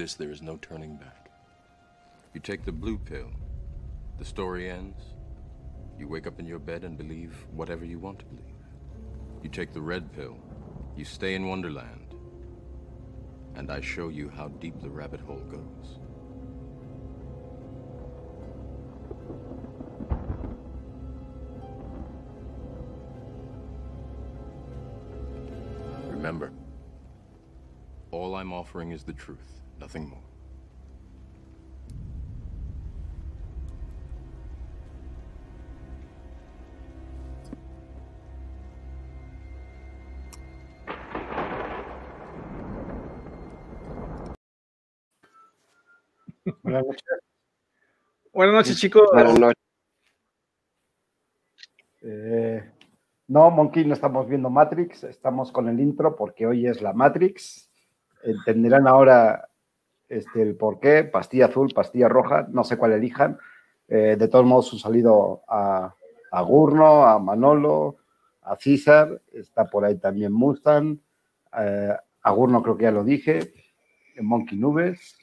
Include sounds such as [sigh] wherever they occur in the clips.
this, there is no turning back. You take the blue pill. The story ends. You wake up in your bed and believe whatever you want to believe. You take the red pill. You stay in Wonderland. And I show you how deep the rabbit hole goes. Remember, all I'm offering is the truth, nothing more. Buenas noches. Buenas noches, chicos. Buenas noches. Eh, no, Monkey, no estamos viendo Matrix, estamos con el intro porque hoy es la Matrix. Entenderán ahora este, el por qué, pastilla azul, pastilla roja, no sé cuál elijan. Eh, de todos modos, un saludo a, a Gurno, a Manolo, a César, está por ahí también Mustang, eh, a Gurno creo que ya lo dije, Monkey Nubes,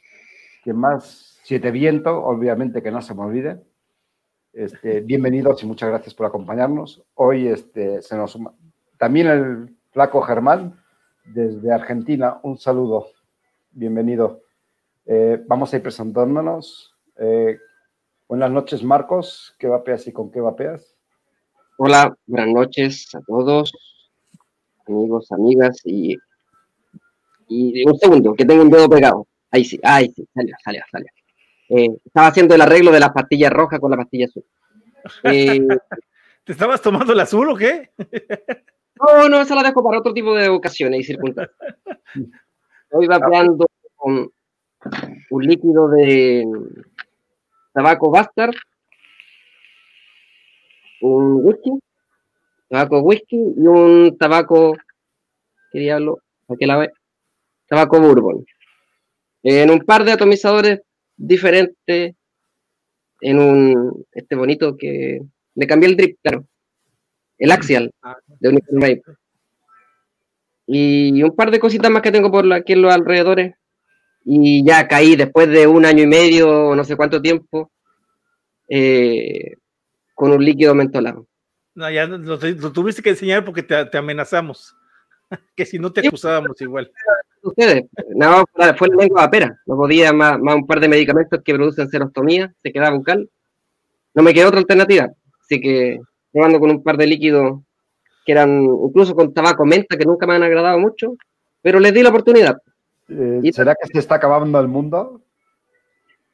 ¿quién más? Siete Viento, obviamente que no se me olvide. Este, bienvenidos y muchas gracias por acompañarnos. Hoy este, se nos suma también el flaco Germán desde Argentina. Un saludo, bienvenido. Eh, vamos a ir presentándonos. Eh, buenas noches, Marcos. ¿Qué vapeas y con qué vapeas? Hola, buenas noches a todos, amigos, amigas y, y un segundo, que tengo un dedo pegado. Ahí sí, ahí sí, salió, salió, salió. Eh, estaba haciendo el arreglo de la pastilla roja con la pastilla azul. Eh, [laughs] ¿Te estabas tomando el azul o qué? [laughs] no, no, eso la dejo para otro tipo de ocasiones y circunstancias. [laughs] Estoy vapeando con un líquido de tabaco Bastard, un whisky, tabaco whisky y un tabaco, ¿qué diablo? ¿A qué la ve? Tabaco bourbon. En un par de atomizadores diferentes, en un, este bonito que le cambié el drip, claro, el axial de Unicorn Vape. Y un par de cositas más que tengo por aquí en los alrededores. Y ya caí después de un año y medio, no sé cuánto tiempo, eh, con un líquido mentolado. No, ya lo, lo tuviste que enseñar porque te, te amenazamos. [laughs] que si no te acusábamos igual. Ustedes, nada más fue la lengua de pera. No podía más, más, un par de medicamentos que producen serostomía, se quedaba bucal. No me quedó otra alternativa. Así que probando con un par de líquidos que eran incluso con tabaco menta, que nunca me han agradado mucho, pero les di la oportunidad. Eh, ¿Será que se está acabando el mundo?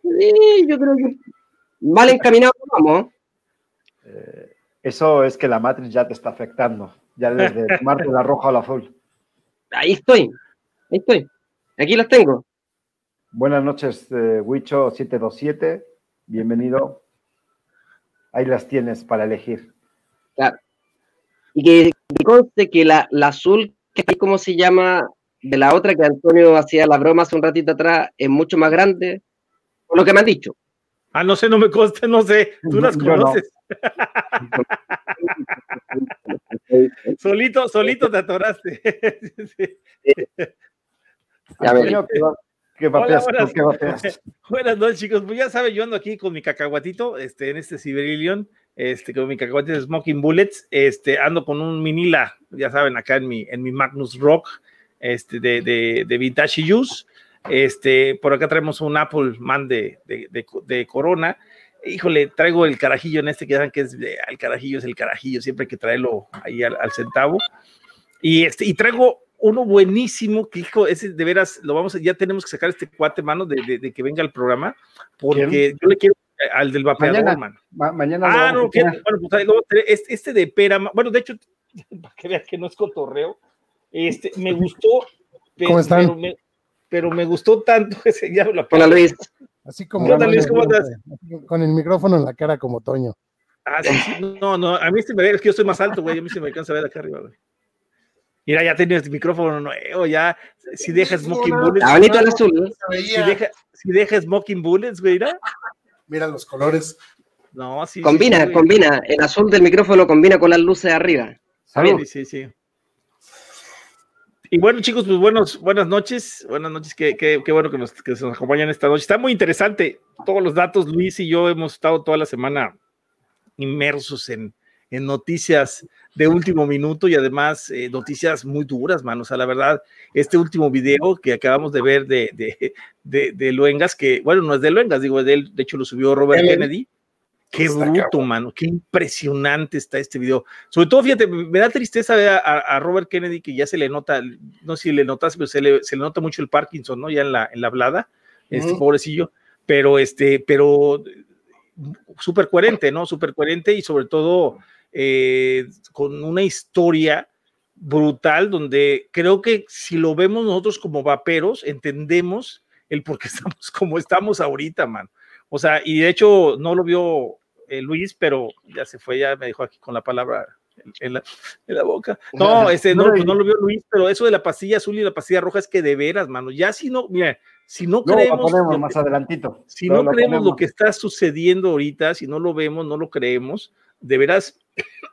Sí, yo creo que mal encaminado vamos. Eh, eso es que la matriz ya te está afectando, ya desde [laughs] tomarte la roja a la azul. Ahí estoy, ahí estoy. Aquí las tengo. Buenas noches, eh, Wicho727. Bienvenido. Ahí las tienes para elegir. Claro. Y que, que conste que la, la azul, que es como se llama, de la otra que Antonio hacía la broma hace un ratito atrás, es mucho más grande, por lo que me han dicho. Ah, no sé, no me consta, no sé. Tú las [laughs] Yo no. conoces. [laughs] solito, solito te atoraste. [laughs] Sí. Ya ven. Antonio, ¿qué, qué Hola, buenas, ¿Qué buenas noches, chicos. Pues ya saben, yo ando aquí con mi cacahuatito, este, en este Ciberillion, este, con mi cacahuate de Smoking Bullets, este, ando con un Minila, ya saben, acá en mi, en mi Magnus Rock, este, de, de, de Vintage Juice. Este, por acá traemos un Apple Man de, de, de, Corona. Híjole, traigo el carajillo en este que saben que es el carajillo es el carajillo, siempre hay que traerlo ahí al, al centavo. Y este, y traigo uno buenísimo que hijo, ese de veras lo vamos a, ya tenemos que sacar este cuate, mano, de, de, de que venga al programa, porque ¿Quién? yo le quiero eh, al del vapeador, Mañana. man. Ma- mañana Ah, no, tener. bueno, pues este, de pera, bueno, de hecho, [laughs] para que vean que no es cotorreo, este, me gustó, [laughs] pe- ¿Cómo están? Pero, me, pero me gustó tanto [laughs] ese, ya lo Hola Luis. Así como ¿Qué onda, Luis? ¿Cómo estás? con el micrófono en la cara como Toño. Ah, sí, sí, no, no, a mí se me ve, es que yo soy más alto, güey, a mí se me alcanza a ver acá arriba, güey. Mira, ya tienes micrófono nuevo, ya, si dejas Smoking Bullets, Está bonito el azul. ¿no? Se si veía. deja, si deja Smoking Bullets, güey, mira. Mira los colores. No, sí. Combina, sí, combina. El azul del micrófono combina con las luces de arriba. Salud. Sí, sí, sí. Y bueno, chicos, pues buenos, buenas noches. Buenas noches, qué, qué, qué bueno que nos, que nos acompañan esta noche. Está muy interesante. Todos los datos, Luis y yo hemos estado toda la semana inmersos en, en noticias de último minuto y además eh, noticias muy duras, mano. O sea, la verdad, este último video que acabamos de ver de, de, de, de Luengas, que bueno, no es de Luengas, digo, de, él, de hecho lo subió Robert Kennedy. Qué Está bruto, cabrón. mano. Qué impresionante está este video. Sobre todo, fíjate, me da tristeza ver a, a Robert Kennedy que ya se le nota, no sé si le notas, pero se le, se le nota mucho el Parkinson, ¿no? Ya en la, en la hablada, este pobrecillo. Pero, este, pero súper coherente, ¿no? Súper coherente y sobre todo eh, con una historia brutal donde creo que si lo vemos nosotros como vaperos, entendemos el por qué [laughs] estamos como estamos ahorita, man. O sea, y de hecho no lo vio eh, Luis, pero ya se fue, ya me dejó aquí con la palabra en, la, en la boca. No, este, no, pues no lo vio Luis, pero eso de la pastilla azul y la pastilla roja es que de veras, mano, ya si no, mira, si no Luego creemos, lo más que- adelantito. si no creemos lo que está sucediendo ahorita, si no lo vemos, no lo creemos, de veras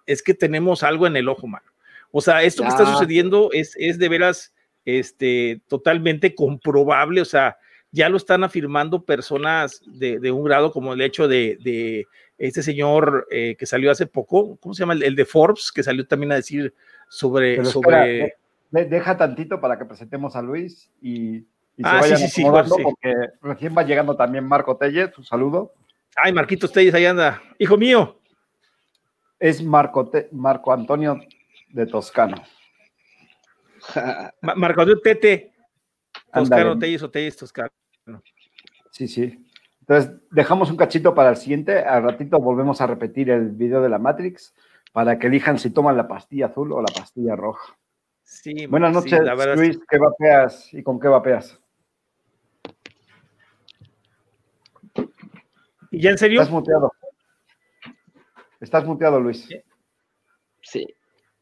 es que tenemos algo en el ojo, mano. O sea, esto que está sucediendo es, es de veras este, totalmente comprobable, o sea, ya lo están afirmando personas de, de un grado como el hecho de, de este señor eh, que salió hace poco, ¿cómo se llama? El, el de Forbes, que salió también a decir sobre... Pero sobre espera, de- de- deja tantito para que presentemos a Luis y, y Ah, se sí, vayan sí, sí, sí. porque recién va llegando también Marco Telles, un saludo. Ay, Marquitos Telles, ahí anda. Hijo mío, Es Marco, Te- Marco Antonio de Toscano. Ma- Marco Antonio Tete, Toscano. Telles o Telles Toscano. Sí, sí. Entonces, dejamos un cachito para el siguiente. Al ratito volvemos a repetir el video de la Matrix para que elijan si toman la pastilla azul o la pastilla roja. Sí, Buenas sí, noches, la verdad, Luis. ¿Qué vapeas y con qué vapeas? ¿Y ya en serio? Estás muteado. Estás muteado, Luis. Sí.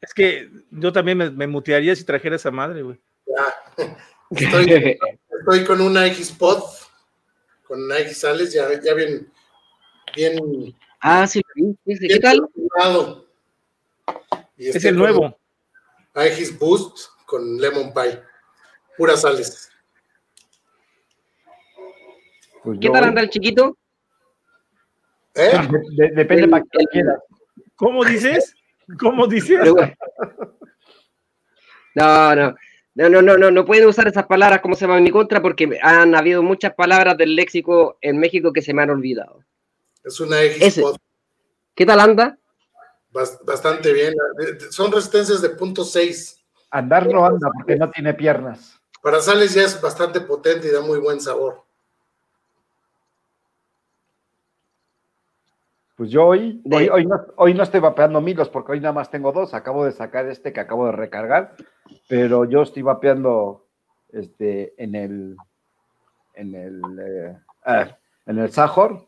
Es que yo también me, me mutearía si trajera esa madre, güey. Ya. [laughs] Estoy, [laughs] estoy con una X-Pod, con una X-Sales, ya, ya bien, bien, ah, sí. ¿Qué tal? Es este el con nuevo. una X-Boost con Lemon Pie, puras sales. Pues ¿Qué yo tal anda el chiquito? ¿Eh? De- de- depende El- para qué quieras. ¿Cómo dices? ¿Cómo dices? Bueno. [laughs] No, no. No, no, no, no, no pueden usar esas palabras como se llaman en mi contra porque han habido muchas palabras del léxico en México que se me han olvidado. Es una X-Pod ¿Qué tal anda? bas- bastante bien. Son resistencias de punto 6. Andar no anda porque no tiene piernas. Para sales ya es bastante potente y da muy buen sabor. Pues yo hoy, De- hoy, hoy, no, hoy no estoy vapeando milos porque hoy nada más tengo dos. Acabo de sacar este que acabo de recargar, pero yo estoy vapeando este, en el en el eh, ah, en el Sahor.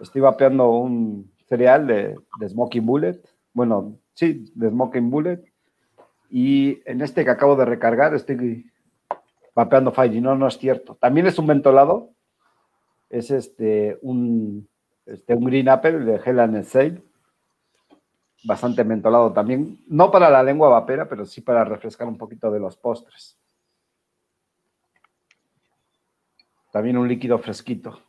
Estoy vapeando un cereal de, de Smoking Bullet. Bueno, sí, de Smoking Bullet. Y en este que acabo de recargar estoy vapeando 5G. No, no es cierto. También es un mentolado. Es este un este, un Green Apple de Hell and Sale. Bastante mentolado también. No para la lengua vapera, pero sí para refrescar un poquito de los postres. También un líquido fresquito.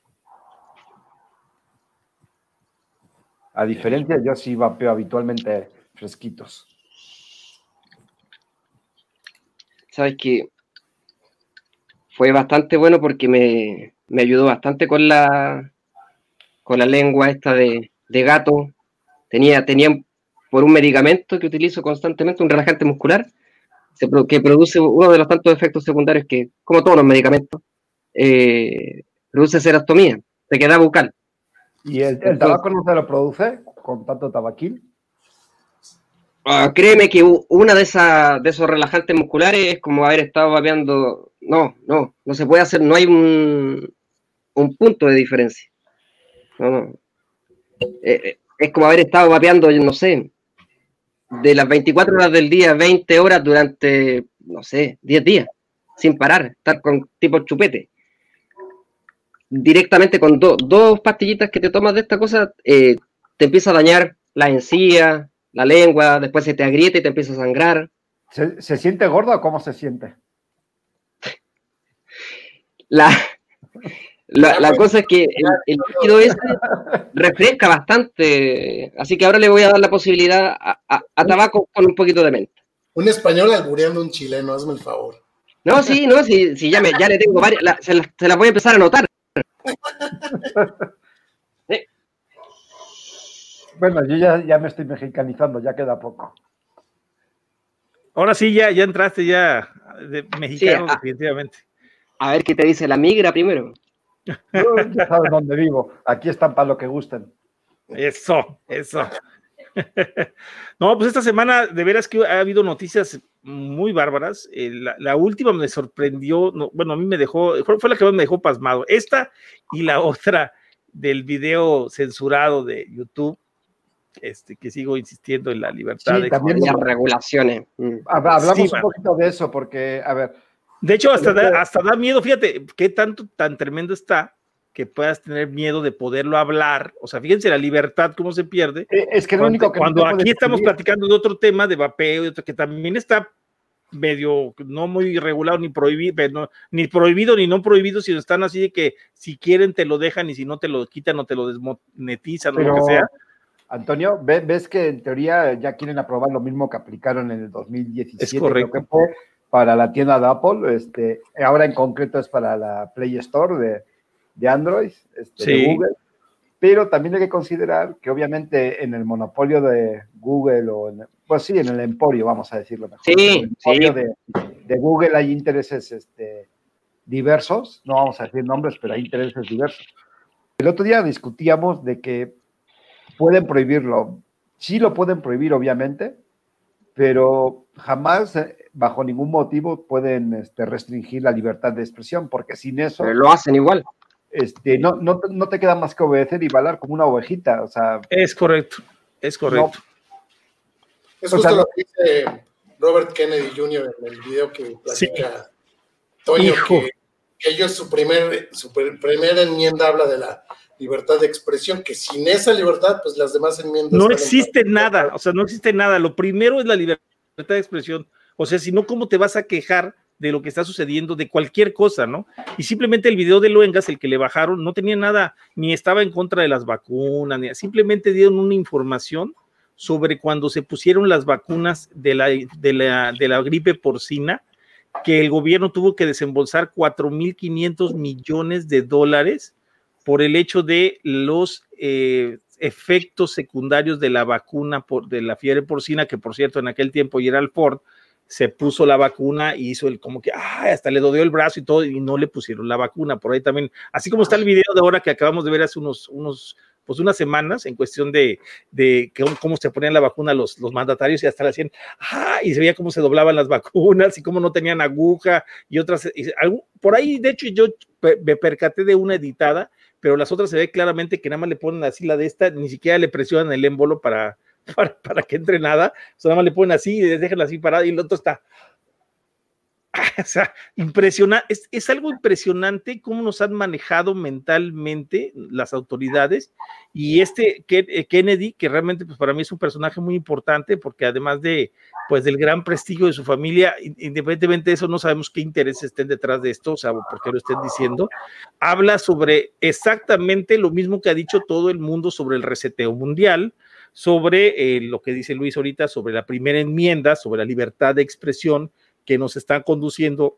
A diferencia, yo sí vapeo habitualmente fresquitos. Sabes que fue bastante bueno porque me, me ayudó bastante con la con la lengua esta de, de gato. Tenía, tenía por un medicamento que utilizo constantemente, un relajante muscular, se que produce uno de los tantos efectos secundarios que, como todos los medicamentos, eh, produce serostomía, sequedad bucal. ¿Y el, el tabaco no se lo produce con tanto tabaquil? Ah, créeme que una de, esas de esos relajantes musculares es como haber estado vapeando. No, no, no se puede hacer, no hay un, un punto de diferencia. No, no. Eh, eh, es como haber estado vapeando, yo no sé, de las 24 horas del día, 20 horas durante, no sé, 10 días, sin parar, estar con tipo chupete. Directamente con do- dos pastillitas que te tomas de esta cosa, eh, te empieza a dañar la encía, la lengua, después se te agrieta y te empieza a sangrar. ¿Se, se siente gordo o cómo se siente? La, la, la cosa es que el, el líquido ese refresca bastante, así que ahora le voy a dar la posibilidad a, a- a tabaco con un poquito de menta. Un español albureando a un chileno, hazme el favor. No, sí, no, sí, sí ya, me, ya le tengo varias, la- se, las, voy a empezar a anotar. [laughs] Bueno, yo ya, ya me estoy mexicanizando, ya queda poco. Ahora sí, ya, ya entraste ya de mexicano, definitivamente. A ver qué te dice la migra primero. Ya sabes dónde vivo. Aquí están para lo que gusten. Eso, eso. No, pues esta semana de veras que ha habido noticias muy bárbaras. Eh, la, la última me sorprendió, no, bueno, a mí me dejó, fue, fue la que más me dejó pasmado. Esta y la otra del video censurado de YouTube, este, que sigo insistiendo en la libertad Sí, de también Las regulaciones. mm. Hab- Hablamos Sí, un poquito de eso porque, a ver, De hecho, hasta da, hasta da miedo, fíjate, qué tanto, tan tremendo está que puedas tener miedo de poderlo hablar. O sea, fíjense la libertad, cómo se pierde. eh, es que lo único que cuando aquí estamos platicando de otro tema, de vapeo, otro que también está medio no muy regulado ni prohibido, no, ni prohibido ni no prohibido, sino están así de que si quieren te lo dejan y si no te lo quitan o te lo desmonetizan o lo que sea. Antonio, ve- ves que en teoría ya quieren aprobar lo mismo que aplicaron en el 2017, Es correcto. creo que fue para la tienda de Apple, este, ahora en concreto es para la Play Store de, de Android, este, de Sí. Google, pero también hay que considerar que obviamente en el monopolio de Google o en, pues sí, en el emporio, vamos a decirlo mejor. Sí, el emporio sí. De, de Google hay intereses este, diversos, no vamos a decir nombres, pero hay intereses diversos. El otro día discutíamos de que pueden prohibirlo. Sí lo pueden prohibir, obviamente, pero jamás, bajo ningún motivo, pueden este, restringir la libertad de expresión, porque sin eso Pero lo hacen igual. este, no, no, no te queda más que obedecer y balar como una ovejita. O sea, Es correcto, es correcto. Es O justo sea, lo que dice Robert Kennedy Jr. en el video que platica Toño, Hijo. que, que ellos su primer, su pr- primera enmienda habla de la libertad de expresión, que sin esa libertad, pues las demás enmiendas... No en existe nada, o sea, no existe nada. Lo primero es la libertad de expresión. O sea, si no, ¿cómo te vas a quejar de lo que está sucediendo, de cualquier cosa, ¿no? Y simplemente el video de Luengas, el que le bajaron, no tenía nada, ni estaba en contra de las vacunas, ni simplemente dieron una información sobre cuando se pusieron las vacunas de la, de la, de la gripe porcina, que el gobierno tuvo que desembolsar 4.500 millones de dólares por el hecho de los eh, efectos secundarios de la vacuna por, de la fiebre porcina, que por cierto en aquel tiempo Gerald Ford se puso la vacuna y hizo el como que ¡ay! hasta le dolió el brazo y todo y no le pusieron la vacuna. Por ahí también, así como está el video de ahora que acabamos de ver hace unos, unos pues unas semanas en cuestión de, de cómo, cómo se ponían la vacuna los, los mandatarios y hasta le hacían, ¡ah! y se veía cómo se doblaban las [laughs] vacunas y cómo no tenían aguja y otras, y algún- por ahí de hecho yo me percaté de una editada pero las otras se ve claramente que nada más le ponen así la de esta, ni siquiera le presionan el émbolo para, [laughs] para, para que entre nada, o sea, nada más le ponen así y les dejan así parada y el otro está. [laughs] O sea, impresionante, es, es algo impresionante cómo nos han manejado mentalmente las autoridades y este eh, Kennedy, que realmente pues para mí es un personaje muy importante porque además de pues del gran prestigio de su familia, in- independientemente de eso no sabemos qué intereses estén detrás de esto, o sea, por qué lo estén diciendo, habla sobre exactamente lo mismo que ha dicho todo el mundo sobre el reseteo mundial, sobre eh, lo que dice Luis ahorita, sobre la primera enmienda, sobre la libertad de expresión que nos están conduciendo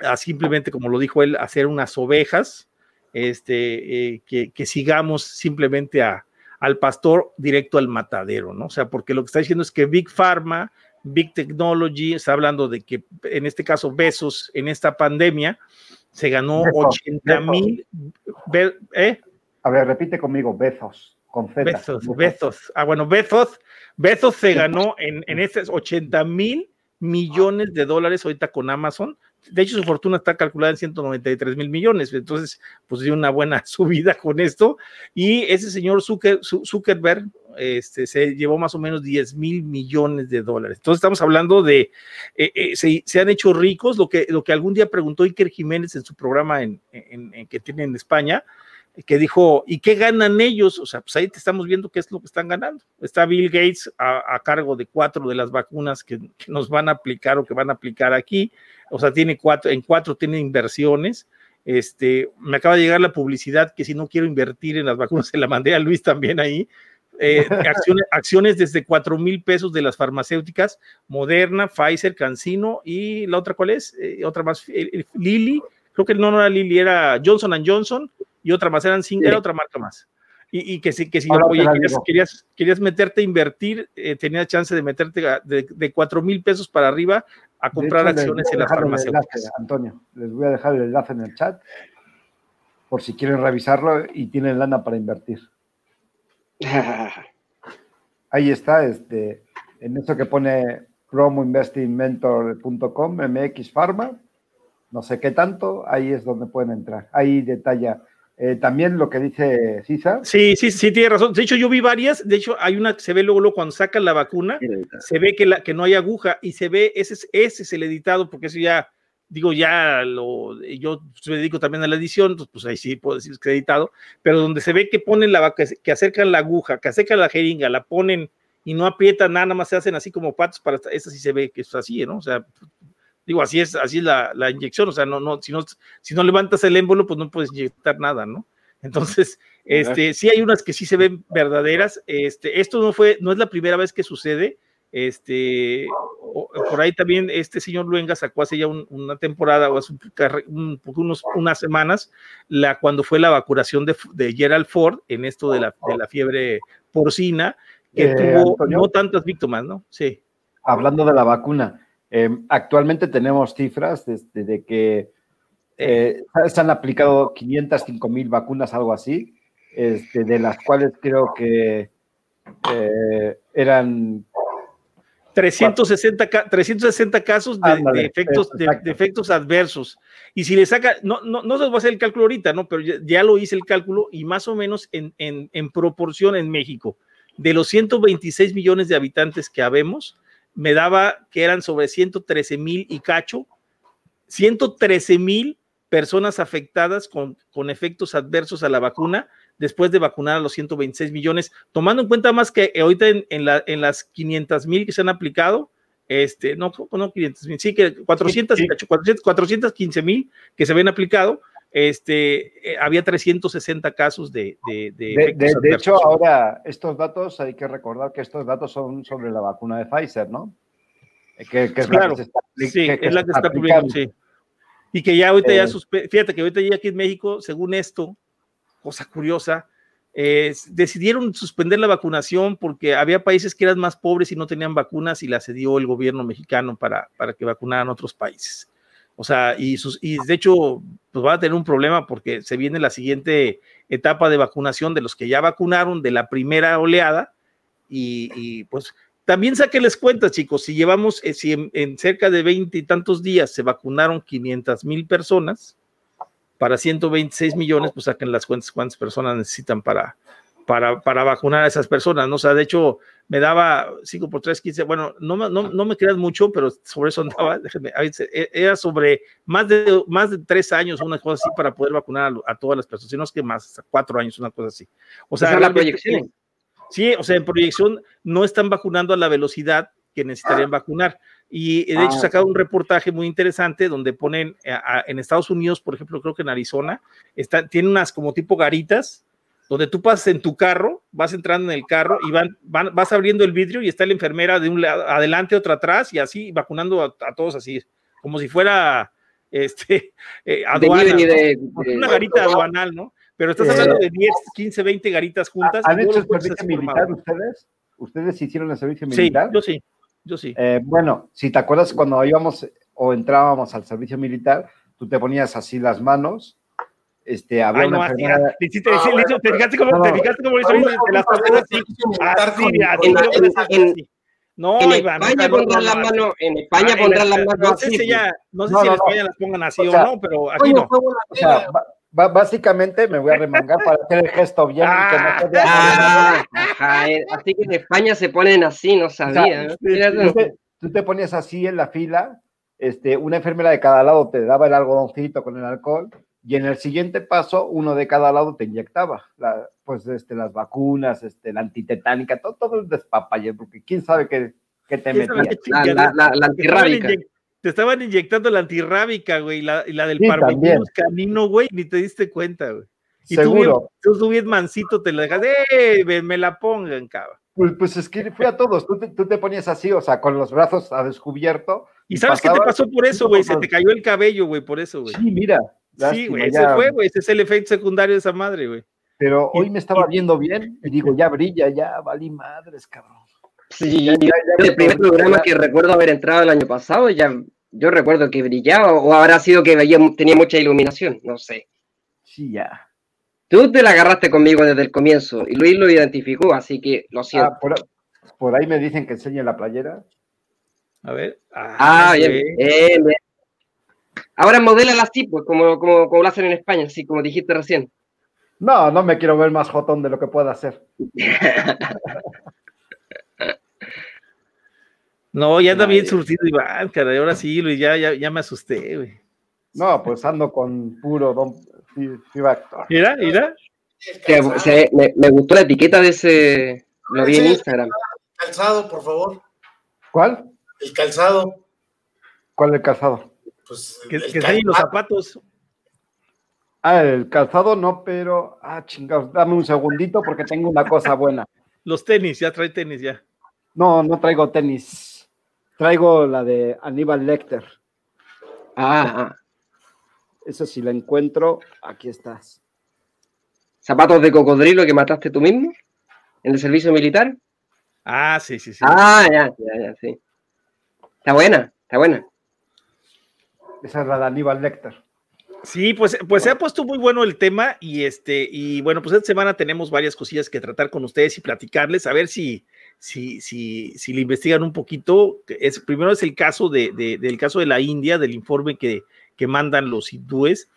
a simplemente, como lo dijo él, a hacer unas ovejas, este, eh, que, que sigamos simplemente a, al pastor directo al matadero, ¿no? O sea, porque lo que está diciendo es que Big Pharma, Big Technology, está hablando de que en este caso Besos en esta pandemia se ganó Bezos, 80 mil, ¿eh? a ver, repite conmigo, Bezos, con Z. Bezos, Bezos. Ah, bueno, Bezos, Bezos se ganó en, en estos 80 mil millones de dólares ahorita con Amazon. De hecho, su fortuna está calculada en 193 mil millones. Entonces, pues dio una buena [laughs] subida con esto. Y ese señor Zucker- Zu- Zuckerberg este, se llevó más o menos 10 mil millones de dólares. Entonces, estamos hablando de, eh, eh, se, se han hecho ricos, lo que, lo que algún día preguntó Iker Jiménez en su programa en, en- en que tiene en España, que dijo, ¿y qué ganan ellos? O sea, pues ahí te estamos viendo qué es lo que están ganando. Está Bill Gates a, cargo de cuatro de las vacunas que, nos van a aplicar o que van a aplicar aquí. O sea, tiene cuatro, en cuatro tiene inversiones. Este, me acaba de llegar la publicidad que si no quiero invertir en las vacunas, se la mandé a Luis también ahí. Eh, [laughs] acciones, acciones, desde cuatro mil pesos de las farmacéuticas, Moderna, Pfizer, Cancino y la otra, ¿cuál es? Eh, otra más, Lilly, creo que no, no era Lilly, era Johnson Johnson y otra más, eran cinco, era otra marca más. Y, y que si, que si oye, querías, querías, meterte a invertir, eh, tenías chance de meterte de, de 4 mil pesos para arriba a comprar acciones en las farmacéuticas. Antonio, les voy a dejar el enlace en el chat por si quieren revisarlo y tienen lana para invertir. [laughs] Ahí está, este, en eso que pone promoinvestingmentor.com, MX Pharma, no sé qué tanto, ahí es donde pueden entrar. Ahí detalla eh, también lo que dice Cisa. Sí, sí, sí, tiene razón. De hecho, yo vi varias. De hecho, hay una que se ve luego, luego cuando sacan la vacuna, se ve que, la, que no hay aguja y se ve, ese, ese es el editado, porque eso ya, digo, ya lo, yo me dedico también a la edición, pues, pues ahí sí puedo decir que es editado, pero donde se ve que ponen la vaca, que acercan la aguja, que acercan la jeringa, la ponen y no aprietan nada, nada más se hacen así como patos para, esa sí se ve que es así, ¿no? O sea, Digo, así es, así es la, la, inyección, o sea, no, no, si no, si no levantas el émbolo, pues no puedes inyectar nada, ¿no? Entonces, este, sí hay unas que sí se ven verdaderas. Este, esto no fue, no es la primera vez que sucede. Este, por ahí también este señor Luenga sacó hace ya una temporada o hace un, unos, unas semanas, la, cuando fue la vacunación de, de Gerald Ford en esto de la, de la fiebre porcina, que eh, tuvo no tantas víctimas, ¿no? Sí. Hablando de la vacuna, Em, actualmente tenemos cifras de, que eh, se han aplicado 505 mil vacunas, algo así, este, de las cuales creo que eh, eran 360, 360 casos de, efectos, de, efectos adversos. Y si le saca, no, no, no se va a hacer el cálculo ahorita, ¿no? Pero ya, lo hice el cálculo y más o menos en, en, en proporción en México, de los 126 millones de habitantes que habemos, me daba que eran sobre 113 mil y cacho, 113 mil personas afectadas con, con, efectos adversos a la vacuna después de vacunar a los 126 millones, tomando en cuenta más que ahorita en, en, la, en las 500 mil que se han aplicado, este, no, no 500 mil, sí que 400, 415 mil que se habían aplicado, este, eh, había 360 casos de... De, de, de, hecho, ahora estos datos, hay que recordar que estos datos son sobre la vacuna de Pfizer, ¿no? Eh, que, es claro, la que está, sí, es la que está publicando, sí. Y que ya ahorita ya, eh. fíjate que ahorita ya aquí en México, según esto, cosa curiosa, decidieron suspender la vacunación porque había países que eran más pobres y no tenían vacunas y la cedió el gobierno mexicano para, para que vacunaran otros países. O sea, y, sus, y de hecho, pues va a tener un problema porque se viene la siguiente etapa de vacunación de los que ya vacunaron de la primera oleada. Y, pues también les cuentas, chicos, si llevamos, eh, si en, cerca de veinte y tantos días se vacunaron 500 mil personas, para 126 millones, pues saquen las cuentas cuántas personas necesitan para, para, para vacunar a esas personas, ¿no? O sea, de hecho, me daba 5 por 3, 15, bueno, no, no, no me creas mucho, pero sobre eso andaba, [laughs] déjenme, e, era sobre más de, más de 3 años, una cosa así, para poder vacunar a, todas las personas, si no es que más, 4 años, una cosa así. O sea, la proyección. Sí, o sea, en proyección no están vacunando a la velocidad que necesitarían vacunar. Y de hecho, ah, sacado un reportaje muy interesante donde ponen en Estados Unidos, por ejemplo, creo que en Arizona, están, tienen unas como tipo garitas donde tú pasas en tu carro, vas entrando en el carro y van, vas abriendo el vidrio y está la enfermera de un lado adelante, otra atrás y así vacunando a, todos así, como si fuera este [laughs] eh, aduana, una garita aduanal, ¿no? Pero estás hablando de 10, 15, 20 garitas juntas. ¿Han hecho el servicio militar ustedes? ¿Ustedes hicieron el servicio militar? Sí, yo sí, yo sí. Eh, bueno, si te acuerdas cuando íbamos o entrábamos al servicio militar, tú te ponías así las manos este, había Ay, una no, enfermera... ¿Te, te, ah, te fijaste cómo, te fijaste cómo hizo las personas así? No, en Iván, España pondrán las manos, en España pondrán las manos no sé Si ya, no sé si en España las pongan así o, no, pero aquí no. Básicamente me voy a remangar para hacer el gesto bien. Ah, que no ah, [laughs] ajá, eh, así que en España se ponen así, no sabía. O sea, tú, te, tú, te, ponías así en la fila, este, una enfermera de cada lado te daba el algodoncito con el alcohol y en el siguiente paso, uno de cada lado te inyectaba, la- pues este, las vacunas, este, la antitetánica, todo, todo el despapalle, porque quién sabe qué, qué te ¿Quién sabe metías. qué La, la, la, la Te estaban, antirrábica. te estaban inyectando la antirrábica, güey, y la, y la del Sí, parvovirus canino, güey, ni te diste cuenta, güey. Y tú bien, Seguro. tú, bien mansito te la dejas, ¡eh! Me, me la pongan, cabrón. Pues, pues es que fue a todos, tú te, tú te ponías así, o sea, con los brazos a descubierto. ¿Y sabes qué te pasó por eso, güey? Se te cayó el cabello, güey, por eso, güey. Sí, mira. Sí, güey, ese ya. fue, güey, ese es el efecto secundario de esa madre, güey. Pero hoy me estaba viendo bien y digo, ya brilla, ya valí madres, cabrón. Sí, yo- el primer programa que recuerdo haber entrado el año pasado, ya yo recuerdo que brillaba, o habrá sido que veía, tenía mucha iluminación, no sé. Sí, ya. Tú te la agarraste conmigo desde el comienzo y Luis lo identificó, así que lo siento. Ah, por, por ahí me dicen que enseñe la playera. A ver. Ah, bien, güey. bien, bien. Ahora modélala así, pues, como, como, como lo hacen en España, así como dijiste recién. No, no me quiero ver más jotón de lo que pueda hacer. No, ya anda bien surtido Iván, caray, ahora sí, Luis, ya, ya, ya me asusté, güey. No, pues ando con puro Don Fi- Fibactor. Mira, mira. Me, me gustó la etiqueta de ese, lo vi en. Instagram. calzado, por favor. ¿Cuál? El calzado. ¿Cuál el calzado? Pues, Que, el que los calzado. zapatos. Ah, el calzado no, pero. Ah, chingados, dame un segundito porque tengo una cosa buena. [laughs] Los tenis, ya trae tenis ya. No, no traigo tenis. Traigo la de Aníbal Lecter. Ah, ah. Esa si la encuentro, aquí estás. zapatos de cocodrilo que mataste tú mismo en el servicio militar. Ah, sí, sí, sí. Ah, ya, ya, ya, sí. Está buena, está buena. Esa es la de Aníbal Lecter. Sí, pues, pues se ha puesto muy bueno el tema y este, y bueno, pues esta semana tenemos varias cosillas que tratar con ustedes y platicarles, a ver si, si, si, si le investigan un poquito. Es, primero es el caso de, de- del caso de la India, del informe que, que mandan los hindúes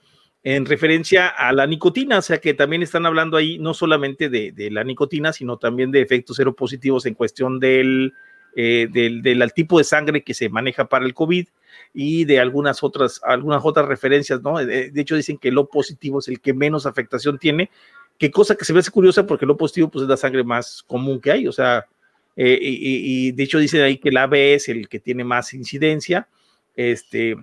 en referencia a la nicotina, o sea que también están hablando ahí no solamente de, la nicotina, sino también de efectos seropositivos en cuestión del, eh, del, del tipo de sangre que se maneja para el COVID y de algunas otras, algunas otras referencias, ¿no? De, de hecho, dicen que el O positivo es el que menos afectación tiene, que cosa que se me hace curiosa porque el O positivo pues, es la sangre más común que hay, o sea, eh, y, de hecho dicen ahí que el AB es el que tiene más incidencia, este,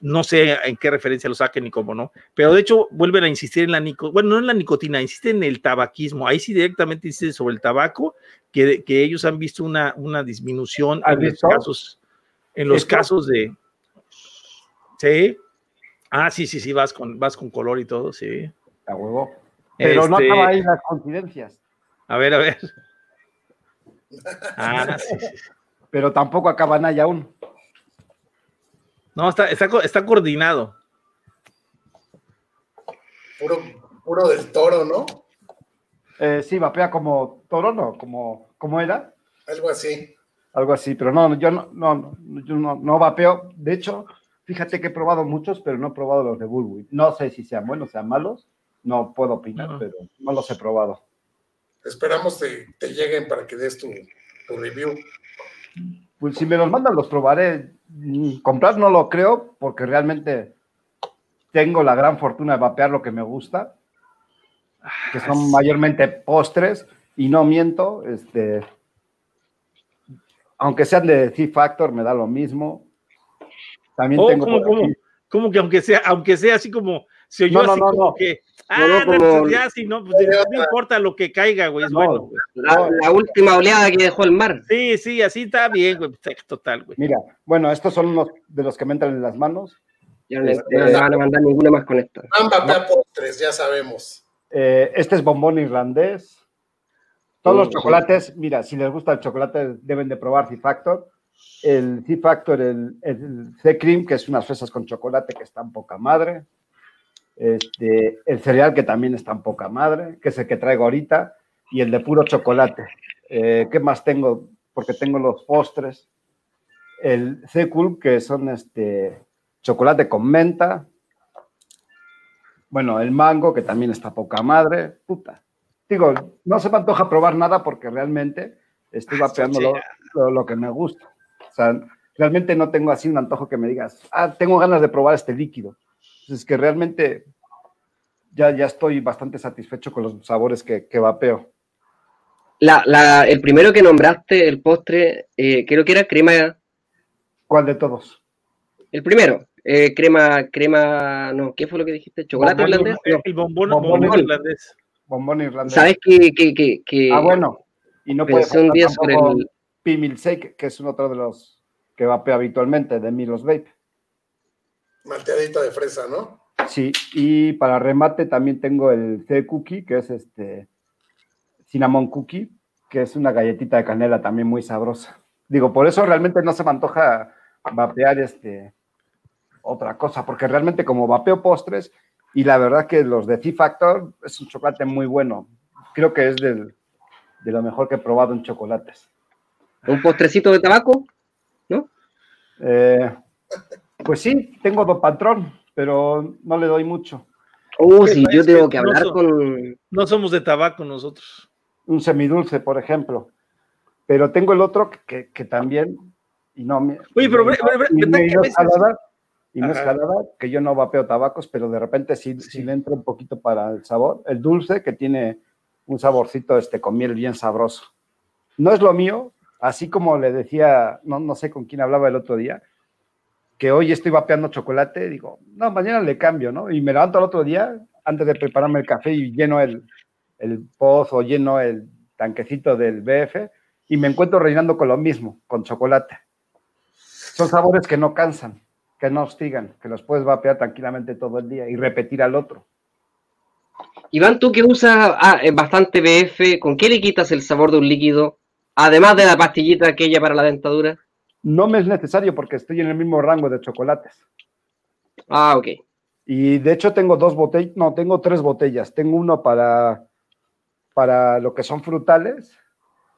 no sé en qué referencia lo saquen ni cómo no, pero de hecho vuelven a insistir en la nicotina, bueno, no en la nicotina, insisten en el tabaquismo, ahí sí directamente insisten sobre el tabaco, que, que ellos han visto una, una disminución ¿Has en los casos, en los casos de, sí, ah, sí, sí, sí, vas con, vas con color y todo, sí. A huevo. Pero no Este, acaba ahí las coincidencias. A ver, a ver. [laughs] Ah, sí, sí. Pero tampoco acaban ahí aún. No, está, está, está coordinado. Puro, puro del toro, ¿no? Eh, sí, vapea como toro, ¿no? Como, como era. Algo así. Algo así, pero no, yo no, no, no, yo no, no vapeo. De hecho, fíjate que he probado muchos, pero no he probado los de Bullwhip. No sé si sean buenos, sean malos. No puedo opinar, pero no los he probado. Esperamos te, te lleguen para que des tu, tu review. Pues si me los mandan, los probaré. Mm, Comprar no lo creo, porque realmente tengo la gran fortuna de vapear lo que me gusta, que son mayormente postres, y no miento, este, aunque sean de C-Factor, me da lo mismo. También Oh, tengo ¿cómo, por cómo? aquí- que aunque sea, aunque sea así como, se oyó No, no, así no, como no. que, ah, como- pues ya, sí, no, pues no importa lo que caiga, güey, es No. bueno. La, la última oleada que dejó el mar. Sí, sí, así está bien, güey, está total, güey. Mira, bueno, estos son unos de los que me entran en las manos. Ya no Este- no le van a mandar ninguna más con esto. Van postres, ya sabemos. Eh, este es bombón irlandés. Todos los Mm, chocolates, mira, si les gusta el chocolate, deben de probar C-Factor. El C-Factor, el, el C-Cream, que es unas fresas con chocolate que están poca madre. Este, el cereal, que también está en poca madre, que es el que traigo ahorita. Y el de puro chocolate. Eh, ¿Qué más tengo? Porque tengo los postres. El C-Cool, que son este, chocolate con menta. Bueno, el mango, que también está poca madre. Puta. Digo, no se me antoja probar nada porque realmente estoy Ah, vapeando lo- lo que me gusta. O sea, realmente no tengo así un antojo que me digas, ah, tengo ganas de probar este líquido. Es que realmente ya, ya estoy bastante satisfecho con los sabores que, que vapeo. La, la, el primero que nombraste, el postre, eh, creo que era crema. ¿Cuál de todos? El primero, eh, crema, crema, no, ¿qué fue lo que dijiste? ¿Chocolate Bombón, irlandés? El, el bombón, Bombón bombón irlandés. irlandés. Bombón irlandés. ¿Sabes que, que, que, que Ah, bueno. Y no puede sobre tampoco el, P-Milkshake, que es otro de los que vapeo habitualmente, de Milos Vape. Malteadita de fresa, ¿no? Sí, y para remate también tengo el C-Cookie, que es este Cinnamon Cookie, que es una galletita de canela también muy sabrosa. Digo, por eso realmente no se me antoja vapear este otra cosa, porque realmente como vapeo postres, y la verdad que los de C-Factor es un chocolate muy bueno. Creo que es del- de lo mejor que he probado en chocolates. Un postrecito de tabaco. Eh, pues sí, tengo dos patrón, pero no le doy mucho. Oh, ¿Qué sí, yo tengo que que hablar no con. No somos de tabaco nosotros. un semidulce, por ejemplo. Pero tengo el otro que, que también, y no, me- Oye, pero y ve- ve- ve- y ¿verdad no- no es no jalada, que yo no vapeo tabacos, pero de repente sí, sí. Sí. le entra un poquito para el sabor. El dulce, que tiene un saborcito este, con miel bien sabroso. No es lo mío, así como le decía, no, no sé con quién hablaba el otro día, que hoy estoy vapeando chocolate, digo, no, mañana le cambio, ¿no? Y me levanto el otro día, antes de prepararme el café y lleno el, el pozo, lleno el tanquecito del BF y me encuentro rellenando con lo mismo, con chocolate. Son sabores que no cansan, que no hostigan, que los puedes vapear tranquilamente todo el día y repetir al otro. Iván, tú que usas ah, eh, bastante BF, ¿con qué le quitas el sabor de un líquido? Además de la pastillita aquella para la dentadura. No me es necesario porque estoy en el mismo rango de chocolates. Ah, ok. Y de hecho tengo dos botellas, no, tengo tres botellas. Tengo uno para, para lo que son frutales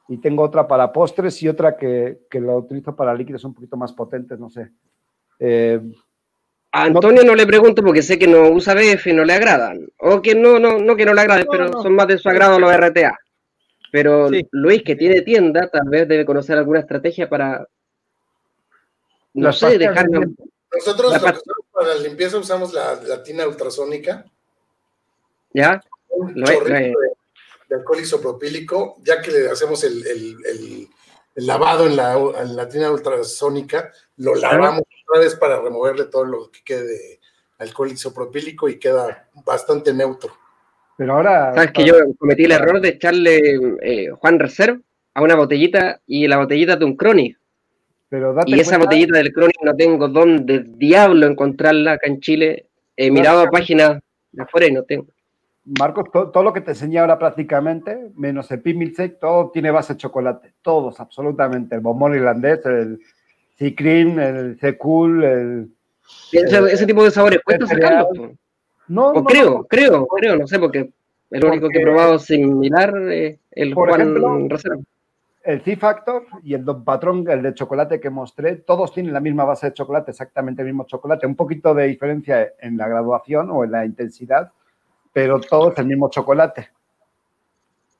y tengo otra para postres y otra que, que lo utilizo para líquidos un poquito más potentes, no sé. Eh, A Antonio no le pregunto porque sé que no usa BF y no le agradan. O que no, no, no que no le agrade, No, pero no. son más de su agrado los RTA. Pero Sí. Luis, que tiene tienda, tal vez debe conocer alguna estrategia para, no las sé, dejar... de. Nosotros La lo que pat- usamos para la limpieza usamos la, la tina ultrasónica, ¿Ya? un Lo he- chorrito de, de alcohol isopropílico, ya que le hacemos el, el- el- el lavado en la, en la tina ultrasónica, lo lavamos otra vez para removerle todo lo que quede de alcohol isopropílico y queda bastante neutro. Pero ahora... Sabes que yo cometí el error de echarle eh, Juan Reserve a una botellita y la botellita de un Chronic. Pero date Y esa cuenta- botellita del Chronic no tengo dónde diablo encontrarla acá en Chile. He mirado a páginas de afuera y no tengo. Marcos, to- todo, lo que te enseñé ahora prácticamente, menos el Pimilsec, todo tiene base de chocolate. Todos, absolutamente. El bombón irlandés, el sea cream, el C cool, el... Ese, ese tipo de sabores sacarlos. po. No, creo, no. creo, creo, no sé, porque el único que he probado similar es el Por Juan ejemplo. El C-Factor y el Don Patrón, el de chocolate que mostré, todos tienen la misma base de chocolate, exactamente el mismo chocolate. Un poquito de diferencia en la graduación o en la intensidad, pero todo es el mismo chocolate.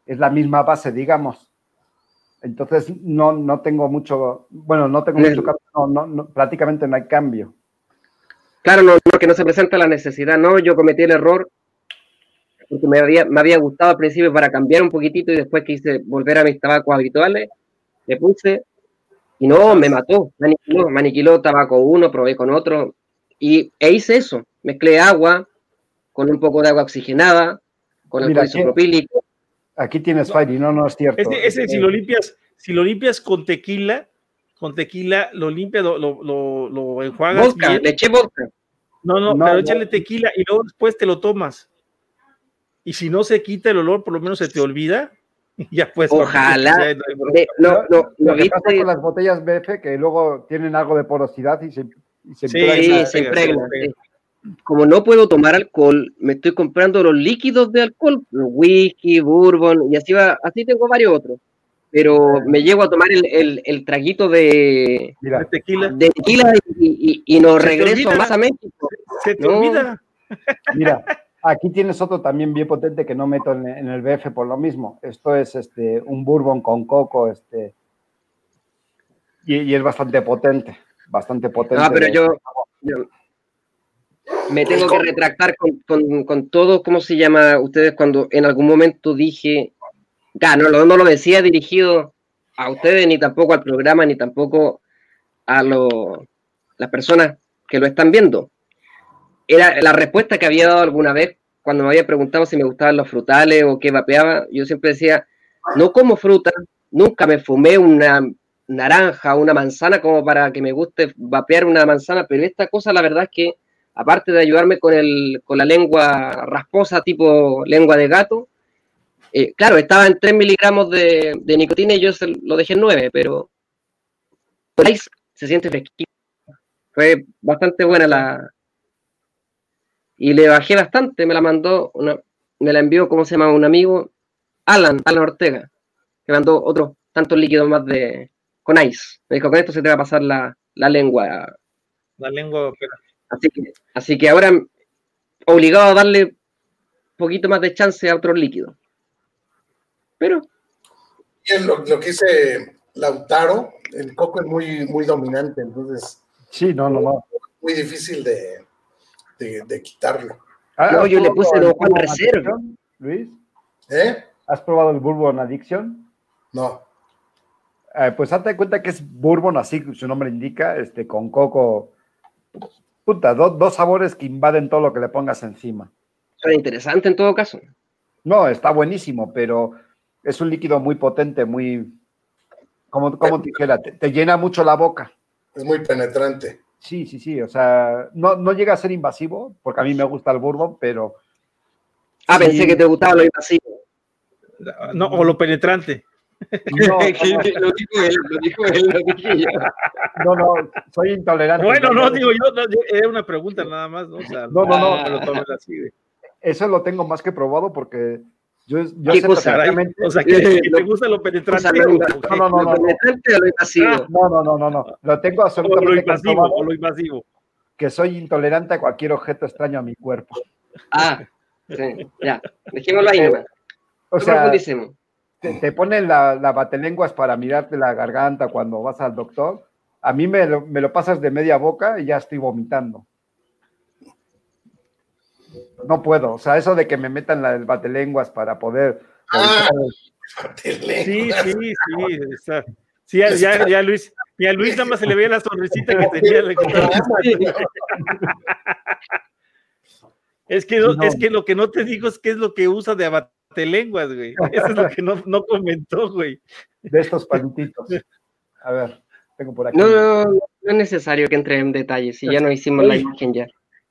Es la misma base, digamos. Entonces, no, no tengo mucho, bueno, no tengo mucho cambio, no, no, prácticamente no hay cambio. Claro, no, no, que no se presenta la necesidad, no, yo cometí el error porque me había, me había gustado al principio para cambiar un poquitito y después quise volver a mis tabacos habituales, le puse y no, me mató, me aniquiló, me aniquiló tabaco uno, probé con otro y e hice eso, mezclé agua con un poco de agua oxigenada, con alcohol aquí- isopropílico, Aquí tienes Fairy, no, no es cierto. Ese, ese si lo limpias, si lo limpias con tequila, con tequila, lo limpias, lo, lo, lo, lo enjuagas vodka, bien. le eché vodka. No, no, No, pero no. échale tequila y luego después te lo tomas. Y si no se quita el olor, por lo menos se te olvida. [laughs] Y ya pues. Ojalá. ya no. De- no, Lo no que pasa con las botellas BF que luego tienen algo de porosidad y se, y se Sí, impregnan. Sí, pega, se impregna. sí. Como no puedo tomar alcohol, me estoy comprando los líquidos de alcohol, whisky, bourbon, y así va, así tengo varios otros. Pero me llego a tomar el, el- el traguito de, Mira, De tequila. de tequila y, y, y no Se te regreso más a México. Se te No. olvida. Mira, aquí tienes otro también bien potente que no meto en, en el BF por lo mismo. Esto es este un bourbon con coco, este y, y es bastante potente, bastante potente. Ah, pero yo, yo, me tengo que retractar con, con, con, todo, ¿cómo se llama ustedes cuando en algún momento dije, no, no, lo decía dirigido a ustedes, ni tampoco al programa, ni tampoco a lo, las personas que lo están viendo? Era la respuesta que había dado alguna vez cuando me había preguntado si me gustaban los frutales o qué vapeaba, yo siempre decía, no como fruta, nunca me fumé una naranja una manzana como para que me guste vapear una manzana, pero esta cosa la verdad es que aparte de ayudarme con, el, con la lengua rasposa tipo lengua de gato, eh, claro, estaba en 3 miligramos de, nicotina y yo lo dejé en 9, pero se siente fresquito. Fue bastante buena la... Y le bajé bastante, me la mandó, una, me la envió, ¿cómo se llama? Un amigo, Alan, Alan Ortega, que mandó otros tantos líquidos más de, con ice. Me dijo, con esto se te va a pasar la, lengua. La lengua. Así que, así que ahora obligado a darle un poquito más de chance a otro líquido. Pero. Bien, lo, lo, que dice Lautaro, el coco es muy, muy dominante, entonces. Sí, no, no, no. Muy difícil de, de, quitarlo. Ah, yo le puse el Juan Reserva. Luis. ¿Eh? ¿Has probado el Bourbon Addiction? No. Eh, pues hazte cuenta que es bourbon, así su nombre indica, este, con coco. Puta, dos sabores que invaden todo lo que le pongas encima. Es interesante en todo caso. No, está buenísimo, pero es un líquido muy potente, muy. Como, como te dijera, te, llena mucho la boca. Es muy penetrante. Sí, sí, sí. O sea, no, no llega a ser invasivo, porque a mí me gusta el bourbon, pero. Ah, pensé que te gustaba lo invasivo. No, o lo penetrante. No, [laughs] lo dijo él, lo dijo él, lo dije yo. No, no, soy intolerante. Bueno, no, digo yo, no, era una pregunta nada más, ¿no? O sea, no, no, no. Lo así, Eso lo tengo más que probado porque yo, yo sé perfectamente. O sea, que, te gusta lo penetrante. no, no, no, no. ¿Lo penetrante o lo invasivo? No, no, no, no, no. Lo tengo absolutamente o lo invasivo, o lo invasivo. Que soy intolerante a cualquier objeto extraño a mi cuerpo. Ah, sí, ya. Dejémoslo ahí, eh, O sea, te, ponen la, la batelenguas para mirarte la garganta cuando vas al doctor. A mí me lo, me lo pasas de media boca y ya estoy vomitando. No puedo, o sea, eso de que me metan la, el batelenguas para poder. Ah, sí, sí, sí. Sí, ya, ya, ya, Luis, y a Luis nada más se le veía la sonrisita que tenía. es que, es que lo que no te digo es qué es lo que usa de lenguas, güey. Eso es lo que no, no comentó, güey. De estos palititos. A ver, tengo por aquí. No, no, no, es necesario que entre en detalles. Si ya no hicimos la imagen ya.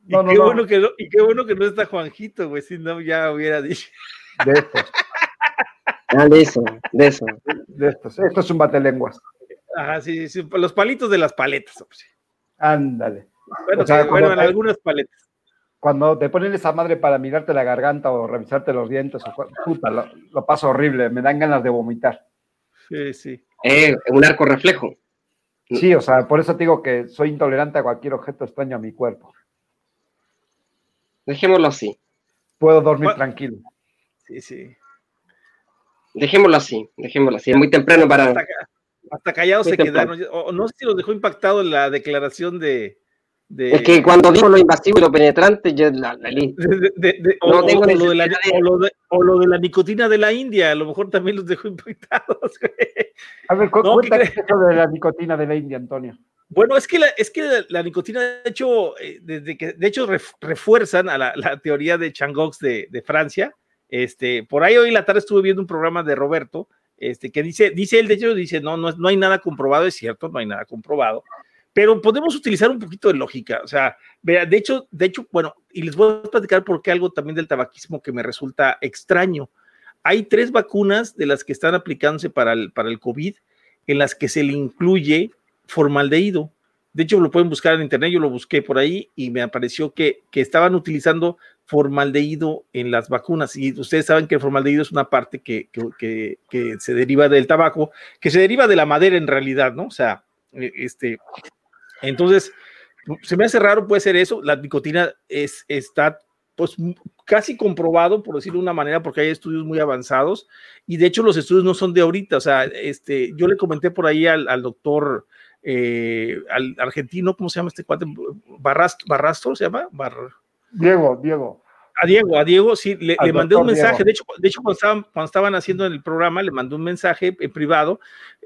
Y, qué Bueno que no, y qué bueno que no está Juanjito, güey. Si no, ya hubiera dicho. De estos. Ah, de eso, de eso. De estos. Esto es un batelenguas. Ajá, sí, sí, los palitos de las paletas. Ándale. Bueno, o sea, bueno en algunas paletas cuando te ponen esa madre para mirarte la garganta o revisarte los dientes, puta, lo, paso horrible, me dan ganas de vomitar. Sí, sí. Eh, un arco reflejo. Sí, o sea, por eso te digo que soy intolerante a cualquier objeto extraño a mi cuerpo. Dejémoslo así. Puedo dormir tranquilo. Sí, sí. Dejémoslo así, dejémoslo así. Es muy temprano para. Hasta, callados se quedaron. no sé si los dejó impactado la declaración de, es que cuando digo lo invasivo y lo penetrante, yo la, la o, tengo lo de la, o, lo de, la nicotina de la India, a lo mejor también los dejo [laughs] impactados. A ver, no, cuéntame esto de la nicotina de la India, Antonio. Bueno, es que la, es que la, nicotina, de hecho, eh, desde que, de hecho, refuerzan a la, teoría de Changox de, de, Francia. Este, por ahí hoy la tarde estuve viendo un programa de Roberto, este, que dice, dice él, de hecho, dice, no, no, no hay nada comprobado, es cierto, no hay nada comprobado, pero podemos utilizar un poquito de lógica. O sea, de hecho, de hecho, bueno, y les voy a platicar por qué algo también del tabaquismo que me resulta extraño. Hay tres vacunas de las que están aplicándose para el, para el COVID en las que se le incluye formaldehído. De hecho, lo pueden buscar en internet, yo lo busqué por ahí y me apareció que, que estaban utilizando formaldehído en las vacunas. Y ustedes saben que el formaldehído es una parte que, que, que, se deriva del tabaco, que se deriva de la madera en realidad, ¿no? O sea, e, este, entonces, se me hace raro, puede ser eso. La nicotina es, está pues casi comprobado, por decirlo de una manera, porque hay estudios muy avanzados y de hecho los estudios no son de ahorita. O sea, este, yo le comenté por ahí al, doctor, eh, al argentino, ¿cómo se llama este cuate? Barrastro, ¿se llama? Diego, Diego. A Diego, a Diego, sí, le, mandé un mensaje. De hecho, de hecho cuando, estaban, cuando estaban haciendo el programa, le mandé un mensaje en privado.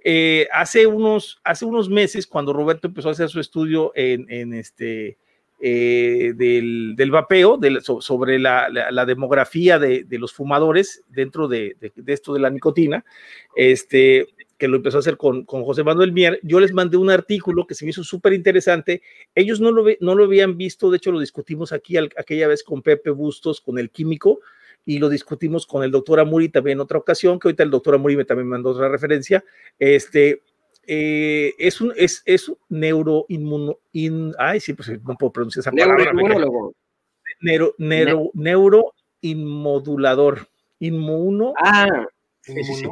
Eh, hace, unos, hace unos meses, cuando Roberto empezó a hacer su estudio en, este, eh, del, del, vapeo, sobre la, la, demografía de, de, los fumadores dentro de, de, esto de la nicotina, este, que lo empezó a hacer con, con José Manuel Mier, yo les mandé un artículo que se me hizo súper interesante. Ellos no lo, no lo habían visto, de hecho lo discutimos aquí aquella vez con Pepe Bustos, con el químico, y lo discutimos con el doctor Amuri también en otra ocasión, que ahorita el doctor Amuri me también mandó otra referencia. Este, eh, es un es, es neuroinmuno, in, ay, sí, pues no puedo pronunciar esa palabra. Neuro, neuro, neuroinmodulador. Inmuno. Ah, sí, sí, sí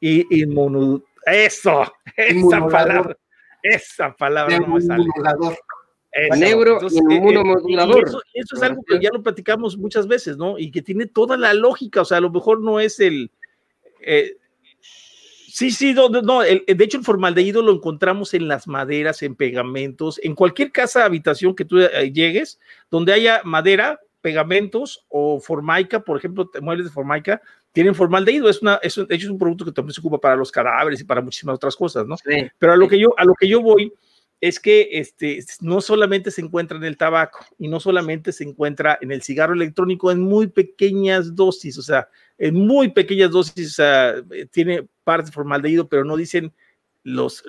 y inmuno, eso, [laughs] esa palabra, esa palabra no me sale. Neuro inmunomodulador. Eso, eso, es algo que ya lo platicamos muchas veces, ¿no? Y que tiene toda la lógica, o sea, a lo mejor no es el... Eh, sí, sí, no, no de hecho el formaldehído lo encontramos en las maderas, en pegamentos, en cualquier casa, habitación que tú eh, llegues, donde haya madera, pegamentos o formaica, por ejemplo, muebles de formaica, tienen formaldehído. Es una, es, de hecho, es un producto que también se ocupa para los cadáveres y para muchísimas otras cosas, ¿no? Pero a lo que yo, a lo que yo voy es que este, no solamente se encuentra en el tabaco y no solamente se encuentra en el cigarro electrónico en muy pequeñas dosis, o sea, en muy pequeñas dosis, o sea, tiene parte de formaldehído, pero no dicen los,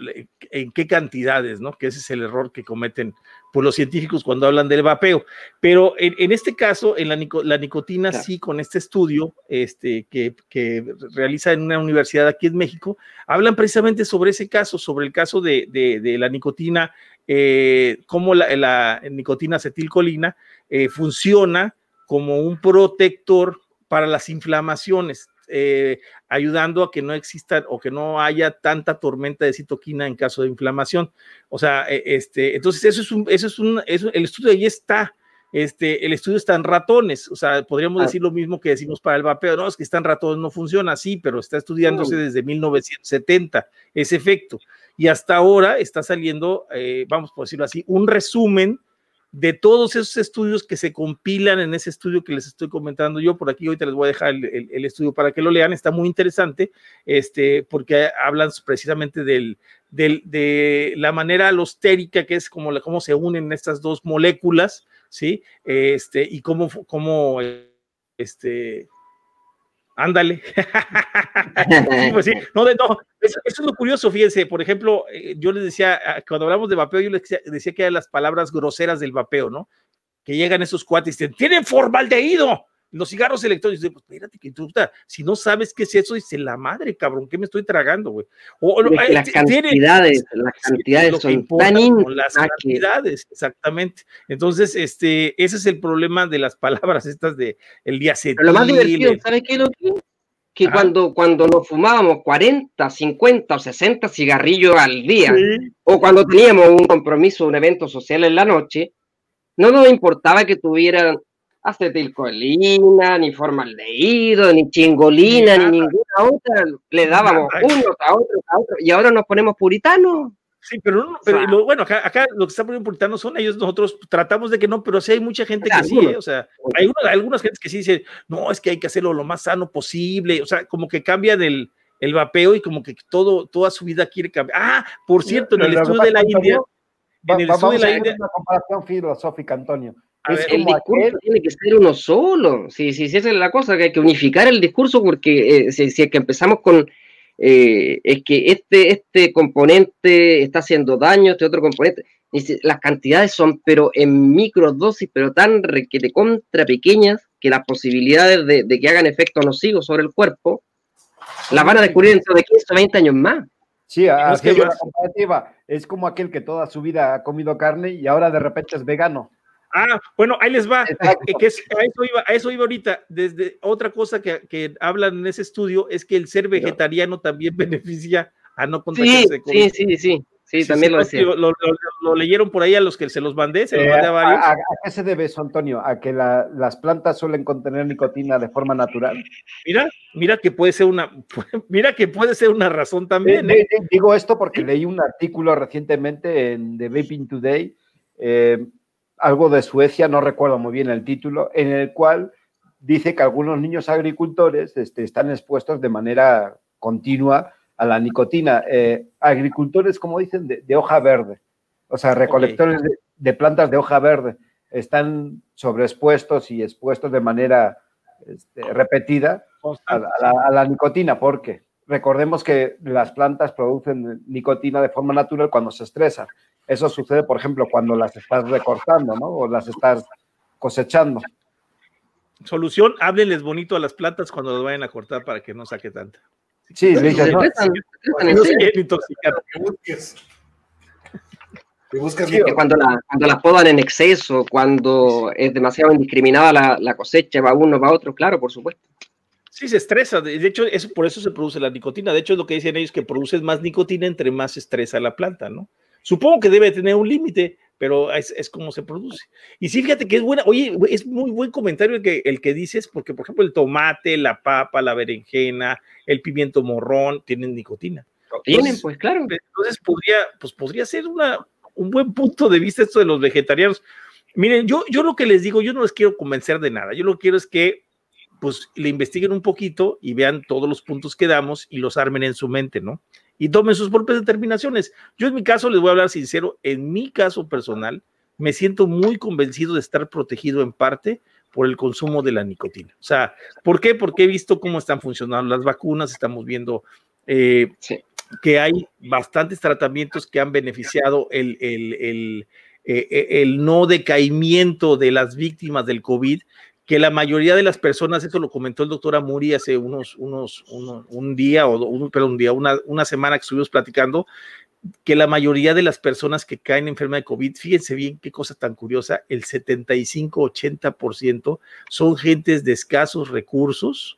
en qué cantidades, ¿no? Que ese es el error que cometen pues, los científicos cuando hablan del vapeo. Pero en, este caso, en la, la nicotina, sí, con este estudio este, que, que, realiza en una universidad aquí en México, hablan precisamente sobre ese caso, sobre el caso de, de, la nicotina, eh, cómo la, la, nicotina acetilcolina eh, funciona como un protector para las inflamaciones eh, ayudando a que no exista o que no haya tanta tormenta de citoquina en caso de inflamación. O sea, e, este, entonces eso es un, eso es un, el estudio ahí está. Este, el estudio está en ratones, o sea, podríamos decir lo mismo que decimos para el vapeo, no, es que está en ratones, no funciona así, pero está estudiándose desde 1970 ese efecto. Y hasta ahora está saliendo, eh, vamos por decirlo así, un resumen de todos esos estudios que se compilan en ese estudio que les estoy comentando yo, por aquí ahorita les voy a dejar el, estudio para que lo lean, está muy interesante, este, porque hablan precisamente del, de la manera alostérica, que es como cómo se unen estas dos moléculas, ¿sí? Este, y cómo, cómo este, Ándale. [laughs] pues sí, no, no, eso, es lo curioso, fíjense, por ejemplo, eh, yo les decía, ah, cuando hablamos de vapeo, yo les decía, que eran las palabras groseras del vapeo, ¿no? Que llegan esos cuates y dicen, tienen formaldehído, los cigarros electrónicos. Pues espérate, que tú, si no sabes qué es eso, dice la madre, cabrón, ¿qué me estoy tragando, güey? O, las cantidades, las cantidades son tan las cantidades, exactamente. Entonces, este, ese es el problema de las palabras estas de el día Pero lo más divertido, ¿sabes qué, lo que cuando, cuando nos fumábamos 40, 50 o 60 cigarrillos al día, o cuando teníamos un compromiso, un evento social en la noche, no nos importaba que tuvieran acetilcolina, ni formaldehído, ni chingolina, ni, ninguna otra. Le dábamos uno a otro, a otro, y ahora nos ponemos puritanos. Sí, pero, pero lo, bueno, acá, acá lo que están poniendo puritanos son ellos, nosotros tratamos de que no, pero sí hay mucha gente que sí, ¿eh? o sea, hay algunas gentes que sí dicen, no, es que hay que hacerlo lo más sano posible, o sea, como que cambia del el vapeo y como que todo, toda su vida quiere cambiar. Ah, por cierto, en el estudio de la India, en el estudio de la India. Una comparación filosófica, Antonio el discurso tiene que ser uno solo. Sí, sí, sí, esa es la cosa, que hay que unificar el discurso porque eh, si, es que empezamos con, eh, es que este, este componente está haciendo daño, este otro componente, las cantidades son pero en microdosis, pero tan requete contra pequeñas que las posibilidades de, que hagan efecto nocivo sobre el cuerpo las van a descubrir dentro de 15 o 20 años más. Sí, así es la comparativa. Es como aquel que toda su vida ha comido carne y ahora de repente es vegano. Ah, bueno, ahí les va. Que es, a, eso iba, a eso iba ahorita. Desde otra cosa que, que, hablan en ese estudio es que el ser vegetariano también [laughs] beneficia a no contagiarse sí, Sí, sí, sí. Sí, también lo decía. Lo, leyeron por ahí a los que se los mandé, se los mandé a eh, varios. ¿A, qué se debe eso, Antonio? ¿A que las plantas suelen contener nicotina de forma natural? Mira, mira que puede ser una, [laughs] mira que puede ser una razón también. ¿eh? Digo esto porque leí un artículo recientemente en The Vaping Today eh, algo de Suecia, no recuerdo muy bien el título, en el cual dice que algunos niños agricultores este, están expuestos de manera continua a la nicotina. Eh, agricultores, como dicen, de, hoja verde, o sea, recolectores de, plantas de hoja verde, están sobreexpuestos y expuestos de manera este, repetida a la, nicotina, porque recordemos que las plantas producen nicotina de forma natural cuando se estresan. Eso sucede, por ejemplo, cuando las estás recortando, ¿no? O las estás cosechando. Solución, háblenles bonito a las plantas cuando las vayan a cortar para que no saque tanta. Sí, le dicen, no, intoxicar. cuando, la, cuando las podan en exceso, cuando es demasiado indiscriminada la, la cosecha, va uno, va otro, claro, por supuesto. Sí, se estresa. De hecho, eso, por eso se produce la nicotina. De hecho, es lo que dicen ellos, que produces más nicotina entre más estresa la planta, ¿no? Supongo que debe tener un límite, pero es, como se produce. Y sí, fíjate que es buena, oye, es muy buen comentario el que, el que dices, porque por ejemplo el tomate, la papa, la berenjena, el pimiento morrón tienen nicotina. Tienen, pues claro. Entonces podría, pues podría ser una, un buen punto de vista esto de los vegetarianos. Miren, yo, yo lo que les digo, yo no les quiero convencer de nada, yo lo que quiero es que pues le investiguen un poquito y vean todos los puntos que damos y los armen en su mente, ¿no? Y tomen sus propias determinaciones. Yo en mi caso, les voy a hablar sincero, en mi caso personal, me siento muy convencido de estar protegido en parte por el consumo de la nicotina. O sea, ¿por qué? Porque he visto cómo están funcionando las vacunas, estamos viendo eh, que hay bastantes tratamientos que han beneficiado el, el, el, eh, eh, el no decaimiento de las víctimas del COVID que la mayoría de las personas, eso lo comentó el doctor Amuri hace unos, unos, un día o un, perdón, un día, una, una semana que estuvimos platicando, que la mayoría de las personas que caen enferma de COVID, fíjense bien qué cosa tan curiosa, el 75-80% son gentes de escasos recursos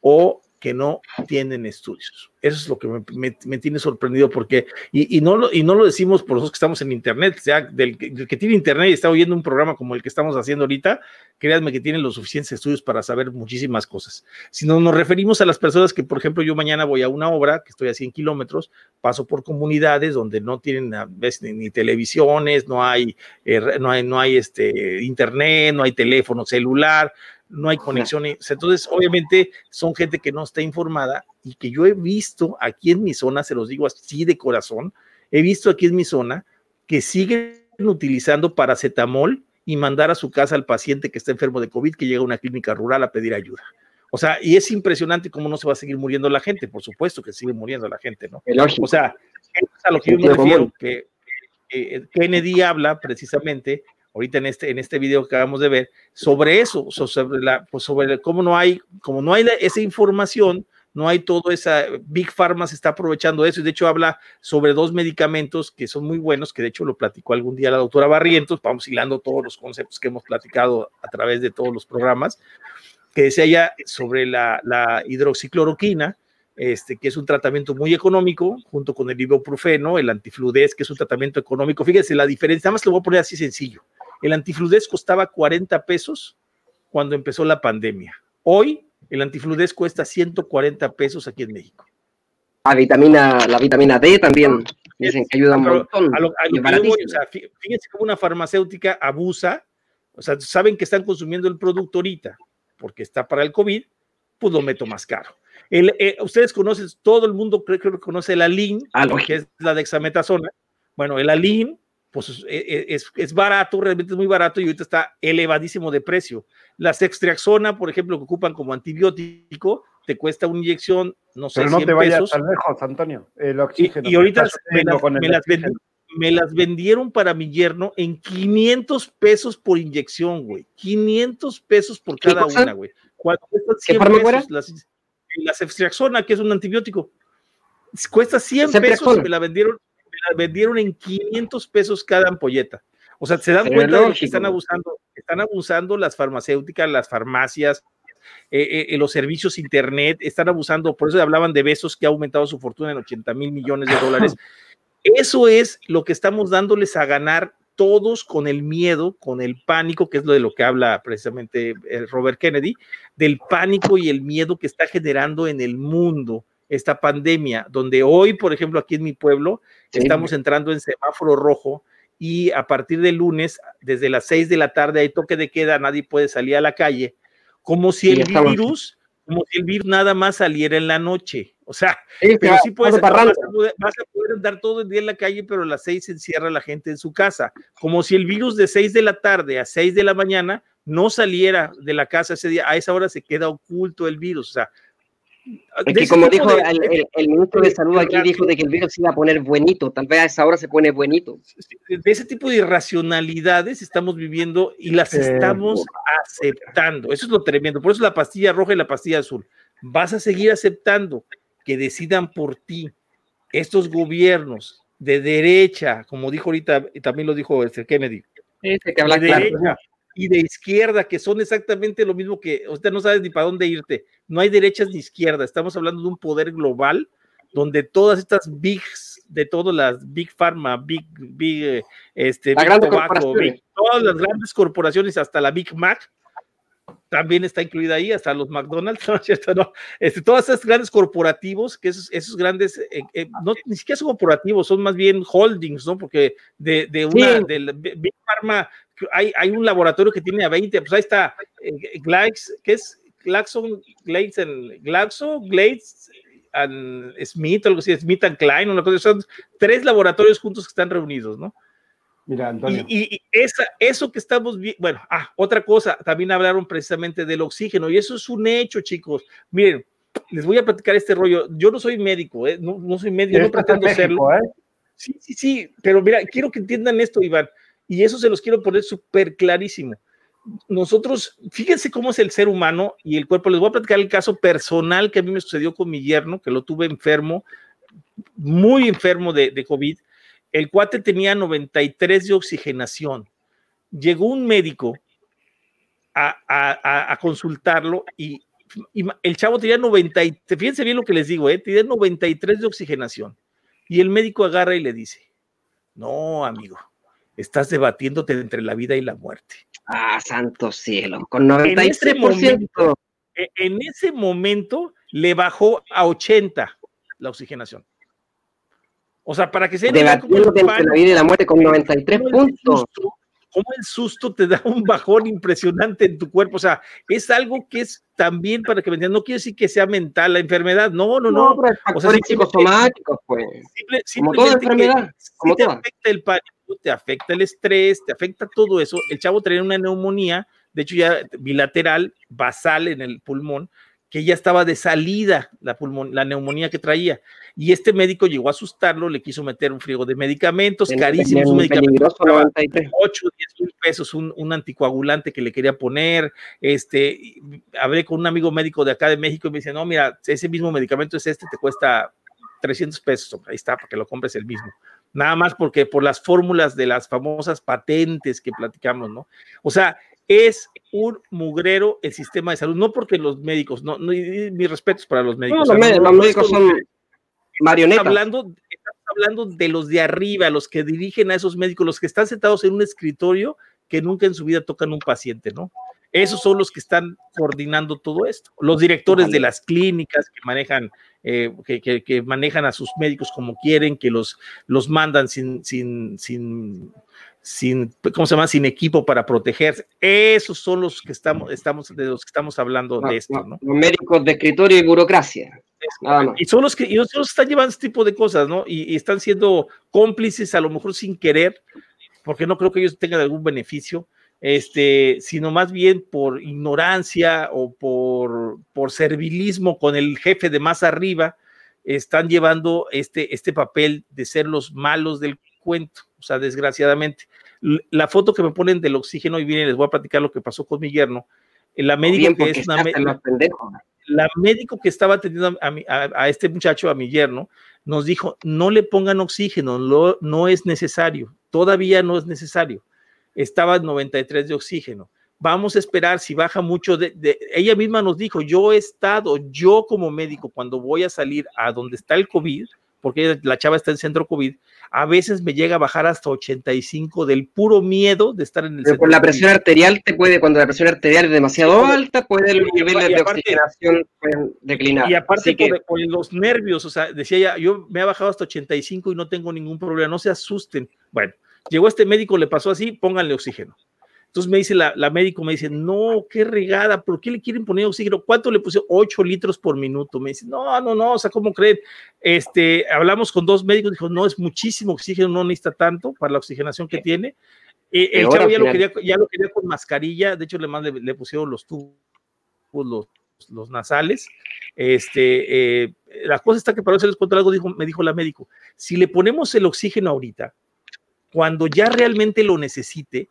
o que no tienen estudios. Eso es lo que me, tiene sorprendido porque, y, no lo, y no lo decimos por los que estamos en Internet, o sea, del, que tiene Internet y está oyendo un programa como el que estamos haciendo ahorita, créanme que tienen los suficientes estudios para saber muchísimas cosas. Si no nos referimos a las personas que, por ejemplo, yo mañana voy a una obra, que estoy a 100 kilómetros, paso por comunidades donde no tienen ni, televisiones, no hay, eh, no hay, no hay este, Internet, no hay teléfono celular, no hay conexiones. Entonces, obviamente, son gente que no está informada y que yo he visto aquí en mi zona, se los digo así de corazón, he visto aquí en mi zona que siguen utilizando paracetamol y mandar a su casa al paciente que está enfermo de COVID, que llega a una clínica rural a pedir ayuda. O sea, y es impresionante cómo no se va a seguir muriendo la gente, por supuesto que sigue muriendo la gente, ¿no? O sea, es a lo que yo me refiero, que Kennedy habla precisamente ahorita en este, en este video que acabamos de ver, sobre eso, sobre, la, pues sobre cómo no hay, como no hay esa información, no hay todo esa, Big Pharma se está aprovechando de eso y de hecho habla sobre dos medicamentos que son muy buenos, que de hecho lo platicó algún día la doctora Barrientos, vamos hilando todos los conceptos que hemos platicado a través de todos los programas, que decía ya sobre la, hidroxicloroquina, este, que es un tratamiento muy económico, junto con el ibuprofeno, el antifludez, que es un tratamiento económico. Fíjense la diferencia, nada más lo voy a poner así sencillo. El antifludez costaba 40 pesos cuando empezó la pandemia. Hoy el antifludez cuesta 140 pesos aquí en México. La vitamina, la vitamina D también dicen que ayuda un montón. fíjense cómo una farmacéutica abusa, o sea, saben que están consumiendo el producto ahorita porque está para el COVID, pues lo meto más caro. Eh, ustedes conocen, todo el mundo creo, que conoce el Alin, ah, que es la dexametasona. Bueno, el Alin pues es, es, barato, realmente es muy barato y ahorita está elevadísimo de precio. La sextriaxona, por ejemplo, que ocupan como antibiótico, te cuesta una inyección, no sé, Pero no te vayas tan lejos, Antonio, el oxígeno. Y, ahorita me las, me, las vendieron para mi yerno en 500 pesos por inyección, güey. 500 pesos por cada una, güey. Cuando cuesta 100 pesos, la, la ceftriaxona, que es un antibiótico, cuesta 100 pesos, me la vendieron vendieron en 500 pesos cada ampolleta. O sea, se dan cuenta de que están abusando, están abusando las farmacéuticas, las farmacias, eh, eh, eh, los servicios internet, están abusando, por eso hablaban de besos que ha aumentado su fortuna en 80 mil millones de dólares. [laughs] Eso es lo que estamos dándoles a ganar todos con el miedo, con el pánico, que es lo de lo que habla precisamente Robert Kennedy, del pánico y el miedo que está generando en el mundo esta pandemia, donde hoy, por ejemplo, aquí en mi pueblo, estamos entrando en semáforo rojo y a partir del lunes, desde las 6 de la tarde hay toque de queda, nadie puede salir a la calle, como si el virus, como si el virus nada más saliera en la noche. O sea, pero sí puedes, vas, a poder, vas a poder andar todo el día en la calle, pero a las 6 se encierra la gente en su casa, como si el virus de 6 de la tarde a 6 de la mañana no saliera de la casa ese día, a esa hora se queda oculto el virus. O sea, es que como dijo el, el, ministro de salud aquí, dijo de que el virus se iba a poner buenito, tal vez a esa hora se pone buenito. De ese tipo de irracionalidades estamos viviendo y las estamos aceptando. Eso es lo tremendo. Por eso la pastilla roja y la pastilla azul. Vas a seguir aceptando que decidan por ti estos gobiernos de derecha, como dijo ahorita, y también lo dijo este Kennedy, este que habla de derecha, y de izquierda, que son exactamente lo mismo que usted no sabes ni para dónde irte. No hay derechas ni izquierda. Estamos hablando de un poder global donde todas estas bigs, de todas las big pharma, big, big, eh, este, big tobacco, todas las grandes corporaciones, hasta la Big Mac, también está incluida ahí, hasta los McDonald's, [laughs] ¿no es cierto? No, este, todas esas grandes corporativos, que esos, esos grandes, eh, eh, no, ni siquiera son corporativos, son más bien holdings, ¿no? Porque de, de una, sí. de Big Pharma hay, hay un laboratorio que tiene a 20, pues ahí está eh, Glax, ¿qué es? Glaxon, Glades and Glaxo, Glades and Smith, algo así, Smith and Klein, una cosa, son tres laboratorios juntos que están reunidos, ¿no? Mira, Antonio. Y, y esa, eso que estamos viendo, bueno, ah, otra cosa, también hablaron precisamente del oxígeno, y eso es un hecho, chicos. Miren, les voy a platicar este rollo. Yo no soy médico, ¿eh? no, no soy médico, no pretendo México, serlo. ¿eh? Sí, sí, sí, pero mira, quiero que entiendan esto, Iván. Y eso se los quiero poner súper clarísimo. Nosotros, fíjense cómo es el ser humano y el cuerpo. Les voy a platicar el caso personal que a mí me sucedió con mi yerno, que lo tuve enfermo, muy enfermo de, COVID. El cuate tenía 93 de oxigenación. Llegó un médico a, a, a consultarlo y, y, el chavo tenía 90, fíjense bien lo que les digo, ¿eh? tenía 93 de oxigenación. Y el médico agarra y le dice, no, amigo, estás debatiéndote entre la vida y la muerte. Ah, santo cielo, con 93%. En ese momento, en ese momento le bajó a 80 la oxigenación. O sea, para que se debatiéndote entre la vida y la muerte con 93 puntos. Cómo el susto te da un bajón impresionante en tu cuerpo. O sea, es algo que es también para que me entiendan. No quiere decir que sea mental la enfermedad. No, no, no. no. o sea, psicosomáticos, pues. Simple, como toda enfermedad. Como te toda. afecta el pánico, te afecta el estrés, te afecta todo eso. El chavo tenía una neumonía, de hecho ya bilateral, basal en el pulmón, que ya estaba de salida la, pulmón, la neumonía que traía. Y este médico llegó a asustarlo, le quiso meter un friego de medicamentos, carísimos, un medicamento, 8 o 10 mil pesos, un, un, anticoagulante que le quería poner. Este, hablé con un amigo médico de acá de México y me dice, no, mira, ese mismo medicamento es este, te cuesta 300 pesos, ahí está, para que lo compres el mismo nada más porque por las fórmulas de las famosas patentes que platicamos, ¿no? O sea, es un mugrero el sistema de salud, no porque los médicos, no, no mis respetos para los médicos. No, los, médicos, los médicos son marionetas. Estamos hablando, estamos hablando de los de arriba, los que dirigen a esos médicos, los que están sentados en un escritorio que nunca en su vida tocan un paciente, ¿no? Esos son los que están coordinando todo esto. Los directores de las clínicas que manejan, eh, que, que, que, manejan a sus médicos como quieren, que los, los mandan sin, sin, sin, sin, ¿cómo se llama? Sin equipo para protegerse. Esos son los que estamos, estamos de los que estamos hablando no, de esto, ¿no? Los médicos de escritorio y burocracia. Y son los que y los están llevando este tipo de cosas, ¿no? Y, y están siendo cómplices, a lo mejor sin querer, porque no creo que ellos tengan algún beneficio este, sino más bien por ignorancia o por, por servilismo con el jefe de más arriba, están llevando este, este papel de ser los malos del cuento, o sea, desgraciadamente. La foto que me ponen del oxígeno, y viene, les voy a platicar lo que pasó con mi yerno. La médico que es una la médico que estaba atendiendo a, mi, a, a, este muchacho, a mi yerno, nos dijo, no le pongan oxígeno, lo, no es necesario, todavía no es necesario estaba en 93 de oxígeno. Vamos a esperar si baja mucho de, de, ella misma nos dijo, yo he estado, yo como médico, cuando voy a salir a donde está el COVID, porque la chava está en centro COVID, a veces me llega a bajar hasta 85 del puro miedo de estar en el Pero centro. Por la presión arterial te puede, cuando la presión arterial es demasiado alta, puede los niveles de aparte, oxigenación pueden declinar. Y aparte que, por, los nervios, o sea, decía ella, yo me ha bajado hasta 85 y no tengo ningún problema, no se asusten. Bueno, Llegó este médico, le pasó así, pónganle oxígeno. Entonces me dice la, la, médico, me dice, no, qué regada, ¿por qué le quieren poner oxígeno? ¿Cuánto le puse? 8 litros por minuto. Me dice, no, no, no, o sea, ¿cómo creen? Este, hablamos con dos médicos, dijo, no, es muchísimo oxígeno, no necesita tanto para la oxigenación que tiene. Eh, el chavo ya lo, quería, ya lo quería con mascarilla, de hecho le, le, le pusieron los tubos, los, los nasales. Este, eh, la cosa está que para eso les cuento algo, dijo, me dijo la médico, si le ponemos el oxígeno ahorita, cuando ya realmente lo necesite,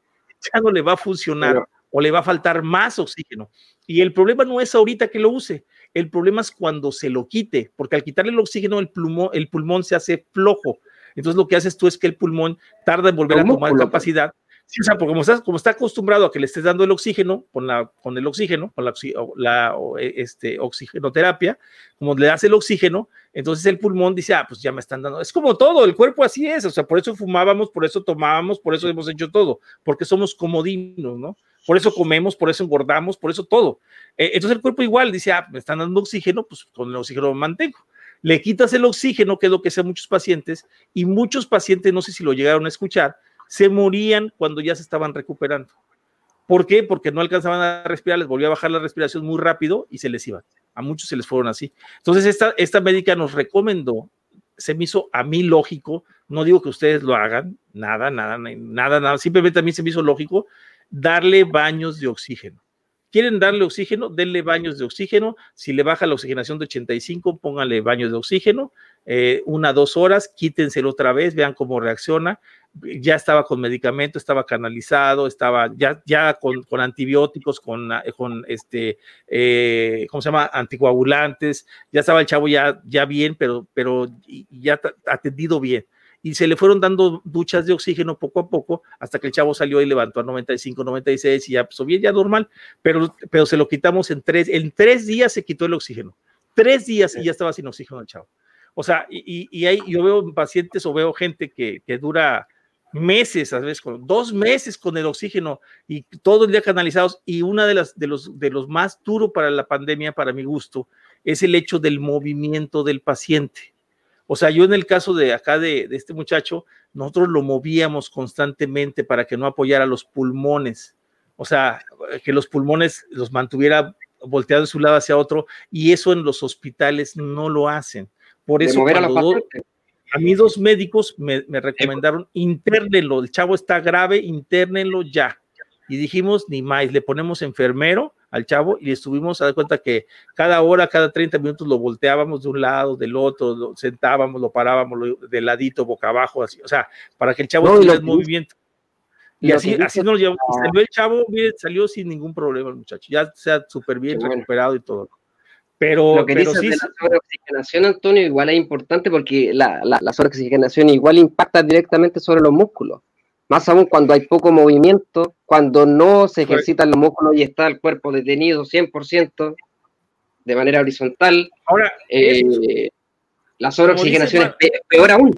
ya no le va a funcionar Pero, o le va a faltar más oxígeno. Y el problema no es ahorita que lo use, el problema es cuando se lo quite, porque al quitarle el oxígeno, el pulmón, el pulmón se hace flojo. Entonces lo que haces tú es que el pulmón tarda en volver a tomar capacidad. Sí, o sea, porque como, estás, como está acostumbrado a que le estés dando el oxígeno, con, la, con el oxígeno, con la, la este, oxigenoterapia, como le das el oxígeno, entonces el pulmón dice, ah, pues ya me están dando. Es como todo, el cuerpo así es, o sea, por eso fumábamos, por eso tomábamos, por eso hemos hecho todo, porque somos comodinos, ¿no? Por eso comemos, por eso engordamos, por eso todo. Eh, entonces el cuerpo igual dice, ah, me están dando oxígeno, pues con el oxígeno me mantengo. Le quitas el oxígeno, que es lo que hacen muchos pacientes, y muchos pacientes, no sé si lo llegaron a escuchar, se morían cuando ya se estaban recuperando. ¿Por qué? Porque no alcanzaban a respirar, les volvía a bajar la respiración muy rápido y se les iban. A muchos se les fueron así. Entonces, esta, esta médica nos recomendó, se me hizo a mí lógico, no digo que ustedes lo hagan, nada, nada, nada, nada, simplemente a mí se me hizo lógico darle baños de oxígeno. ¿Quieren darle oxígeno? Denle baños de oxígeno. Si le baja la oxigenación de 85, pónganle baños de oxígeno. Eh, una, dos horas, quítenselo otra vez, vean cómo reacciona ya estaba con medicamento, estaba canalizado, estaba ya, ya con, con antibióticos, con, con este, eh, ¿cómo se llama? Anticoagulantes, ya estaba el chavo ya, ya bien, pero, pero ya atendido bien. Y se le fueron dando duchas de oxígeno poco a poco hasta que el chavo salió y levantó a 95, 96 y ya pues, bien, ya normal, pero, pero se lo quitamos en tres, en tres días se quitó el oxígeno. Tres días y ya estaba sin oxígeno el chavo. O sea, y, y, ahí yo veo pacientes o veo gente que, que dura meses, a veces dos meses con el oxígeno y todo el día canalizados. Y una de las de los de los más duro para la pandemia, para mi gusto, es el hecho del movimiento del paciente. O sea, yo en el caso de acá de, de este muchacho, nosotros lo movíamos constantemente para que no apoyara los pulmones. O sea, que los pulmones los mantuviera volteados de su lado hacia otro, y eso en los hospitales no lo hacen. Por eso, cuando, a mí dos médicos me, me recomendaron internenlo, el chavo está grave, internenlo ya. Y dijimos, ni más, le ponemos enfermero al chavo y estuvimos a dar cuenta que cada hora, cada 30 minutos lo volteábamos de un lado, del otro, lo sentábamos, lo parábamos lo, de ladito, boca abajo, así, o sea, para que el chavo no, tuviera el movimiento. Y así, así nos llevamos. No. Salió el chavo, bien, salió sin ningún problema el muchacho, ya sea súper bien bueno. recuperado y todo. Pero, lo que pero dices sí, de la sobreoxigenación, Antonio, igual es importante porque la, la, la, sobreoxigenación igual impacta directamente sobre los músculos. Más aún cuando hay poco movimiento, cuando no se ejercitan los músculos y está el cuerpo detenido 100% de manera horizontal. Ahora, eh, la sobreoxigenación es peor aún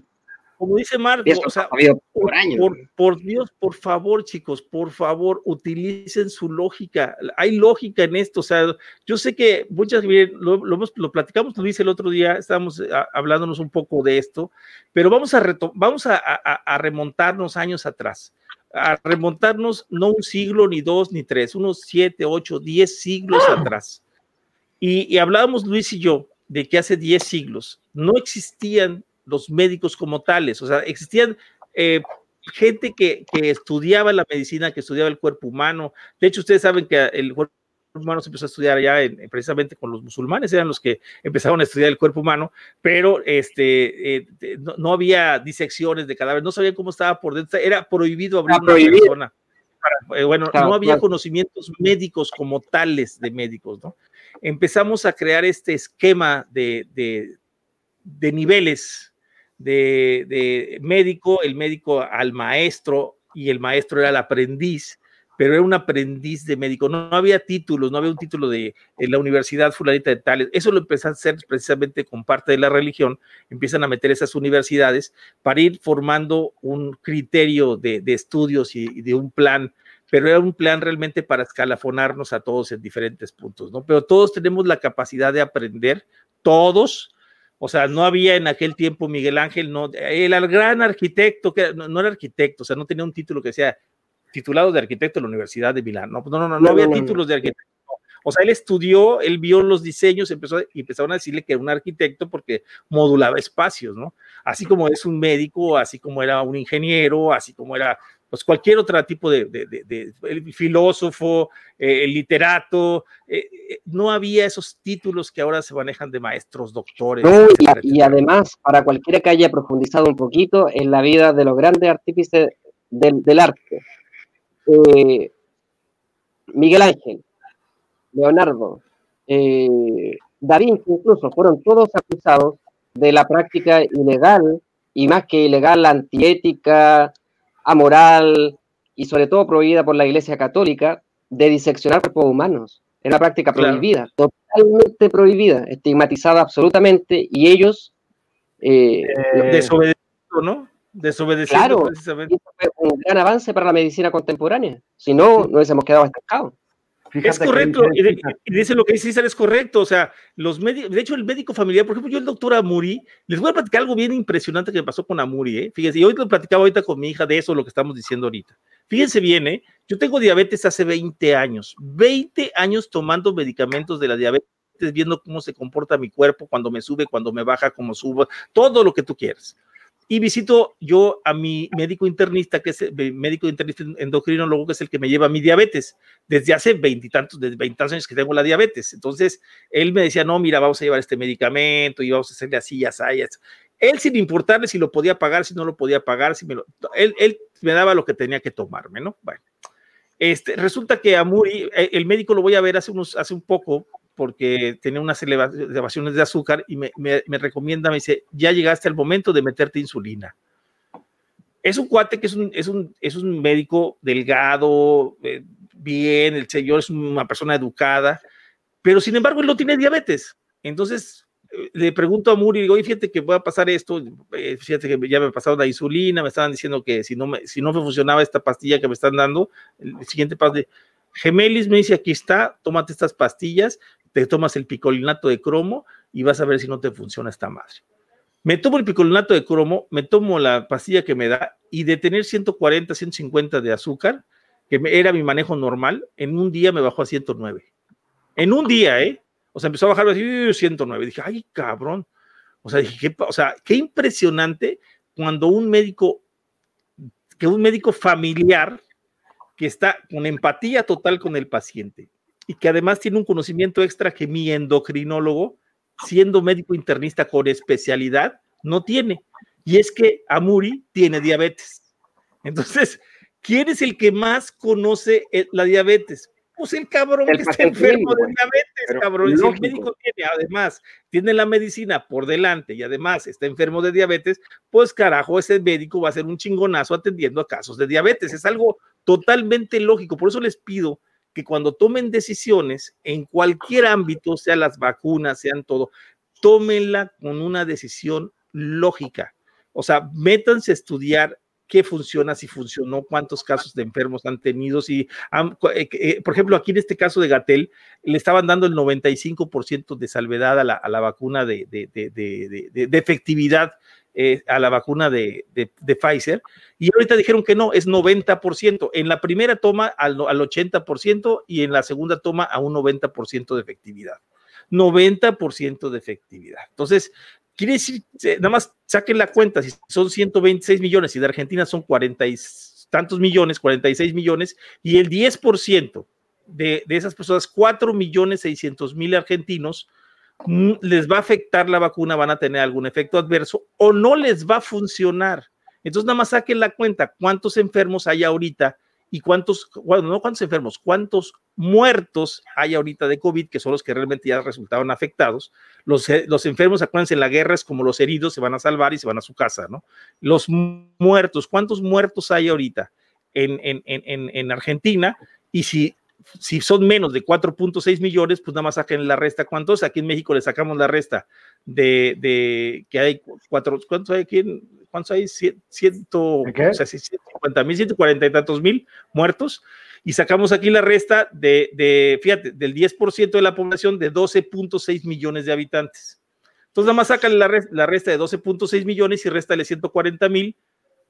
como dice Marco, o sea, por, año. Por, por, Dios, por favor, chicos, por favor, utilicen su lógica. Hay lógica en esto. O sea, yo sé que muchas veces lo, lo, lo platicamos, lo dice el otro día, estábamos a, eh, hablándonos un poco de esto, pero vamos a, vamos a, a, a remontarnos años atrás a remontarnos no un siglo, ni dos, ni tres, unos siete, ocho, diez siglos ¡Ah! atrás. Y, y, hablábamos Luis y yo de que hace diez siglos no existían los médicos como tales, o sea, existían eh, gente que, que, estudiaba la medicina, que estudiaba el cuerpo humano. De hecho, ustedes saben que el cuerpo humano se empezó a estudiar ya en, precisamente con los musulmanes, eran los que empezaron a estudiar el cuerpo humano, pero este, eh, no, no, había disecciones de cadáveres, no sabían cómo estaba por dentro, era prohibido abrir una persona. Eh, bueno, claro, no había claro. conocimientos médicos como tales de médicos, ¿no? Empezamos a crear este esquema de, de, de niveles de, médico, el médico al maestro y el maestro era el aprendiz, pero era un aprendiz de médico. No, no había títulos, no había un título de, de, la universidad fulanita de tales. Eso lo empezó a hacer precisamente con parte de la religión. Empiezan a meter esas universidades para ir formando un criterio de, de estudios y, y de un plan pero era un plan realmente para escalafonarnos a todos en diferentes puntos, ¿no? Pero todos tenemos la capacidad de aprender, todos, O sea, no había en aquel tiempo Miguel Ángel, no, el gran arquitecto, que no, era arquitecto, o sea, no tenía un título que sea titulado de arquitecto de la Universidad de Milán. No, no, no, no, no había títulos de arquitecto. O sea, él estudió, él vio los diseños, empezó, y empezaron a decirle que era un arquitecto porque modulaba espacios, ¿no? Así como es un médico, así como era un ingeniero, así como era pues cualquier otro tipo de, de, filósofo, eh, el literato, eh, eh, no había esos títulos que ahora se manejan de maestros, doctores. y, además, para cualquiera que haya profundizado un poquito en la vida de los grandes artífices del, del arte, Miguel Ángel, Leonardo, Da Vinci incluso, fueron todos acusados de la práctica ilegal y más que ilegal, antiética, amoral y sobre todo prohibida por la Iglesia Católica de diseccionar cuerpos humanos. Era una práctica prohibida, totalmente prohibida, estigmatizada absolutamente y ellos... Eh, desobedeciendo, ¿no? Desobedeciendo claro, precisamente. fue un gran avance para la medicina contemporánea. Si no, nos hubiésemos quedado estancados es correcto, y, dice lo que dice César es correcto, o sea, los médicos, de hecho el médico familiar, por ejemplo, yo el doctor Amuri, les voy a platicar algo bien impresionante que me pasó con Amuri, ¿eh? fíjense, y hoy lo platicaba ahorita con mi hija de eso, lo que estamos diciendo ahorita. Fíjense bien, ¿eh? yo tengo diabetes hace 20 años, 20 años tomando medicamentos de la diabetes, viendo cómo se comporta mi cuerpo, cuando me sube, cuando me baja, cómo subo, todo lo que tú quieras y visito yo a mi médico internista, que es el médico internista endocrinólogo, que es el que me lleva mi diabetes, desde hace veintitantos, desde veintitantos años que tengo la diabetes. Entonces, él me decía, no, mira, vamos a llevar este medicamento y vamos a hacerle así, así, así. Él sin importarle si lo podía pagar, si no lo podía pagar, si me él, él me daba lo que tenía que tomarme, ¿no? Bueno, este, resulta que a Muri, eh, el médico lo voy a ver hace, unos, hace un poco, porque tenía unas elevaciones de azúcar y me, recomienda, me dice, ya llegaste al momento de meterte insulina. Es un cuate que es un, es un, es un médico delgado, eh, bien, el señor es una persona educada, pero sin embargo él no tiene diabetes. Entonces eh, le pregunto a Muri, digo, oye, fíjate que voy a pasar esto, eh, fíjate que ya me ha pasado la insulina, me estaban diciendo que si no me, si no me funcionaba esta pastilla que me están dando, el siguiente paso de Gemelis me dice, aquí está, tómate estas pastillas te tomas el picolinato de cromo y vas a ver si no te funciona esta madre. Me tomo el picolinato de cromo, me tomo la pastilla que me da y de tener 140, 150 de azúcar, que era mi manejo normal, en un día me bajó a 109. En un día, ¿eh? O sea, empezó a bajar a 109. Dije, ay, cabrón. O sea, dije, ¿qué, o sea, qué impresionante cuando un médico, que un médico familiar que está con empatía total con el paciente, y que además tiene un conocimiento extra que mi endocrinólogo, siendo médico internista con especialidad, no tiene. Y es que Amuri tiene diabetes. Entonces, ¿quién es el que más conoce eh, la diabetes? Pues el cabrón que está enfermo de diabetes, cabrón. Si el médico tiene, además, tiene la medicina por delante y además está enfermo de diabetes, pues carajo, ese médico va a ser un chingonazo atendiendo a casos de diabetes. Es algo totalmente lógico. Por eso les pido que cuando tomen decisiones en cualquier ámbito, sea las vacunas, sean todo, tómenla con una decisión lógica. O sea, métanse a estudiar qué funciona, si funcionó, cuántos casos de enfermos han tenido, si, eh, eh, por ejemplo, aquí en este caso de Gatel, le estaban dando el 95% de salvedad a la, vacuna de, de efectividad eh, a la vacuna de, Pfizer y ahorita dijeron que no, es 90%. En la primera toma al, al 80% y en la segunda toma a un 90% de efectividad. 90% de efectividad. Entonces, quiere decir, nada más saquen la cuenta, si son 126 millones y de Argentina son 40 y tantos millones, 46 millones, y el 10% de, de esas personas, 4 millones 600 mil argentinos, les va a afectar la vacuna, van a tener algún efecto adverso o no les va a funcionar. Entonces, nada más saquen la cuenta cuántos enfermos hay ahorita y cuántos, bueno, no cuántos enfermos, cuántos muertos hay ahorita de COVID, que son los que realmente ya resultaron afectados. Los, eh, enfermos, acuérdense, en la guerra es como los heridos se van a salvar y se van a su casa, ¿no? Los muertos, ¿cuántos muertos hay ahorita en Argentina? Y si si son menos de 4.6 millones, pues nada más saquen la resta. ¿Cuántos? Aquí en México le sacamos la resta de, de que hay cuatro, ¿cuántos hay aquí? ¿Cuántos hay? Ciento, o sea, 150 mil, 140 y tantos mil muertos. Y sacamos aquí la resta de, de fíjate, del 10% de la población de 12.6 millones de habitantes. Entonces nada más sácale la, la resta de 12.6 millones y réstale 140 mil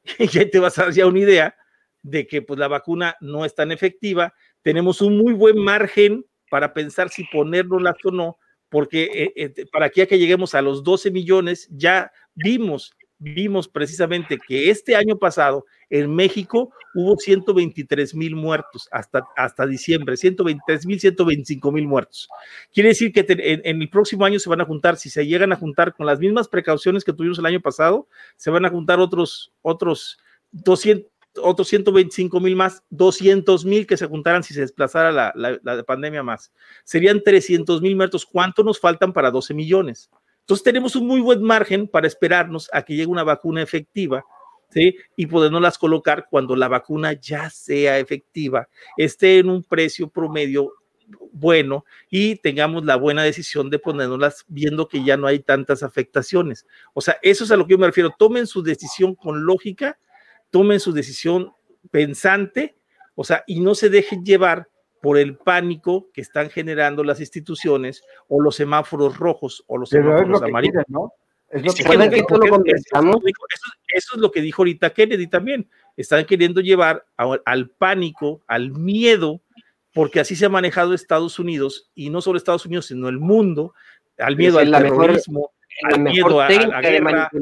[laughs] y ya te vas a dar ya una idea de que pues la vacuna no es tan efectiva. Tenemos un muy buen margen para pensar si ponernos o no, porque eh, eh, para aquí a que lleguemos a los 12 millones, ya vimos, vimos precisamente que este año pasado en México hubo 123 mil muertos hasta, hasta diciembre, 123 mil, 125 mil muertos. Quiere decir que en, en, el próximo año se van a juntar, si se llegan a juntar con las mismas precauciones que tuvimos el año pasado, se van a juntar otros, otros 200, otros 125 mil más, 200 mil que se juntaran si se desplazara la, la, pandemia más. Serían 300 mil muertos. ¿Cuánto nos faltan para 12 millones? Entonces tenemos un muy buen margen para esperarnos a que llegue una vacuna efectiva, ¿sí? Y podernos colocar cuando la vacuna ya sea efectiva, esté en un precio promedio bueno y tengamos la buena decisión de ponernoslas viendo que ya no hay tantas afectaciones. O sea, eso es a lo que yo me refiero. Tomen su decisión con lógica tomen su decisión pensante, o sea, y no se dejen llevar por el pánico que están generando las instituciones o los semáforos rojos o los semáforos amarillos. ¿no? Es lo que, eso, es lo que dijo ahorita Kennedy también. Están queriendo llevar al pánico, al miedo, porque así se ha manejado Estados Unidos y no solo Estados Unidos, sino el mundo, al miedo al terrorismo, al miedo a, la guerra, el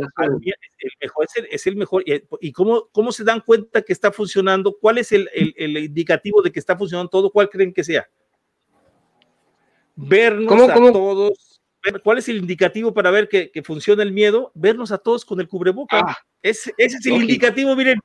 mejor, es, el, mejor. ¿Y, cómo, cómo se dan cuenta que está funcionando? ¿Cuál es el, el, indicativo de que está funcionando todo? ¿Cuál creen que sea? Vernos a todos. ¿Cuál es el indicativo para ver que, que, funciona el miedo? Vernos a todos con el cubreboca. Ah, ese, ese es el indicativo, miren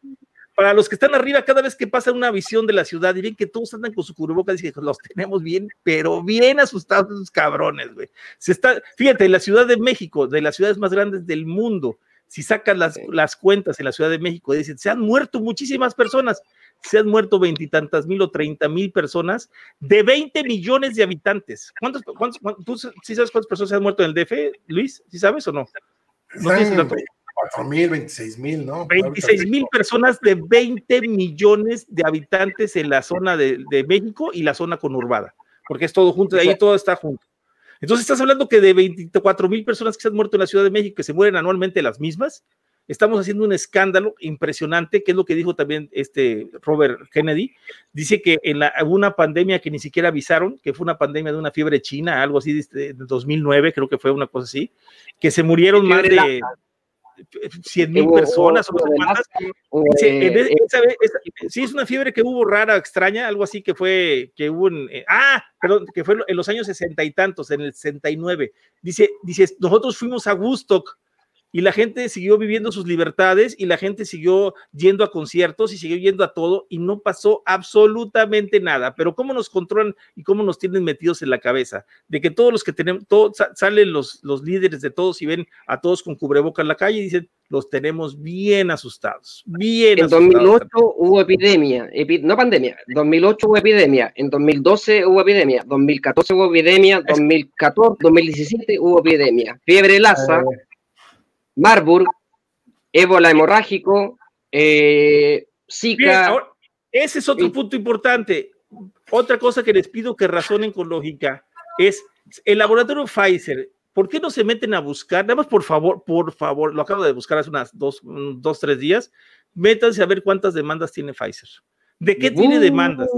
para los que están arriba, cada vez que pasa una visión de la ciudad y ven que todos andan con su cubrebocas, dicen, los tenemos bien, pero bien asustados esos cabrones, güey. Se está, fíjate, en la Ciudad de México, de las ciudades más grandes del mundo, si sacan las, las cuentas en la Ciudad de México, dicen, se han muerto muchísimas personas, se han muerto veintitantas mil o treinta mil personas de 20 millones de habitantes. ¿Cuántos, cuántos, tú sí sabes cuántas personas se han muerto en el DF, Luis? ¿Sí sabes o no? ¿No tienes dato? 4 mil, 26 mil, ¿no? 26 mil personas de 20 millones de habitantes en la zona de, de, México y la zona conurbada, porque es todo junto, de ahí todo está junto. Entonces estás hablando que de 24 mil personas que se han muerto en la Ciudad de México, que se mueren anualmente las mismas, estamos haciendo un escándalo impresionante, que es lo que dijo también este Robert Kennedy. Dice que en la, una pandemia que ni siquiera avisaron, que fue una pandemia de una fiebre china, algo así de, de 2009, creo que fue una cosa así, que se murieron más de 100 mil personas o sí, es una fiebre que hubo rara, extraña, algo así que fue, que hubo en, eh, ah, perdón, que fue en los años sesenta y tantos, en el 69. Dice, dice, nosotros fuimos a Woodstock y la gente siguió viviendo sus libertades y la gente siguió yendo a conciertos y siguió yendo a todo y no pasó absolutamente nada. Pero cómo nos controlan y cómo nos tienen metidos en la cabeza de que todos los que tenemos, todos, salen los, los líderes de todos y ven a todos con cubreboca en la calle y dicen, los tenemos bien asustados, bien en 2008 hubo epidemia, no pandemia, 2008 hubo epidemia, en 2012 hubo epidemia, 2014 hubo epidemia, 2014, 2017 hubo epidemia, fiebre Lassa, Marburg, ébola hemorrágico, eh, Zika. ese es otro punto importante. Otra cosa que les pido que razonen con lógica es el laboratorio Pfizer. ¿Por qué no se meten a buscar? Nada más, por favor, por favor, lo acabo de buscar hace unas dos, dos tres días. Métanse a ver cuántas demandas tiene Pfizer. ¿De qué tiene demandas?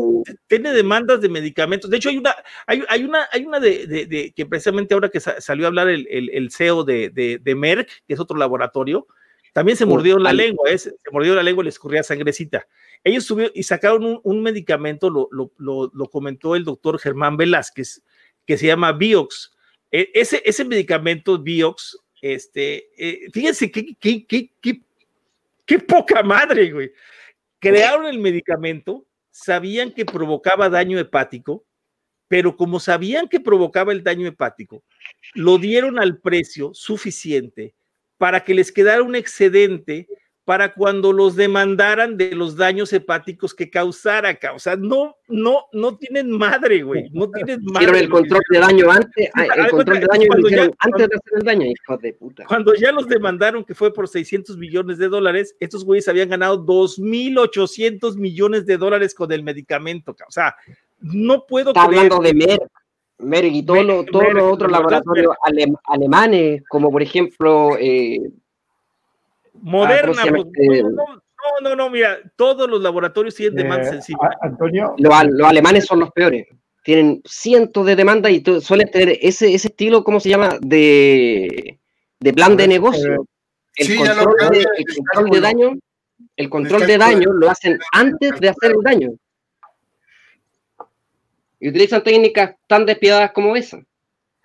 Tiene demandas de medicamentos. De hecho, hay una, hay, hay una, hay una de, de, que precisamente ahora que salió a hablar el, el, CEO de, de, Merck, que es otro laboratorio, también se mordió la lengua, ¿eh? se mordió la lengua y le escurría sangrecita. Ellos subieron y sacaron un, medicamento, lo, lo, lo, comentó el doctor Germán Velázquez, que se llama Biox. E, ese, ese medicamento Biox, este, eh, fíjense qué, qué, qué, qué, qué poca madre, güey crearon el medicamento, sabían que provocaba daño hepático, pero como sabían que provocaba el daño hepático, lo dieron al precio suficiente para que les quedara un excedente para cuando los demandaran de los daños hepáticos que causara. O sea, no, no, no tienen madre, güey. No [laughs] tienen madre. Hicieron el control de daño antes, el control de daño antes de hacer el daño, hijo de puta. Cuando ya los demandaron, que fue por 600 millones de dólares, estos güeyes habían ganado 2.800 millones de dólares con el medicamento. O sea, no puedo Está hablando de Merck. Merck y todos los, todos los otros laboratorios alem- alemanes, como por ejemplo, eh, Moderna, ¿cómo se llama pues, no, no, no, mira, todos los laboratorios tienen demandas Eh, encima. a- Antonio, los, al- los alemanes son los peores. Tienen cientos de demandas y suelen tener ese, ese estilo, ¿cómo se llama? De, de plan de Eh, negocio. El sí, ya lo control, de, cambian, el control de daño, el control de- daño lo hacen antes de hacer el daño. Y utilizan técnicas tan despiadadas como esa.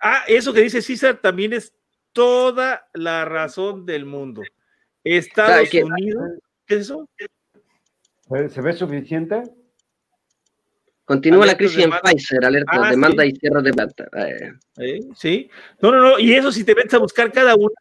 Ah, eso que dice César también es toda la razón del mundo. Estados. Unidos, ¿qué es eso? ¿se ve suficiente? Continúa la crisis en Pfizer, alerta, Ah, demanda sí. y cierre de planta. Eh, ¿Eh? Sí. No, no, no. Y eso si te metes a buscar cada una,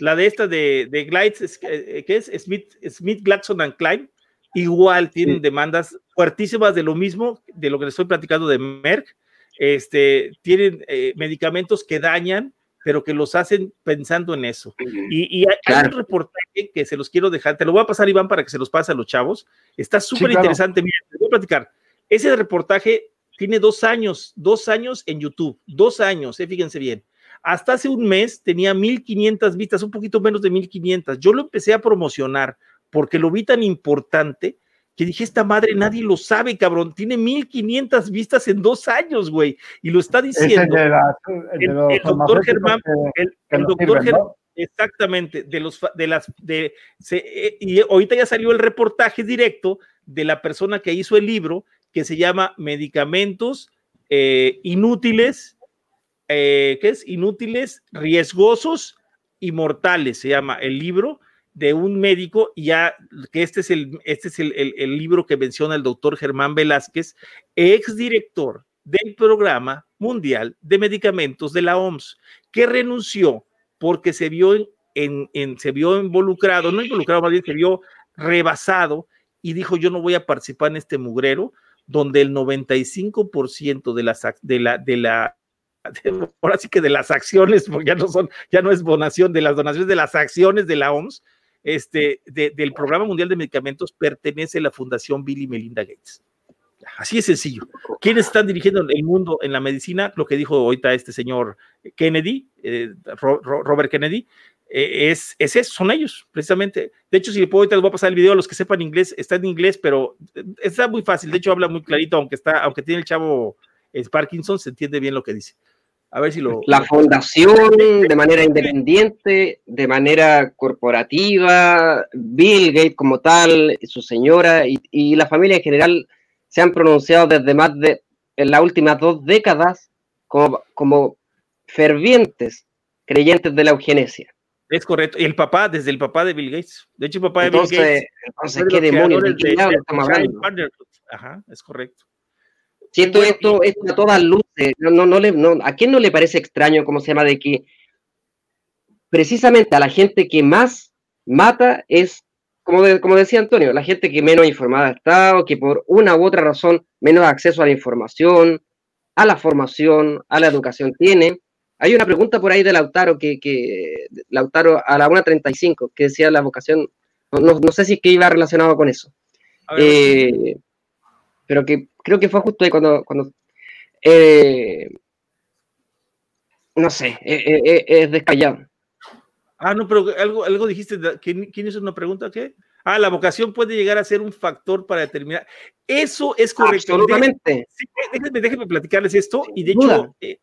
la de esta de, de Glides, es- eh, ¿qué es? Smith, Smith, Glaxon and Klein, igual tienen Sí. demandas fuertísimas de lo mismo, de lo que les estoy platicando de Merck. Este, tienen eh, medicamentos que dañan, pero que los hacen pensando en eso. Y, y hay, hay Claro. un reportaje que se los quiero dejar, te lo voy a pasar, Iván, para que se los pase a los chavos. Está súper claro. interesante. Mira, te voy a platicar. Ese reportaje tiene dos años, dos años en YouTube, dos años, eh, fíjense bien. Hasta hace un mes tenía 1500 vistas, un poquito menos de 1500. Yo lo empecé a promocionar porque lo vi tan importante que dije, esta madre nadie lo sabe, cabrón. Tiene 1500 vistas en dos años, güey. Y lo está Es el diciendo la- el doctor Germán, que- el, que doctor sirven, Germán. ¿no? Exactamente, de los de las de se- eh, y ahorita ya salió el reportaje directo de la persona que hizo el libro que se llama Medicamentos eh, inútiles, eh, ¿qué es? Inútiles, riesgosos y mortales, se llama el libro de un médico, y ya que este es el, este es el, el- libro que menciona el doctor Germán Velázquez, exdirector del Programa Mundial de Medicamentos de la OMS, que renunció porque se vio, en, en- se vio involucrado, no involucrado, más bien se vio rebasado y dijo yo no voy a participar en este mugrero donde el 95% de las de la de la ahora sí que de las acciones, porque ya no son, ya no es donación, de las donaciones de las acciones de la OMS, este, de- del Programa Mundial de Medicamentos pertenece a la Fundación Bill y Melinda Gates. Así es sencillo. ¿Quiénes están dirigiendo el mundo en la medicina? Lo que dijo ahorita este señor Kennedy, eh, Ro- Ro- Robert Kennedy, eh, es, es eso, son ellos, precisamente. De hecho, si le puedo, ahorita les voy a pasar el video a los que sepan inglés, está en inglés, pero eh, está muy fácil. De hecho, habla muy clarito, aunque está, aunque tiene el chavo es Parkinson, se entiende bien lo que dice. A ver si lo. La fundación de manera independiente, de manera corporativa, Bill Gates como tal, su señora y, y la familia en general se han pronunciado desde más de en las últimas dos décadas como, como fervientes creyentes de la eugenesia. Es correcto. Y el papá, desde el papá de Bill Gates. De hecho, el papá de Bill Entonces, Gates. entonces de ¿qué demonios? ¿De de- de? Parenthood. Ajá, es correcto. Si esto, esto, esto a todas luces, no, no, no le, no, ¿a quién no le parece extraño, cómo se llama, de que precisamente a la gente que más mata es, como, de- como decía Antonio, la gente que menos informada está o que por una u otra razón menos acceso a la información, a la formación, a la educación tiene? Hay una pregunta por ahí de Lautaro, que, que Lautaro a la 1.35, que decía la vocación, no, no- no sé si es que iba relacionado con eso. A ver, Eh, pero que creo que fue justo ahí cuando, cuando eh, no sé, eh, eh, eh, es descallado. Ah, no, pero algo, algo dijiste. ¿Quién, quién hizo una pregunta? ¿Qué? Ah, la vocación puede llegar a ser un factor para determinar. Eso es correcto. Absolutamente. Déjenme, déjenme platicarles esto. Y de hecho, eh,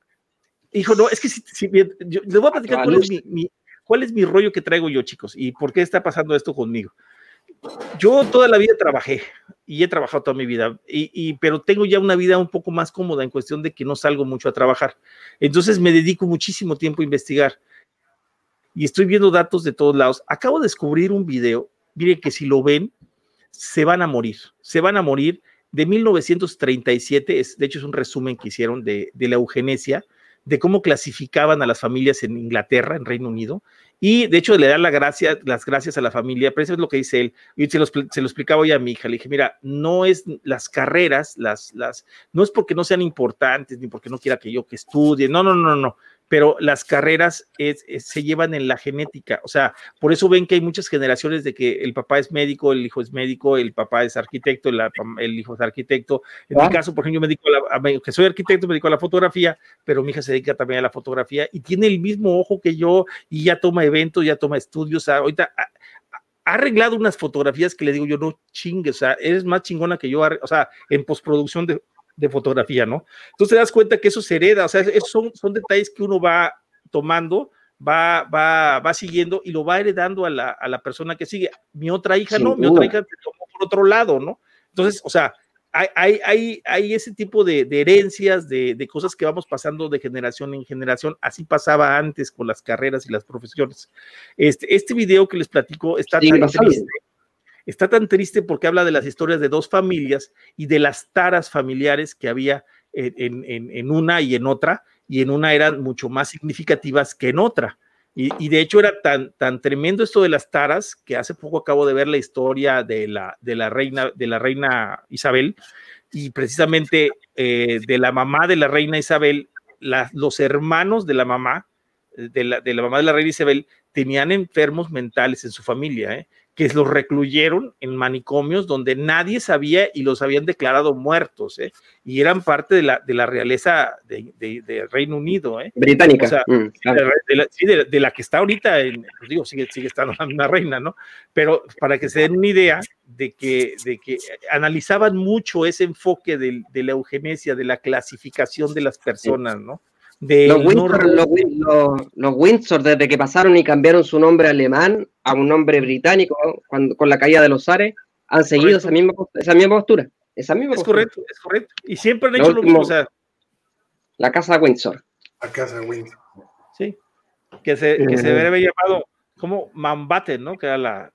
hijo, no, es que si, si bien, yo les voy a platicar cuál es mi, mi- cuál es mi rollo que traigo yo, chicos, y por qué está pasando esto conmigo. Yo toda la vida trabajé y he trabajado toda mi vida, y, pero tengo ya una vida un poco más cómoda en cuestión de que no salgo mucho a trabajar. Entonces me dedico muchísimo tiempo a investigar y estoy viendo datos de todos lados. Acabo de descubrir un video, miren que si lo ven, se van a morir, se van a morir de 1937, es, de hecho es un resumen que hicieron de, de la eugenesia, de cómo clasificaban a las familias en Inglaterra, en Reino Unido, y de hecho le dan la gracia, las gracias a la familia, pero eso es lo que dice él, y se lo, se lo explicaba hoy a mi hija, le dije, mira, no es las carreras, las, las, no es porque no sean importantes, ni porque no quiera que yo que estudie, no, no, no, no, pero las carreras se llevan en la genética, o sea, por eso ven que hay muchas generaciones de que el papá es médico, el hijo es médico, el papá es arquitecto, el, hijo es arquitecto. En mi ah. caso, por ejemplo, yo me dedico a la, que soy arquitecto, me dedico a la fotografía, pero mi hija se dedica también a la fotografía y tiene el mismo ojo que yo y ya toma eventos, ya toma estudios, ahorita ha, arreglado unas fotografías que le digo yo, no chingues, o sea, eres más chingona que yo, o sea, en postproducción de, de fotografía, ¿no? Entonces te das cuenta que eso se hereda, o sea, esos son, son detalles que uno va tomando, va, va, va siguiendo y lo va heredando a la, a la persona que sigue. Mi otra hija no, mi otra hija se tomó por otro lado, ¿no? Entonces, o sea, hay, hay, hay, hay ese tipo de, de herencias, de, de, cosas que vamos pasando de generación en generación. Así pasaba antes con las carreras y las profesiones. Este, este video que les platico está tan triste está tan triste porque habla de las historias de dos familias y de las taras familiares que había en, una y en otra, y en una eran mucho más significativas que en otra. Y, de hecho era tan, tan tremendo esto de las taras que hace poco acabo de ver la historia de la, de la, reina, de la reina Isabel y precisamente eh, de la mamá de la reina Isabel, los hermanos de la mamá, de la, de la mamá de la reina Isabel, tenían enfermos mentales en su familia, ¿eh? Que los recluyeron en manicomios donde nadie sabía y los habían declarado muertos, ¿eh? y eran parte de la, de la realeza de, Reino Unido. ¿eh? Británica. Mm, de, la, sí, de, la, que está ahorita, en, pues digo, sigue, sigue estando la misma reina, ¿no? Pero para que se den una idea de que, de que analizaban mucho ese enfoque de, la eugenesia, de la clasificación de las personas, ¿no? Los, Windsor, desde que pasaron y cambiaron su nombre alemán a un nombre británico con la caída de los Ares, han seguido esa misma, esa misma postura. Esa misma es correcto, es correcto. Y siempre han hecho lo, mismo. la casa Windsor. La casa Windsor. Sí. Que se, que se debe eh. llamado como Mountbatten, ¿no? Que era la.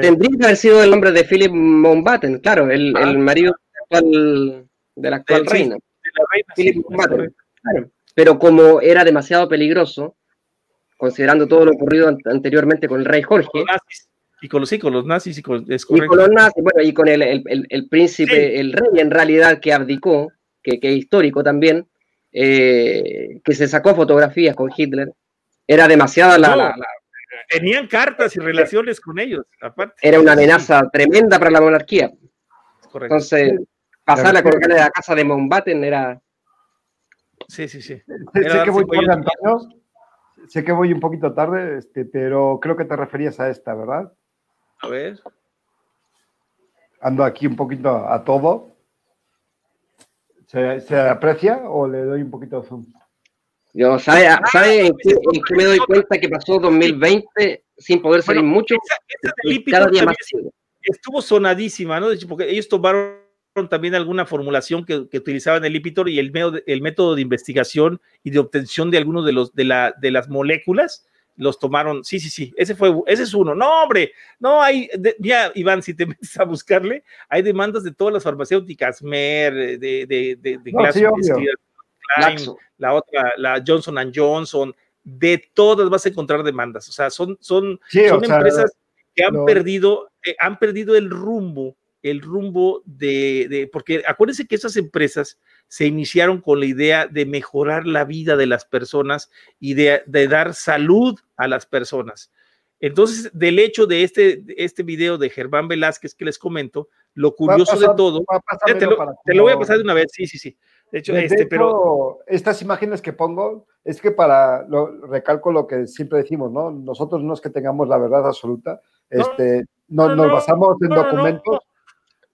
tendría que haber sido el nombre de Philip Mountbatten, claro, el, el ah. marido de la actual reina. De la reina. Philip Mountbatten. Claro pero como era demasiado peligroso, considerando todo lo ocurrido anteriormente con el rey Jorge. y con los, sí, con los nazis y con, y con los nazis, bueno, y con el, el, el, príncipe, el rey en realidad que abdicó, que, que es histórico también, eh, que se sacó fotografías con Hitler, era demasiada la, Tenían cartas y relaciones con ellos, aparte. Era una amenaza tremenda para la monarquía. Entonces, pasar a colocarle a la casa de Mountbatten era Sí, sí, sí. [laughs] Sé, que voy Sé que voy un poquito tarde, este, pero creo que te referías a esta, ¿verdad? A ver. Ando aquí un poquito a todo. ¿Se, aprecia o le doy un poquito de zoom? Yo, ¿sabe, sabe en, qué, me doy cuenta que pasó 2020 sin poder salir mucho? cada día más. Estuvo sonadísima, ¿no? Porque ellos tomaron también alguna formulación que, utilizaban el Lipitor y el, el, método de investigación y de obtención de algunos de, los, de, la, de las moléculas, los tomaron, sí, sí, sí, ese fue, ese es uno. No, hombre, no hay, ya, Iván, si te [laughs] metes a buscarle, hay demandas de todas las farmacéuticas, Mer, de, de, de, de la otra, la Johnson Johnson, de todas vas a encontrar demandas. O sea, son, son, son empresas que han perdido, eh, han perdido el rumbo el rumbo de, porque acuérdense que esas empresas se iniciaron con la idea de mejorar la vida de las personas y de, dar salud a las personas. Entonces, del hecho de este, este video de Germán Velázquez que les comento, lo curioso de todo, te, lo, voy a pasar de una vez, sí, sí, sí. De hecho, este, pero... estas imágenes que pongo es que para, lo, recalco lo que siempre decimos, ¿no? Nosotros no es que tengamos la verdad absoluta, este, no, nos basamos en documentos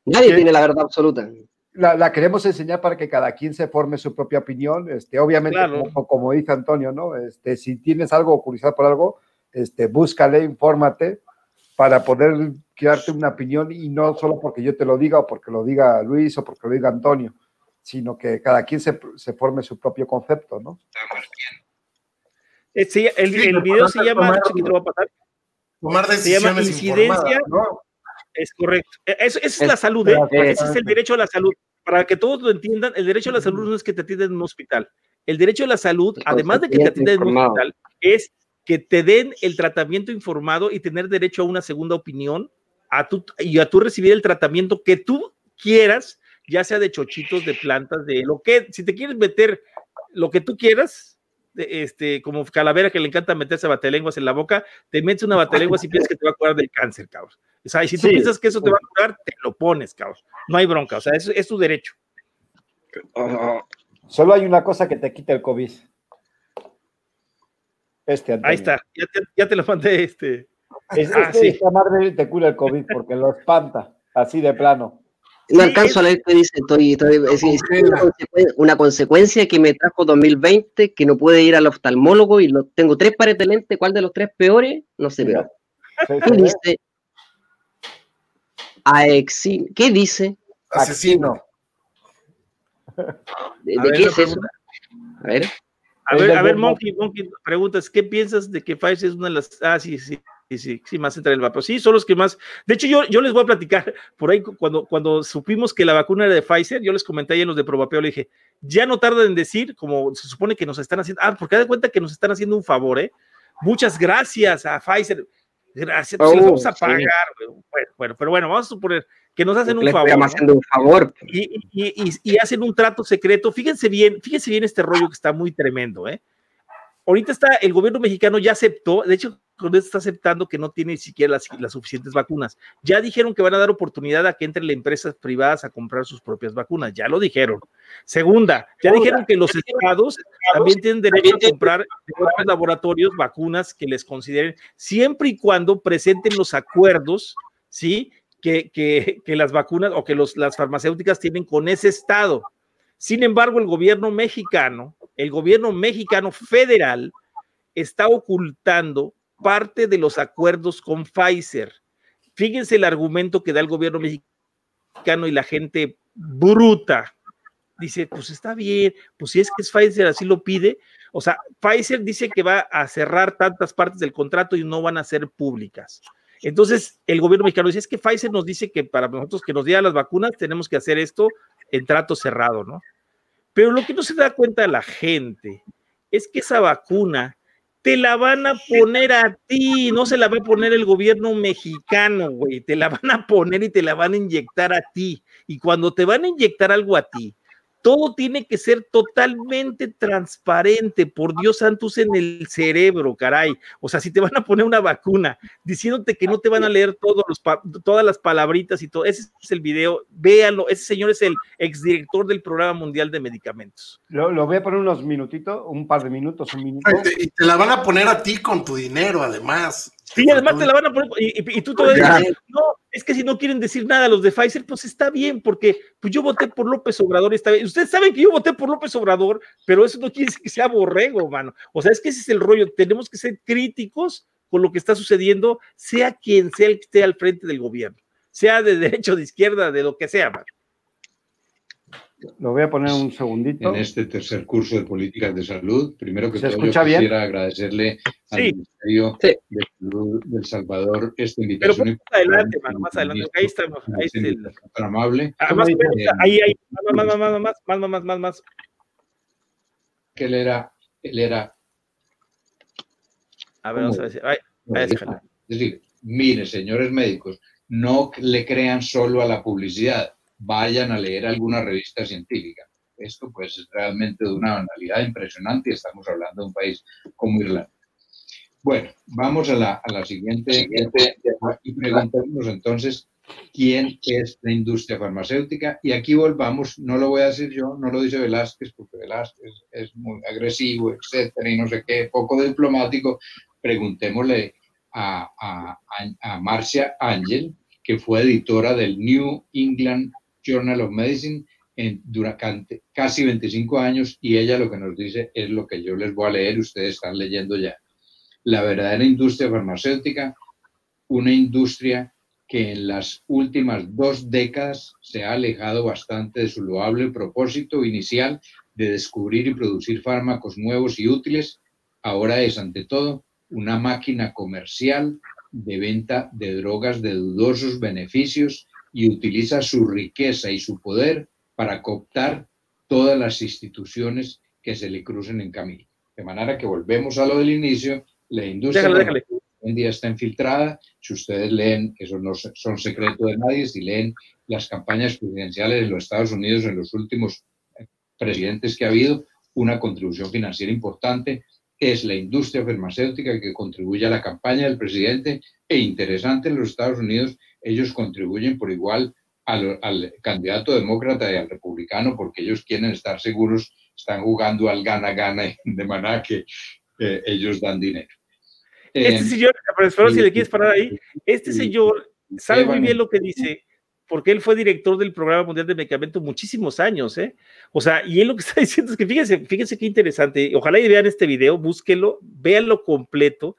Nadie tiene la verdad absoluta. La, queremos enseñar para que cada quien se forme su propia opinión. Este, obviamente, como, dice Antonio, ¿no? Este, si tienes algo o curiosidad por algo, este, búscale, infórmate para poder crearte una opinión y no solo porque yo te lo diga o porque lo diga Luis o porque lo diga Antonio, sino que cada quien se, forme su propio concepto, ¿no? Eh, sí, el, el video se llama, tomar, decisiones incidencia, ¿no? Es correcto. E, eso, es, la salud, ¿eh? ese es el derecho a la salud. Para que todos lo entiendan, el derecho a la salud no es que te atiendan en un hospital. El derecho a la salud, además de que te atiendan en un hospital, es que te den el tratamiento informado y tener derecho a una segunda opinión a tu, y a tú recibir el tratamiento que tú quieras, ya sea de chochitos, de plantas, de lo que, si te quieres meter lo que tú quieras, este, como calavera que le encanta meterse batelenguas en la boca, te metes una batelenguas y piensas que te va a curar del cáncer, cabrón. O sea, y si tú piensas que eso te va a curar, te lo pones, cabrón. No hay bronca, o sea, es, es tu derecho. Solo hay una cosa que te quita el COVID. Este, Antonio. Ahí está, ya te, ya te, lo mandé este. Es, ah, sí. Esta madre te cura el COVID porque lo espanta, así de plano. No alcanzo a leer qué dice, estoy, estoy es, es una, consecuencia que me trajo 2020, que no puede ir al oftalmólogo y lo, tengo tres pares de lente, ¿cuál de los tres peores? No sé, pero... ¿Qué dice? Aexin, ¿qué dice? Asesino. ¿De, de qué es eso? A ver. A ver, a ver, Monkey, Monkey, preguntas, ¿qué piensas de que Pfizer es una de las... Ah, sí, sí, sí, sí, sí más entra el vapor. Sí, son los que más... De hecho, yo, yo les voy a platicar, por ahí cuando, cuando supimos que la vacuna era de Pfizer, yo les comenté ahí en los de Probapeo, le dije, ya no tardan en decir, como se supone que nos están haciendo... Ah, porque da cuenta que nos están haciendo un favor, ¿eh? Muchas gracias a Pfizer. Gracias, pues, les vamos a pagar. Bueno, bueno, pero bueno, vamos a suponer que nos hacen un favor. Haciendo un favor. Y, y, y, y, hacen un trato secreto. Fíjense bien, fíjense bien este rollo que está muy tremendo, ¿eh? Ahorita está, el gobierno mexicano ya aceptó, de hecho, está aceptando que no tiene ni siquiera las, las, suficientes vacunas. Ya dijeron que van a dar oportunidad a que entren las empresas privadas a comprar sus propias vacunas, ya lo dijeron. Segunda, ya dijeron que los estados también tienen derecho a comprar de otros laboratorios vacunas que les consideren, siempre y cuando presenten los acuerdos, ¿sí? que, que, que las vacunas o que los, las farmacéuticas tienen con ese estado. Sin embargo, el gobierno mexicano, el gobierno mexicano federal, está ocultando parte de los acuerdos con Pfizer. Fíjense el argumento que da el gobierno mexicano y la gente bruta. Dice, pues está bien, pues si es que es Pfizer así lo pide. O sea, Pfizer dice que va a cerrar tantas partes del contrato y no van a ser públicas. Entonces, el gobierno mexicano dice, es que Pfizer nos dice que para nosotros que nos diera las vacunas tenemos que hacer esto en trato cerrado, ¿no? Pero lo que no se da cuenta la gente es que esa vacuna te la van a poner a ti, no se la va a poner el gobierno mexicano, güey, te la van a poner y te la van a inyectar a ti. Y cuando te van a inyectar algo a ti, todo tiene que ser totalmente transparente, por Dios santos en el cerebro, caray. O sea, si te van a poner una vacuna diciéndote que no te van a leer todos los todas las palabritas y todo, ese es el video, véanlo, ese señor es el exdirector del Programa Mundial de Medicamentos. Lo, lo voy a poner unos minutitos, un par de minutos, un minuto. Y te la van a poner a ti con tu dinero, además. Sí, además te la van a poner, y, y, tú todavía no, es que si no quieren decir nada los de Pfizer, pues está bien, porque pues yo voté por López Obrador, está bien. Ustedes saben que yo voté por López Obrador, pero eso no quiere decir que sea borrego, mano. O sea, es que ese es el rollo, tenemos que ser críticos con lo que está sucediendo, sea quien sea el que esté al frente del gobierno, sea de derecha o de izquierda, de lo que sea, mano. Lo voy a poner un segundito. En este tercer curso de políticas de salud, primero que todo, yo quisiera bien? agradecerle al sí. Ministerio sí. de Salud del Salvador esta invitación. Pero más adelante, mano, más adelante. Ahí estamos. Ahí está el... Tan amable. Además, eh, ahí, ahí, más, más, más, más, más, más, más, más, más. Que él era, él era. A ver, vamos a ver. Ahí, es decir, mire, señores médicos, no le crean solo a la publicidad vayan a leer alguna revista científica. Esto pues es realmente de una banalidad impresionante y estamos hablando de un país como Irlanda. Bueno, vamos a la, a la siguiente, siguiente y preguntémonos entonces quién es la industria farmacéutica. Y aquí volvamos, no lo voy a decir yo, no lo dice Velázquez, porque Velázquez es muy agresivo, etcétera, y no sé qué, poco diplomático. Preguntémosle a, a, a Marcia Ángel, que fue editora del New England Journal of Medicine en, durante casi 25 años y ella lo que nos dice es lo que yo les voy a leer, ustedes están leyendo ya. La verdadera industria farmacéutica, una industria que en las últimas dos décadas se ha alejado bastante de su loable propósito inicial de descubrir y producir fármacos nuevos y útiles, ahora es ante todo una máquina comercial de venta de drogas de dudosos beneficios y utiliza su riqueza y su poder para cooptar todas las instituciones que se le crucen en camino. De manera que volvemos a lo del inicio, la industria déjale, déjale. hoy en día está infiltrada. Si ustedes leen, eso no son secreto de nadie, si leen las campañas presidenciales en los Estados Unidos en los últimos presidentes que ha habido, una contribución financiera importante, es la industria farmacéutica que contribuye a la campaña del presidente e interesante en los Estados Unidos, ellos contribuyen por igual al, al, candidato demócrata y al republicano porque ellos quieren estar seguros, están jugando al gana-gana [laughs] de maná que eh, ellos dan dinero. Este Eh, señor, pero si y- le quieres parar ahí, este señor sabe muy bien lo que dice, porque él fue director del Programa Mundial de Medicamentos muchísimos años, ¿eh? O sea, y él lo que [laughs] está diciendo es que fíjense, fíjense qué interesante, ojalá y vean este video, búsquenlo, véanlo completo,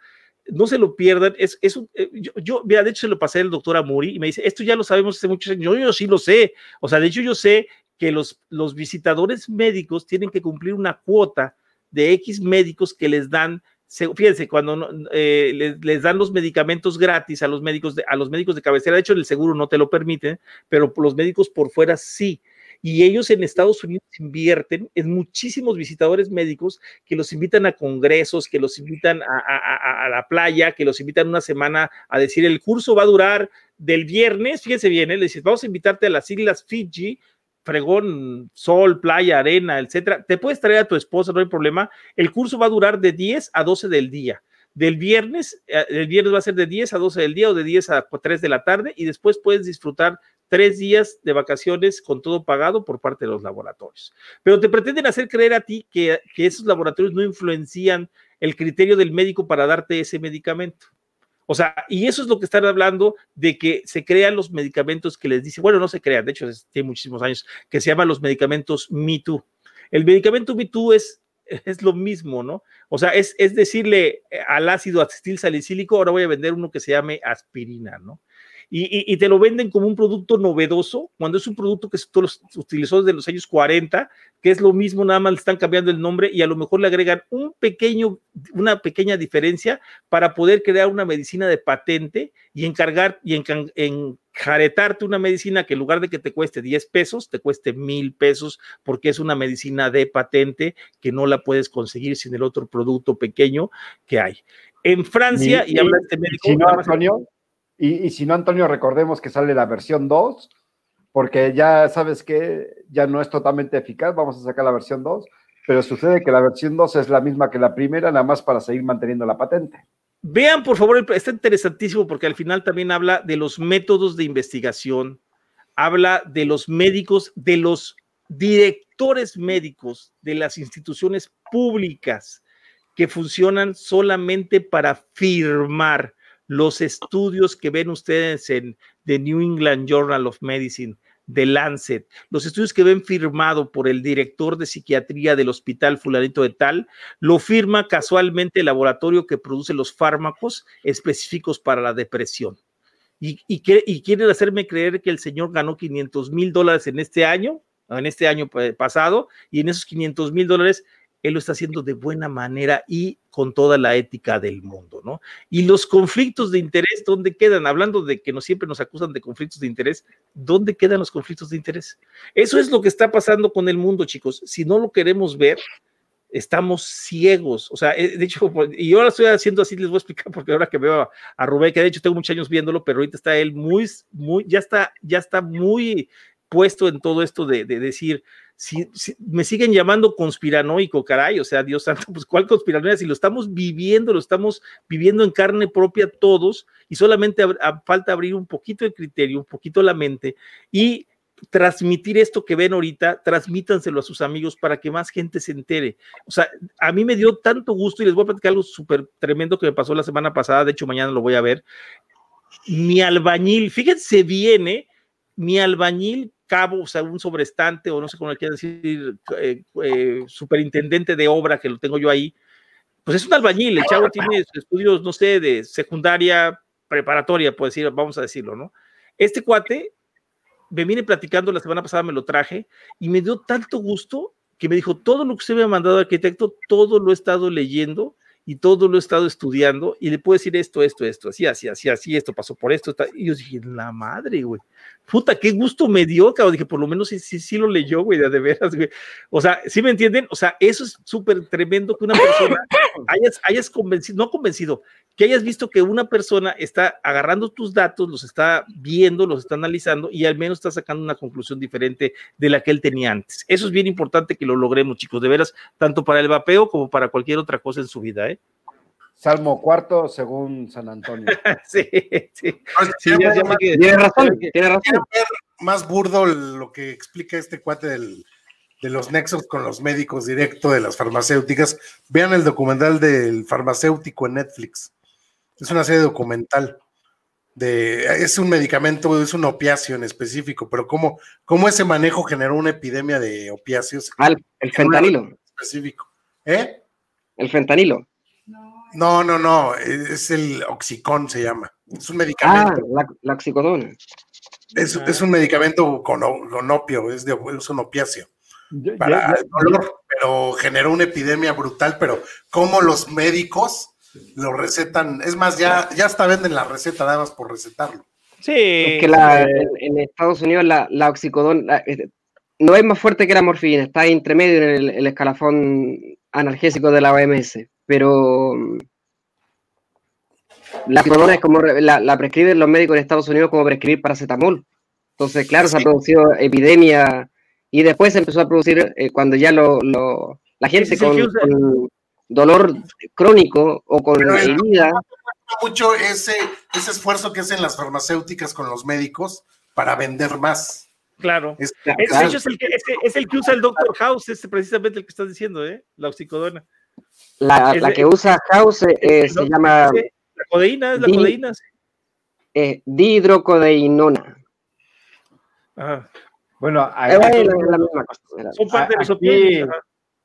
no se lo pierdan, es, es eh, yo, yo, mira, de hecho se lo pasé al doctor Amuri y me dice, esto ya lo sabemos hace muchos años, yo, sí lo sé, o sea, de hecho yo sé que los, los visitadores médicos tienen que cumplir una cuota de X médicos que les dan se- fíjense, cuando eh, les, les dan los medicamentos gratis a los médicos de, a los médicos de cabecera, de hecho el seguro no te lo permite, pero los médicos por fuera sí. Y ellos en Estados Unidos invierten en muchísimos visitadores médicos que los invitan a congresos, que los invitan a, la playa, que los invitan una semana a decir el curso va a durar del viernes, fíjense bien, ¿eh? le dices, vamos a invitarte a las islas Fiji, fregón, sol, playa, arena, etcétera. Te puedes traer a tu esposa, no hay problema. El curso va a durar de 10 a 12 del día. Del viernes, eh, el viernes va a ser de 10 a 12 del día o de 10 a 3 de la tarde y después puedes disfrutar tres días de vacaciones con todo pagado por parte de los laboratorios. Pero te pretenden hacer creer a ti que, que esos laboratorios no influencian el criterio del médico para darte ese medicamento. O sea, y eso es lo que están hablando de que se crean los medicamentos que les dice, bueno, no se crean, de hecho, tiene muchísimos años, que se llaman los medicamentos Me Too. El medicamento Me Too es, es lo mismo, ¿no? O sea, es, es decirle eh, al ácido acetil salicílico, ahora voy a vender uno que se llame aspirina, ¿no? Y, y- y te lo venden como un producto novedoso, cuando es un producto que se utilizó desde los años 40, que es lo mismo, nada más le están cambiando el nombre y a lo mejor le agregan un pequeño, una pequeña diferencia para poder crear una medicina de patente y encargar y encan- enjaretarte una medicina que en lugar de que te cueste 10 pesos, te cueste mil pesos, porque es una medicina de patente que no la puedes conseguir sin el otro producto pequeño que hay. En Francia, y, Y- habla este médico, Si no, nada más- Antonio, y, si no, Antonio, recordemos que sale la versión 2, porque ya sabes que ya no es totalmente eficaz, vamos a sacar la versión 2, pero sucede que la versión 2 es la misma que la primera, nada más para seguir manteniendo la patente. Vean, por favor, está interesantísimo porque al final también habla de los métodos de investigación, habla de los médicos, de los directores médicos de las instituciones públicas que funcionan solamente para firmar los estudios que ven ustedes en The New England Journal of Medicine, de Lancet, los estudios que ven firmado por el director de psiquiatría del hospital fulanito de tal, lo firma casualmente el laboratorio que produce los fármacos específicos para la depresión. Y, y, y quieren hacerme creer que el señor ganó 500 mil dólares en este año, en este año pa- pasado, y en esos 500 mil dólares él lo está haciendo de buena manera y con toda la ética del mundo, ¿no? Y los conflictos de interés, ¿dónde quedan? Hablando de que no siempre nos acusan de conflictos de interés, ¿dónde quedan los conflictos de interés? Eso es lo que está pasando con el mundo, chicos. Si no lo queremos ver, estamos ciegos. O sea, eh, de hecho, [laughs] pues, y ahora estoy haciendo así, les voy a explicar, porque ahora que veo a, Rubén, que de hecho tengo muchos años viéndolo, pero ahorita está él muy, muy, ya está, ya está muy puesto en todo esto de decir, si, me siguen llamando conspiranoico, caray, o sea, Dios santo, [laughs] pues cuál conspiranoia, si lo estamos viviendo, lo estamos viviendo en carne propia todos, y solamente falta abrir un poquito el criterio, un poquito la mente, y transmitir esto que ven ahorita, transmítanselo a sus amigos para que más gente se entere. O sea, a mí me dio tanto gusto y les voy a platicar algo súper tremendo que me pasó la semana pasada, de hecho mañana lo voy a ver. Mi albañil, fíjense bien, ¿eh? mi albañil cabo, o sea, un sobrestante, o no sé cómo le quieren decir, eh, eh, superintendente de obra, que lo tengo yo ahí, pues es un albañil, el chavo tiene estudios, no sé, de secundaria, preparatoria, puedo decir, vamos a decirlo, ¿no? Este cuate me viene platicando, la semana pasada me lo traje, y me dio tanto gusto que me dijo, todo lo que usted me ha mandado, arquitecto, todo lo he estado leyendo, y todo lo he estado estudiando y le puedo decir esto, esto, esto, así, así, así, así, esto pasó por esto. Y yo dije, la madre, güey. Puta, qué gusto me dio, cabrón. Dije, por lo menos sí, sí, sí lo leyó, güey, de, de veras, güey. O sea, ¿sí me entienden? O sea, eso es súper tremendo que una persona [coughs] hayas, hayas convencido, no convencido, que hayas visto que una persona está agarrando tus datos, los está viendo, los está analizando y al menos está sacando una conclusión diferente de la que él tenía antes. Eso es bien importante que lo logremos, chicos, de veras, tanto para el vapeo como para cualquier otra cosa en su vida, ¿eh? Salmo cuarto, según San Antonio. [laughs] sí, sí. sí ya, ya tiene razón, tiene razón. Más burdo lo que explica este cuate del, de los nexos con los médicos directo de las farmacéuticas. Vean el documental del farmacéutico en Netflix. Es una serie documental. De, es un medicamento, es un opiáceo en específico, pero cómo, cómo ese manejo generó una epidemia de opiáceos. Ah, el fentanilo. Específico. ¿Eh? El fentanilo. No, no, no, es el oxicón se llama. Es un medicamento. Ah, la, la oxicodona. Es, es, un medicamento con, con opio, es, de, es un opiáceo para el dolor, pero generó una epidemia brutal, pero cómo los médicos lo recetan, es más, ya, ya hasta venden la receta nada más por recetarlo. Sí. Es que la, en, en, Estados Unidos la, la oxicodona no es más fuerte que la morfina, está entre medio en el, el escalafón analgésico de la OMS, pero la oxicodona es como la, la, prescriben los médicos en Estados Unidos como prescribir paracetamol. Entonces, claro, sí. se ha producido epidemia y después se empezó a producir eh, cuando ya lo, lo la gente con, con, dolor crónico o con Pero herida. mucho ese, ese esfuerzo que hacen las farmacéuticas con los médicos para vender más. Claro. Es, es, claro. es, el, que, es, es, el que usa el Doctor House, es precisamente el que estás diciendo, ¿eh? La oxicodona. La, la que usa House eh, se llama. La codeína, es la di, codeína. Eh, dihidrocodeinona. Ajá. Bueno, hay, hay, son parte de los aquí,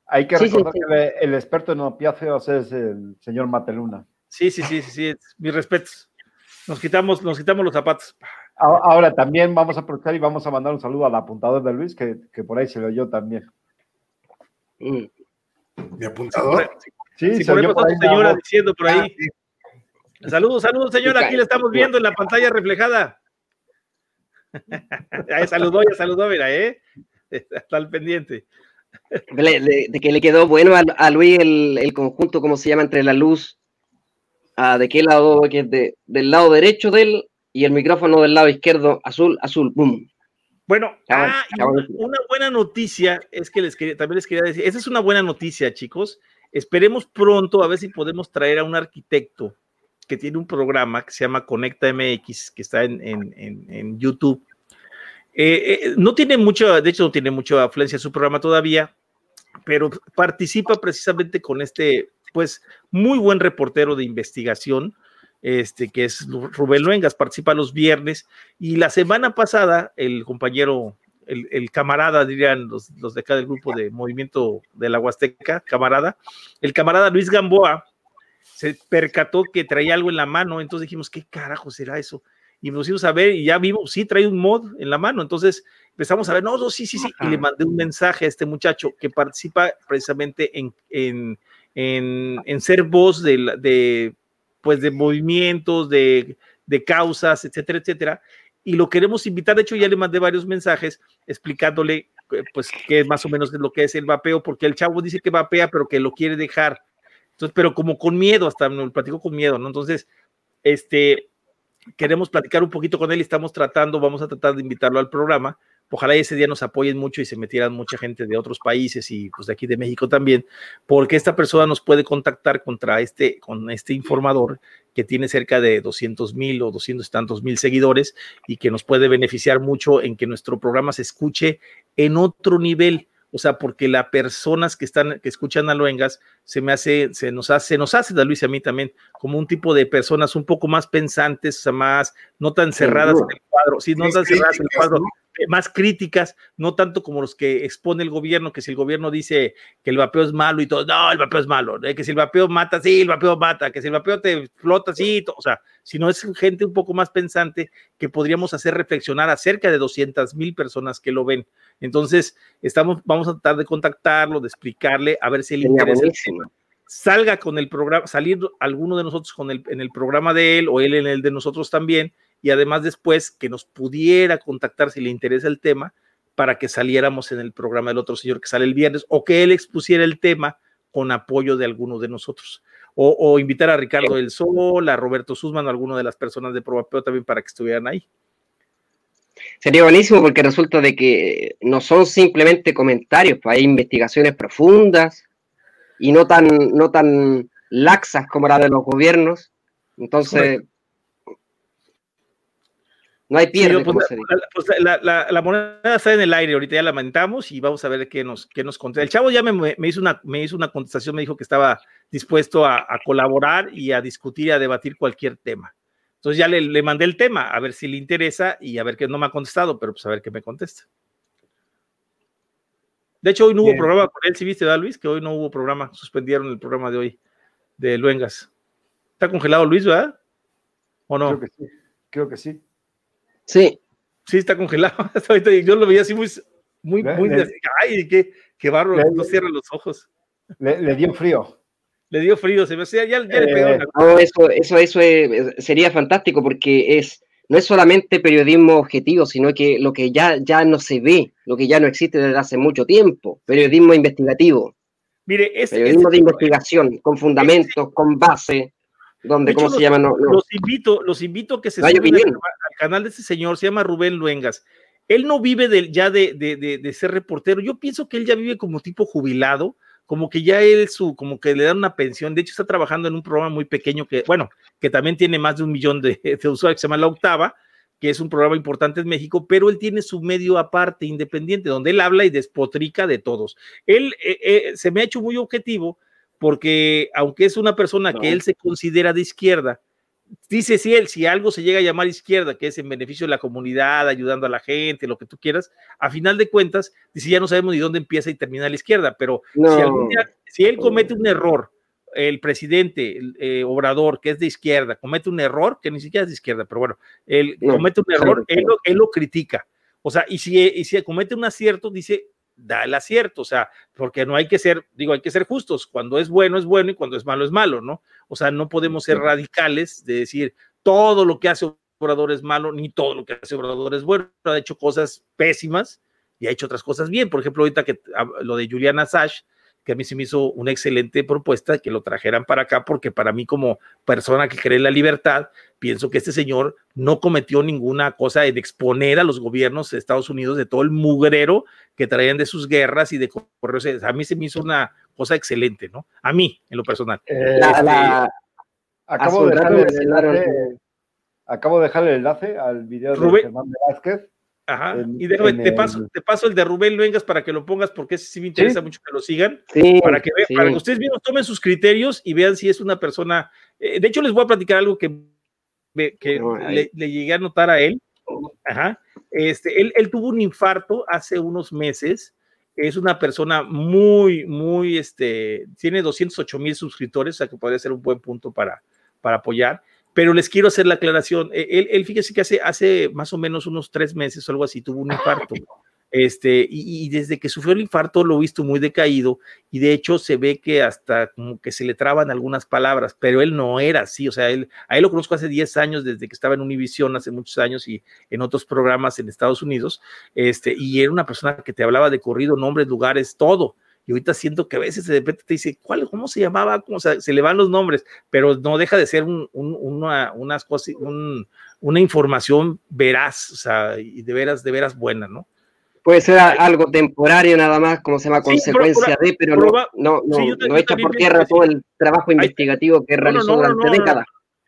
hay que recordar sí, sí, sí. que el, el, experto en opiáceos es el señor Mateluna. Sí, sí, sí, sí, sí, mis respetos. Nos quitamos, nos quitamos los zapatos. Ahora también vamos a aprovechar y vamos a mandar un saludo al apuntador de Luis, que, que por ahí se lo oyó también. ¿Mi apuntador? Sí, sí se oyó por ahí señora voz. diciendo por ahí. Ah, sí. Saludos, saludos, señora. Aquí la estamos viendo en la pantalla reflejada. [laughs] ya saludó, ya saludó, mira, ¿eh? [laughs] Está al pendiente. De, de, de, que le quedó bueno a, a Luis el, el, conjunto, ¿cómo se llama? Entre la luz, a de qué lado, que de, del lado derecho de él y el micrófono del lado izquierdo, azul, azul, boom. Bueno, ah, una, una, buena noticia es que les quería, también les quería decir, esa es una buena noticia, chicos. Esperemos pronto a ver si podemos traer a un arquitecto que tiene un programa que se llama Conecta MX, que está en, en, en, en YouTube. Eh, eh, no tiene mucho, de hecho no tiene mucha afluencia su programa todavía, pero participa precisamente con este, pues, muy buen reportero de investigación, este, que es Rubén Luengas, participa los viernes, y la semana pasada el compañero, el, camarada, dirían los, los, de acá del grupo de Movimiento de la Huasteca, camarada, el camarada Luis Gamboa, se percató que traía algo en la mano, entonces dijimos, ¿qué carajo será eso? Y nos pusimos a ver y ya vimos, sí, trae un mod en la mano, entonces empezamos a ver, no, no sí, sí, sí, Ajá. y le mandé un mensaje a este muchacho que participa precisamente en, en, en, en ser voz de, de, pues, de movimientos, de, de causas, etcétera, etcétera, y lo queremos invitar, de hecho ya le mandé varios mensajes explicándole pues qué más o menos es lo que es el vapeo, porque el chavo dice que vapea, pero que lo quiere dejar, entonces, pero como con miedo, hasta me lo platico con miedo, ¿no? Entonces, este, queremos platicar un poquito con él estamos tratando, vamos a tratar de invitarlo al programa. Ojalá ese día nos apoyen mucho y se metieran mucha gente de otros países y pues de aquí de México también, porque esta persona nos puede contactar contra este, con este informador que tiene cerca de 200 mil o 200 y tantos mil seguidores y que nos puede beneficiar mucho en que nuestro programa se escuche en otro nivel o sea, porque las personas que están, que escuchan a Luengas, se me hace, se nos hace, se nos hace, Luis a mí también, como un tipo de personas un poco más pensantes, o sea, más, no tan cerradas en el cuadro, sí, no tan cerradas en el cuadro. Más críticas, no tanto como los que expone el gobierno, que si el gobierno dice que el vapeo es malo y todo, no, el vapeo es malo, ¿eh? que si el vapeo mata, sí, el vapeo mata, que si el vapeo te flota, sí, todo, o sea, sino es gente un poco más pensante que podríamos hacer reflexionar a cerca de 200 mil personas que lo ven. Entonces, estamos, vamos a tratar de contactarlo, de explicarle, a ver si le interesa salga con el programa, salir alguno de nosotros con el, en el programa de él o él en el de nosotros también, y además después que nos pudiera contactar si le interesa el tema para que saliéramos en el programa del otro señor que sale el viernes o que él expusiera el tema con apoyo de alguno de nosotros. o, invitar a Ricardo del Sol, a Roberto Sussman o a alguno de las personas de Probapeo también para que estuvieran ahí. Sería buenísimo porque resulta de que no son simplemente comentarios, pues hay investigaciones profundas y no tan, no tan laxas como la de los gobiernos. Entonces, no hay pierde. Pues, pues, la, moneda está en el aire, ahorita ya la lamentamos y vamos a ver qué nos, qué nos contesta. El chavo ya me, hizo una, me hizo una contestación, me dijo que estaba dispuesto a, colaborar y a discutir y a debatir cualquier tema. Entonces ya le, mandé el tema, a ver si le interesa y a ver qué no me ha contestado, pero pues a ver qué me contesta. De hecho, hoy no hubo programa con él, si viste, ¿verdad, Luis? Que hoy no hubo programa, suspendieron el programa de hoy de Luengas. ¿Está congelado Luis, verdad? ¿O no? Creo que sí, creo que sí. Sí. Sí, está congelado. [laughs] Yo lo veía así muy, muy, muy. ay, qué, barro, no cierra los ojos. Le, dio frío. Le dio frío, se me ya, ya le pegó. Eh, no, eso, eso, eso sería fantástico porque es no es solamente periodismo objetivo, sino que lo que ya, ya no se ve, lo que ya no existe desde hace mucho tiempo, periodismo investigativo. Mire, es, periodismo de investigación, con fundamentos, con base, donde, ¿cómo se llama? Los invito, los invito a que se suban al, canal de ese señor, se llama Rubén Luengas. Él no vive de, ya de, de, de, ser reportero, yo pienso que él ya vive como tipo jubilado, como que ya él su, como que le dan una pensión, de hecho está trabajando en un programa muy pequeño que, bueno, que también tiene más de un millón de, [laughs] usuarios, que se llama La Octava, que es un programa importante en México, pero él tiene su medio aparte, independiente, donde él habla y despotrica de todos. Él eh, eh, se me ha hecho muy objetivo porque aunque es una persona que él se considera de izquierda, dice si él, si algo se llega a llamar izquierda, que es en beneficio de la comunidad, ayudando a la gente, lo que tú quieras, a final de cuentas, dice ya no sabemos ni dónde empieza y termina la izquierda, pero si, él comete un error, el presidente eh, Obrador, que es de izquierda, comete un error, que ni siquiera es de izquierda, pero bueno, él comete un error, él lo, critica. O sea, y si, y si comete un acierto, dice, da el acierto, o sea, porque no hay que ser, digo, hay que ser justos, cuando es bueno es bueno y cuando es malo es malo, ¿no? O sea, no podemos ser radicales de decir todo lo que hace Obrador es malo, ni todo lo que hace Obrador es bueno, ha hecho cosas pésimas y ha hecho otras cosas bien, por ejemplo, ahorita que lo de Juliana Sash, que a mí se me hizo una excelente propuesta que lo trajeran para acá, porque para mí como persona que cree en la libertad, pienso que este señor no cometió ninguna cosa en exponer a los gobiernos de Estados Unidos de todo el mugrero que traían de sus guerras y de correos. A mí se me hizo una cosa excelente, ¿no? A mí, en lo personal. Eh, este, acabo, de dejarle el enlace, acabo de dejarle el enlace al video de Germán Velázquez Ajá, y déjame, te, paso, te paso el de Rubén Luengas para que lo pongas, porque ese sí me interesa mucho que lo sigan. para, que para que ustedes mismos tomen sus criterios y vean si es una persona. Eh, de hecho, les voy a platicar algo que, que le, llegué a notar a él. Ajá. Este, él, él, tuvo un infarto hace unos meses. Es una persona muy, muy, este, tiene 208 mil suscriptores, o sea que podría ser un buen punto para, para apoyar pero les quiero hacer la aclaración. E, él, él fíjese que hace, hace más o menos unos tres meses o algo así tuvo un infarto. Este, y, desde que sufrió el infarto lo he visto muy decaído y de hecho se ve que hasta como que se le traban algunas palabras, pero él no era así, o sea, él, a él lo conozco hace 10 años, desde que estaba en Univision hace muchos años y en otros programas en Estados Unidos, este, y era una persona que te hablaba de corrido, nombres, lugares, todo y ahorita siento que a veces de repente te dice, ¿cuál, ¿cómo se llamaba? ¿Cómo se, se le van los nombres? Pero no deja de ser un, una, unas cosas, una información veraz, o sea, y de veras, de veras buena, ¿no? Puede ser algo temporario nada más, como se llama, consecuencia de, pero no, no, no, no echa por tierra todo el trabajo investigativo que realizó durante décadas.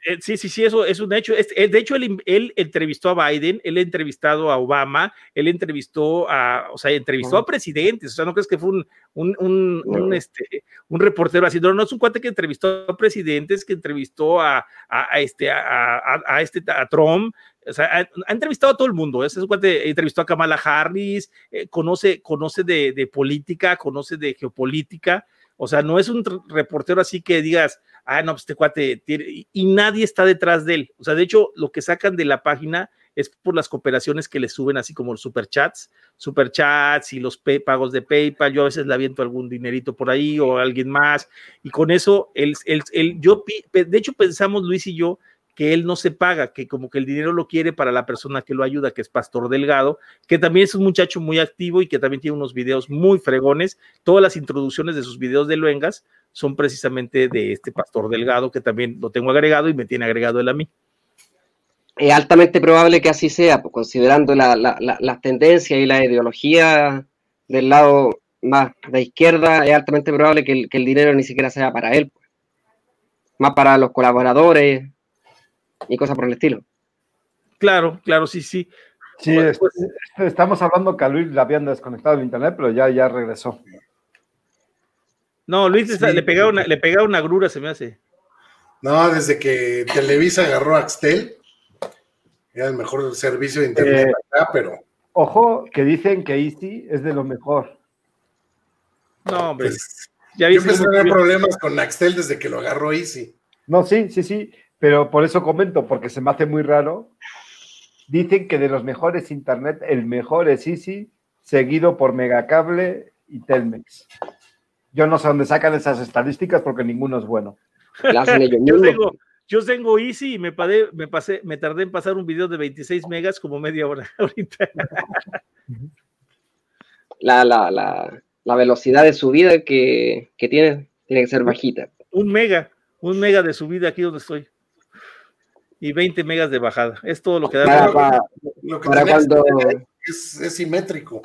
Eh, sí, sí, sí, eso es un hecho. Eh, de hecho, él, entrevistó a Biden, él ha entrevistado a Obama, él entrevistó a, o sea, entrevistó a presidentes, o sea, no crees que fue un, un, un, este, un reportero así, no, no es un cuate que entrevistó a presidentes, que entrevistó a, a, este, a, a, este, a Trump, o sea, ha, entrevistado a todo el mundo. Ese es un cuate, entrevistó a Kamala Harris, eh, conoce, conoce de, de política, conoce de geopolítica. O sea, no es un reportero así que digas, ah, no, pues este cuate y nadie está detrás de él. O sea, de hecho, lo que sacan de la página es por las cooperaciones que le suben, así como los superchats, superchats y los pagos de PayPal. Yo a veces le aviento algún dinerito por ahí o alguien más, y con eso, él, yo, de hecho, pensamos Luis y yo que él no se paga, que como que el dinero lo quiere para la persona que lo ayuda, que es Pastor Delgado, que también es un muchacho muy activo y que también tiene unos videos muy fregones. Todas las introducciones de sus videos de Luengas son precisamente de este pastor Delgado, que también lo tengo agregado y me tiene agregado él a mí. Es altamente probable que así sea, pues, considerando la, la, las tendencias y la ideología del lado más de izquierda, es altamente probable que el, que el dinero ni siquiera sea para él, pues. más para los colaboradores y cosas por el estilo. Claro, claro, sí, sí. Sí, pues, pues, estamos hablando que a Luis le habían desconectado el internet, pero ya, ya regresó. No, Luis le, pegaba una, le pegaba una grura, se me hace. No, desde que Televisa agarró a Axtel, era el mejor servicio de internet eh, acá, pero. Ojo, que dicen que Easy es de lo mejor. No, hombre. Pues, ya yo empecé a tener problemas con Axtel desde que lo agarró Easy. No, sí, sí, sí, pero por eso comento, porque se me hace muy raro Dicen que de los mejores internet, el mejor es Easy, seguido por Megacable y Telmex. Yo no sé dónde sacan esas estadísticas porque ninguno es bueno. [laughs] yo, tengo, yo tengo Easy y me, me, pasé, me tardé en pasar un video de 26 megas como media hora [laughs] ahorita. La, la, la, la velocidad de subida que, que tiene tiene que ser bajita. Un mega, un mega de subida aquí donde estoy y 20 megas de bajada. Es todo lo que da. Para, lo que cuando... es, es, simétrico.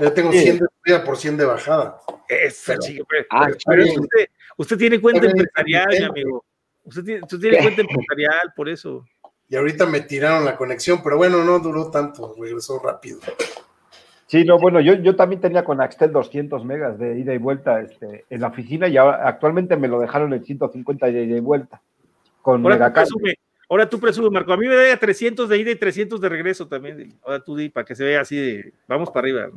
Yo tengo 100 de subida por 100 de bajada. Eso, chico, ah, pero usted, usted, tiene cuenta empresarial, mi amigo. Usted tiene, usted tiene cuenta [laughs] empresarial, por eso. Y ahorita me tiraron la conexión, pero bueno, no duró tanto, regresó rápido. Sí, no, bueno, yo, yo también tenía con Axtel 200 megas de ida y vuelta este, en la oficina y ahora actualmente me lo dejaron en 150 de ida y vuelta. Con Ahora tú presumes, Marco. A mí me da 300 de ida y 300 de regreso también. Ahora tú di para que se vea así de vamos para arriba.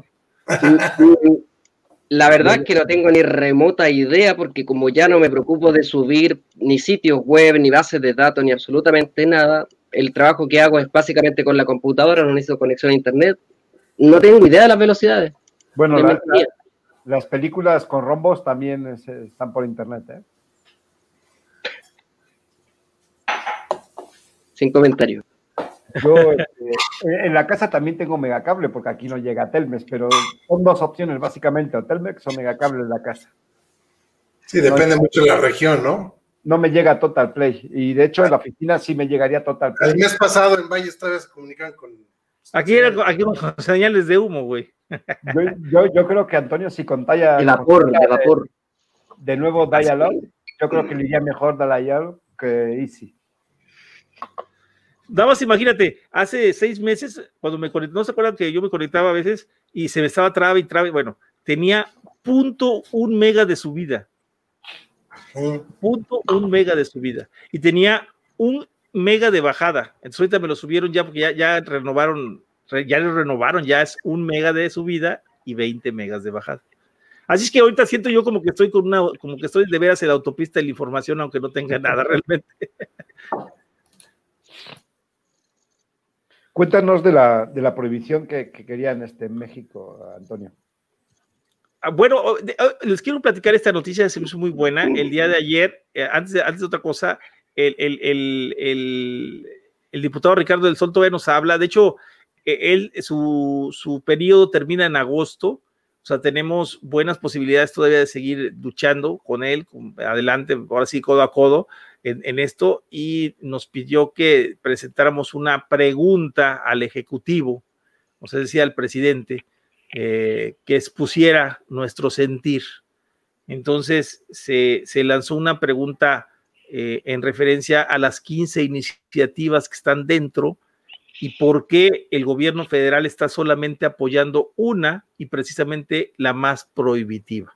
La verdad que no tengo ni remota idea porque como ya no me preocupo de subir ni sitios web, ni bases de datos, ni absolutamente nada, el trabajo que hago es básicamente con la computadora, no necesito conexión a internet. No tengo idea de las velocidades. Bueno, las películas con rombos también están por internet, ¿eh? sin comentarios. Yo este, en la casa también tengo megacable porque aquí no llega Telmex, pero son dos opciones básicamente, o Telmex o megacable en la casa. Sí, depende mucho de la región, ¿no? No me llega Total Play y de hecho en la oficina sí me llegaría Total Play. El mes pasado en Valle vez se comunican con... Aquí era aquí con señales de humo, güey. Yo, yo, creo que Antonio si contalla... El vapor, el vapor. De, nuevo Dialog, yo creo que le iría mejor Dialog que Easy. Nada más imagínate, hace seis meses, cuando me conecté, no se acuerdan que yo me conectaba a veces y se me estaba traba y traba, bueno, tenía punto un mega de subida. Punto un mega de subida. Y tenía un mega de bajada. Entonces ahorita me lo subieron ya porque ya, ya renovaron, ya lo renovaron, ya es un mega de subida y 20 megas de bajada. Así es que ahorita siento yo como que estoy con una, como que estoy de veras en la autopista de la información, aunque no tenga nada [laughs] realmente. Cuéntanos de la, de la prohibición que, querían este, en México, Antonio. Ah, bueno, oh, oh, les quiero platicar esta noticia, se me hizo muy buena. El día de ayer, eh, antes, de, antes de otra cosa, el, el, el, diputado Ricardo del Sol todavía nos habla. De hecho, e, él, su, su periodo termina en agosto. O sea, tenemos buenas posibilidades todavía de seguir luchando con él, adelante, ahora sí, codo a codo en, esto y nos pidió que presentáramos una pregunta al Ejecutivo, o sea, decía al presidente, eh, que expusiera nuestro sentir. Entonces se, lanzó una pregunta eh, en referencia a las 15 iniciativas que están dentro y por qué el gobierno federal está solamente apoyando una y precisamente la más prohibitiva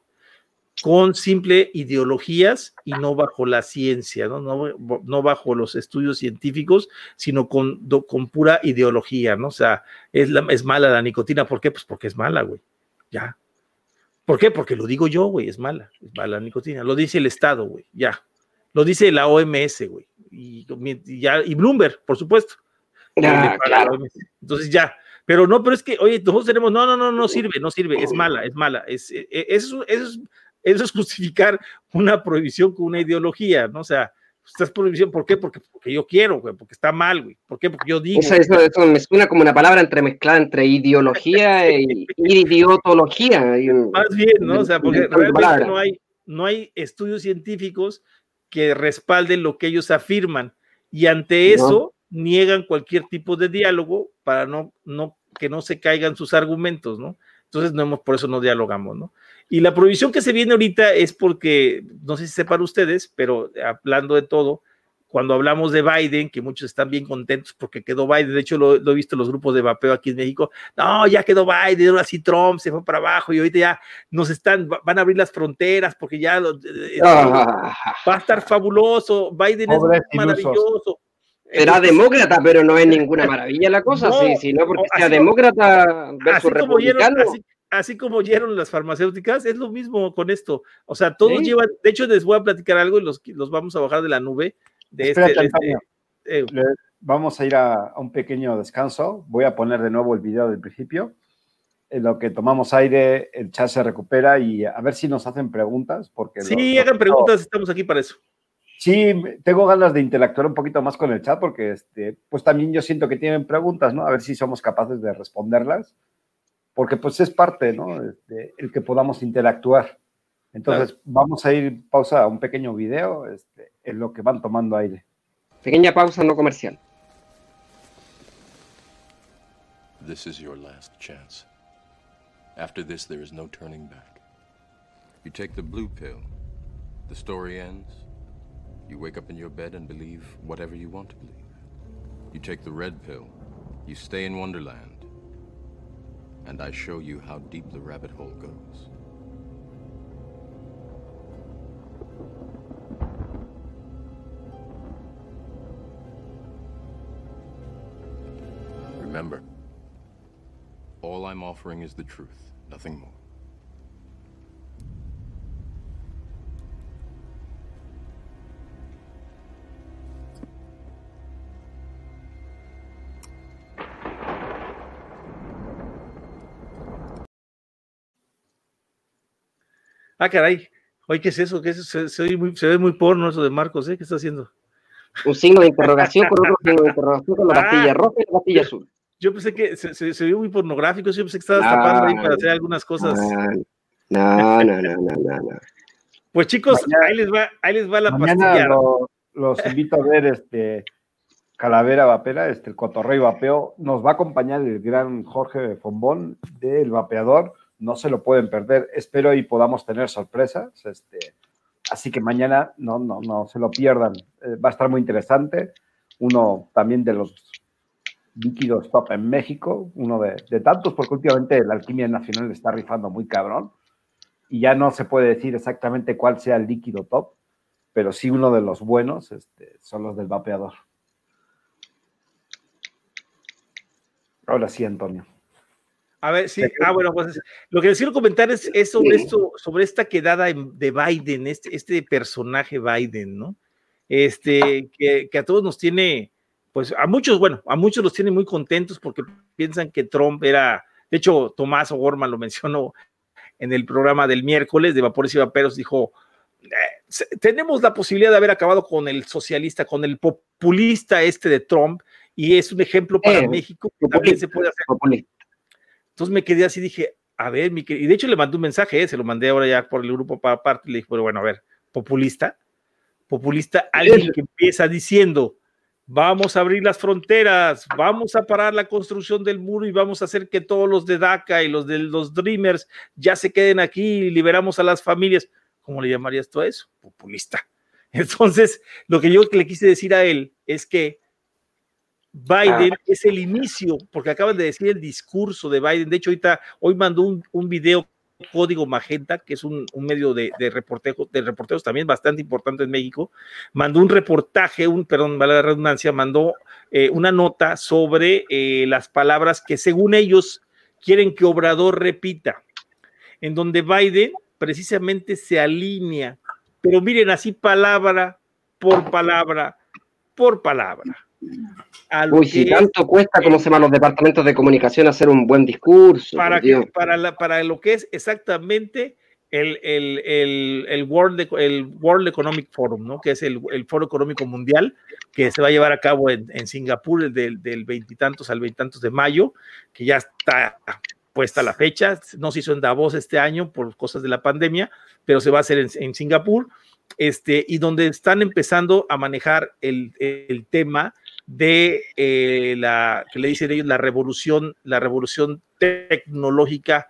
con simple ideologías y no bajo la ciencia, ¿no? No, bajo los estudios científicos, sino con, con pura ideología, ¿no? O sea, es, la, es mala la nicotina, ¿por qué? Pues porque es mala, güey, ya. ¿Por qué? Porque lo digo yo, güey, es mala, es mala la nicotina, lo dice el Estado, güey, ya. Lo dice la OMS, güey, y, ya, y Bloomberg, por supuesto. Ah, claro. Entonces ya, pero no, pero es que, oye, nosotros tenemos, no, no, no, no sirve, no sirve, es mala, es mala, es, e, e, eso, eso es eso es justificar una prohibición con una ideología, ¿no? O sea, estás prohibición, ¿por qué? Porque, porque yo quiero, güey, porque está mal, güey. ¿Por qué? Porque yo digo. Eso, eso, me suena como una palabra entremezclada entre ideología y [laughs] idiotología. Más bien, ¿no? O sea, porque realmente no hay, no hay estudios científicos que respalden lo que ellos afirman y ante eso niegan cualquier tipo de diálogo para no, no que no se caigan sus argumentos, ¿no? Entonces no hemos, por eso no dialogamos, ¿no? Y la prohibición que se viene ahorita es porque, no sé si sepan ustedes, pero hablando de todo, cuando hablamos de Biden, que muchos están bien contentos porque quedó Biden, de hecho lo, he visto en los grupos de vapeo aquí en México, no, ya quedó Biden, ahora sí Trump se fue para abajo y ahorita ya nos están, van a abrir las fronteras porque ya eh, ah. va a estar fabuloso, Biden es maravilloso. Será demócrata, pero no es ninguna maravilla la cosa, sí, sí, no porque sea demócrata versus republicano así como oyeron las farmacéuticas, es lo mismo con esto. O sea, todos llevan, de hecho les voy a platicar algo y los, los vamos a bajar de la nube. De este, este eh, vamos a ir a, un pequeño descanso. Voy a poner de nuevo el video del principio. En lo que tomamos aire, el chat se recupera y a ver si nos hacen preguntas. Porque sí, hagan preguntas, estamos aquí para eso. Sí, tengo ganas de interactuar un poquito más con el chat porque este, pues también yo siento que tienen preguntas, ¿no? A ver si somos capaces de responderlas porque pues es parte, ¿no? Este, el que podamos interactuar. Entonces, vamos a ir pausa a un pequeño video este, en lo que van tomando aire. Pequeña pausa no comercial. This is your last chance. After this, there is no turning back. You take the blue pill, the story ends. You wake up in your bed and believe whatever you want to believe. You take the red pill, you stay in Wonderland and I show you how deep the rabbit hole goes. Remember, all I'm offering is the truth, nothing more. Ah, caray. Oye, ¿qué es eso? ¿Qué es eso? Se, ve muy porno eso de Marcos, ¿eh? ¿Qué está haciendo? Un signo de interrogación con otro signo de interrogación con la ah. pastilla roja y la pastilla azul. Yo pensé que se, se, vio muy pornográfico, yo pensé que estabas tapando ahí para hacer algunas cosas. No, no, no, no, no. Pues chicos, ahí les va, ahí les va la pastilla. los invito a ver este Calavera Vapera, este el Cotorrey Vapeo. Nos va a acompañar el gran Jorge Fombón del Vapeador no se lo pueden perder. Espero y podamos tener sorpresas. Este, así que mañana no, no, no se lo pierdan. Eh, va a estar muy interesante. Uno también de los líquidos top en México, uno de, tantos, porque últimamente la alquimia nacional está rifando muy cabrón. Y ya no se puede decir exactamente cuál sea el líquido top, pero sí uno de los buenos este, son los del vapeador. Ahora sí, Antonio. A ver, sí, ah, bueno, pues lo que les quiero comentar es, sobre esto, sobre esta quedada de Biden, este, este personaje Biden, ¿no? Este, que, a todos nos tiene, pues a muchos, bueno, a muchos los tiene muy contentos porque piensan que Trump era, de hecho, Tomás O'Gorman lo mencionó en el programa del miércoles de Vapores y Vaperos, dijo, eh, tenemos la posibilidad de haber acabado con el socialista, con el populista este de Trump, y es un ejemplo para eh, México que también se puede hacer. Entonces me quedé así, dije, a ver, mi y de hecho le mandé un mensaje, eh, se lo mandé ahora ya por el grupo para aparte, le dije, bueno, bueno, a ver, populista, populista, alguien que empieza diciendo, vamos a abrir las fronteras, vamos a parar la construcción del muro y vamos a hacer que todos los de DACA y los de los Dreamers ya se queden aquí y liberamos a las familias. ¿Cómo le llamarías tú a eso? Populista. [laughs] Entonces, lo que yo le quise decir a él es que Biden ah. es el inicio, porque acaban de decir el discurso de Biden. De hecho, ahorita, hoy mandó un, un video Código Magenta, que es un, medio de, de, de reporteros también bastante importante en México, mandó un reportaje, un, perdón, vale la redundancia, mandó eh, una nota sobre eh, las palabras que según ellos quieren que Obrador repita, en donde Biden precisamente se alinea, pero miren así palabra por palabra por palabra Uy, si tanto cuesta como se llaman los departamentos de comunicación hacer un buen discurso. Para, para, para lo que es exactamente el, el, World, el World Economic Forum, ¿no? que es el, Foro Económico Mundial, que se va a llevar a cabo en, Singapur del veintitantos al veintitantos de mayo, que ya está puesta la fecha, no se hizo en Davos este año por cosas de la pandemia, pero se va a hacer en, Singapur, este, y donde están empezando a manejar el, el tema de eh, la que le dicen ellos la revolución, la revolución tecnológica,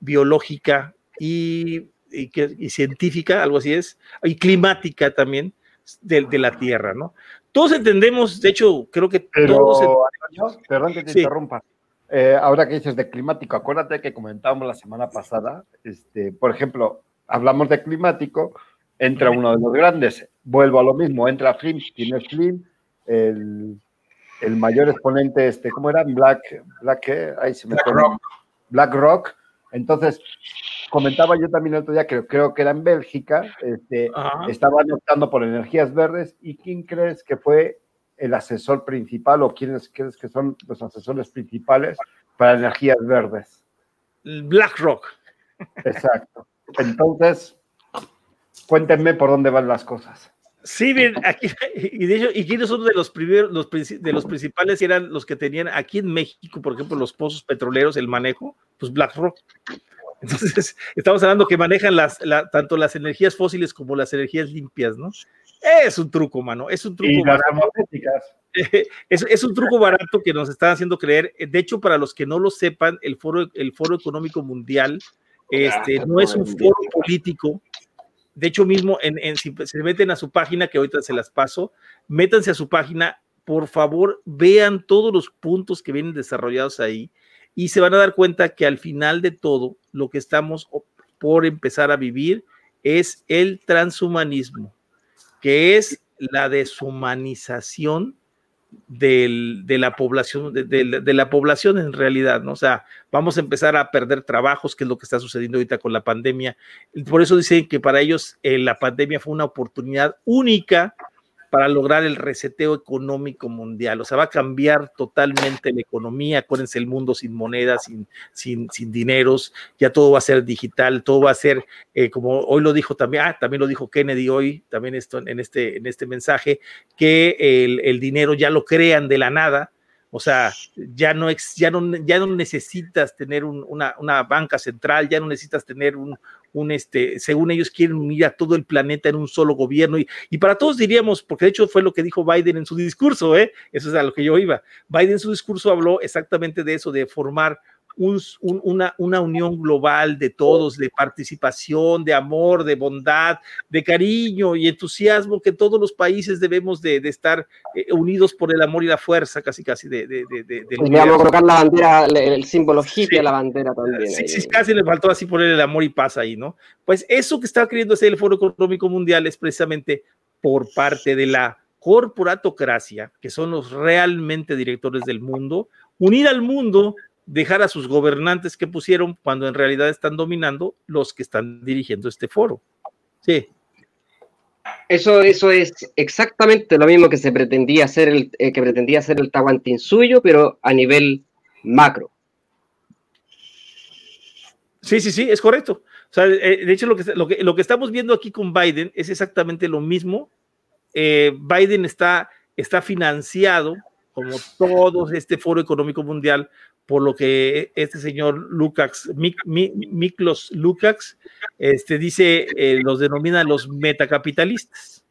biológica y, y, científica, algo así es, y climática también de, de, la Tierra, ¿no? Todos entendemos, de hecho, creo que Pero, todos. perdón que te interrumpa. Eh, ahora que dices de climático, acuérdate que comentábamos la semana pasada, este, por ejemplo, hablamos de climático, entra uno de los grandes, vuelvo a lo mismo, entra Flim, tiene Flim, el, el, mayor exponente, este, ¿cómo era? Black, Black, Ahí se me Black Rock. Black Rock. Entonces, comentaba yo también el otro día, que creo que era en Bélgica, este, estaban optando por energías verdes. ¿Y quién crees que fue el asesor principal o quiénes crees que son los asesores principales para energías verdes? BlackRock. Exacto. Entonces, cuéntenme por dónde van las cosas. Sí, bien, [laughs] aquí, y de hecho, y quiénes son de los primeros, los, de los principales eran los que tenían aquí en México, por ejemplo, los pozos petroleros, el manejo, pues BlackRock. Entonces, [laughs] estamos hablando que manejan las, tanto las energías fósiles como las energías limpias, ¿no? Es un truco, mano, es un truco. [laughs] Es, es, un truco barato que nos están haciendo creer. De hecho, para los que no lo sepan, el Foro, el foro Económico Mundial este, no es un foro político, de hecho, mismo, en, si se meten a su página, que ahorita se las paso, métanse a su página, por favor, vean todos los puntos que vienen desarrollados ahí y se van a dar cuenta que al final de todo, lo que estamos por empezar a vivir es el transhumanismo, que es la deshumanización de la población, de, la población en realidad, ¿no? O sea, vamos a empezar a perder trabajos, que es lo que está sucediendo ahorita con la pandemia. Por eso dicen que para ellos eh, la pandemia fue una oportunidad única para lograr el reseteo económico mundial. O sea, va a cambiar totalmente la economía. Acuérdense, el mundo sin monedas, sin, sin, sin dineros, ya todo va a ser digital, todo va a ser, eh, como hoy lo dijo también, ah, también lo dijo Kennedy hoy, también esto en este, en este mensaje, que el, dinero ya lo crean de la nada, o sea, ya no, ya no, ya no necesitas tener una, banca central, ya no necesitas tener un, un, este, según ellos quieren unir a todo el planeta en un solo gobierno. Y, y, para todos diríamos, porque de hecho fue lo que dijo Biden en su discurso, ¿eh? eso es a lo que yo iba. Biden en su discurso habló exactamente de eso, de formar una, una, unión global de todos, de participación, de amor, de bondad, de cariño y entusiasmo, que todos los países debemos de, estar eh, unidos por el amor y la fuerza, casi casi de... de, de, pues colocar la bandera, el, símbolo hippie a la bandera también. Sí, sí, casi le faltó así poner el amor y paz ahí, ¿no? Pues eso que está queriendo hacer el Foro Económico Mundial es precisamente por parte de la corporatocracia, que son los realmente directores del mundo, unir al mundo dejar a sus gobernantes que pusieron cuando en realidad están dominando los que están dirigiendo este foro. Sí. Eso, eso es exactamente lo mismo que se pretendía hacer el, eh, que pretendía hacer el Tahuantín suyo, pero a nivel macro. Sí, sí, sí, es correcto. O sea, eh, de hecho, lo que, lo, que, lo que estamos viendo aquí con Biden es exactamente lo mismo. Eh, Biden está, está financiado, como todo este foro económico mundial, por lo que este señor Lukács, Miklos Lukács, este, dice, eh, los denomina los metacapitalistas,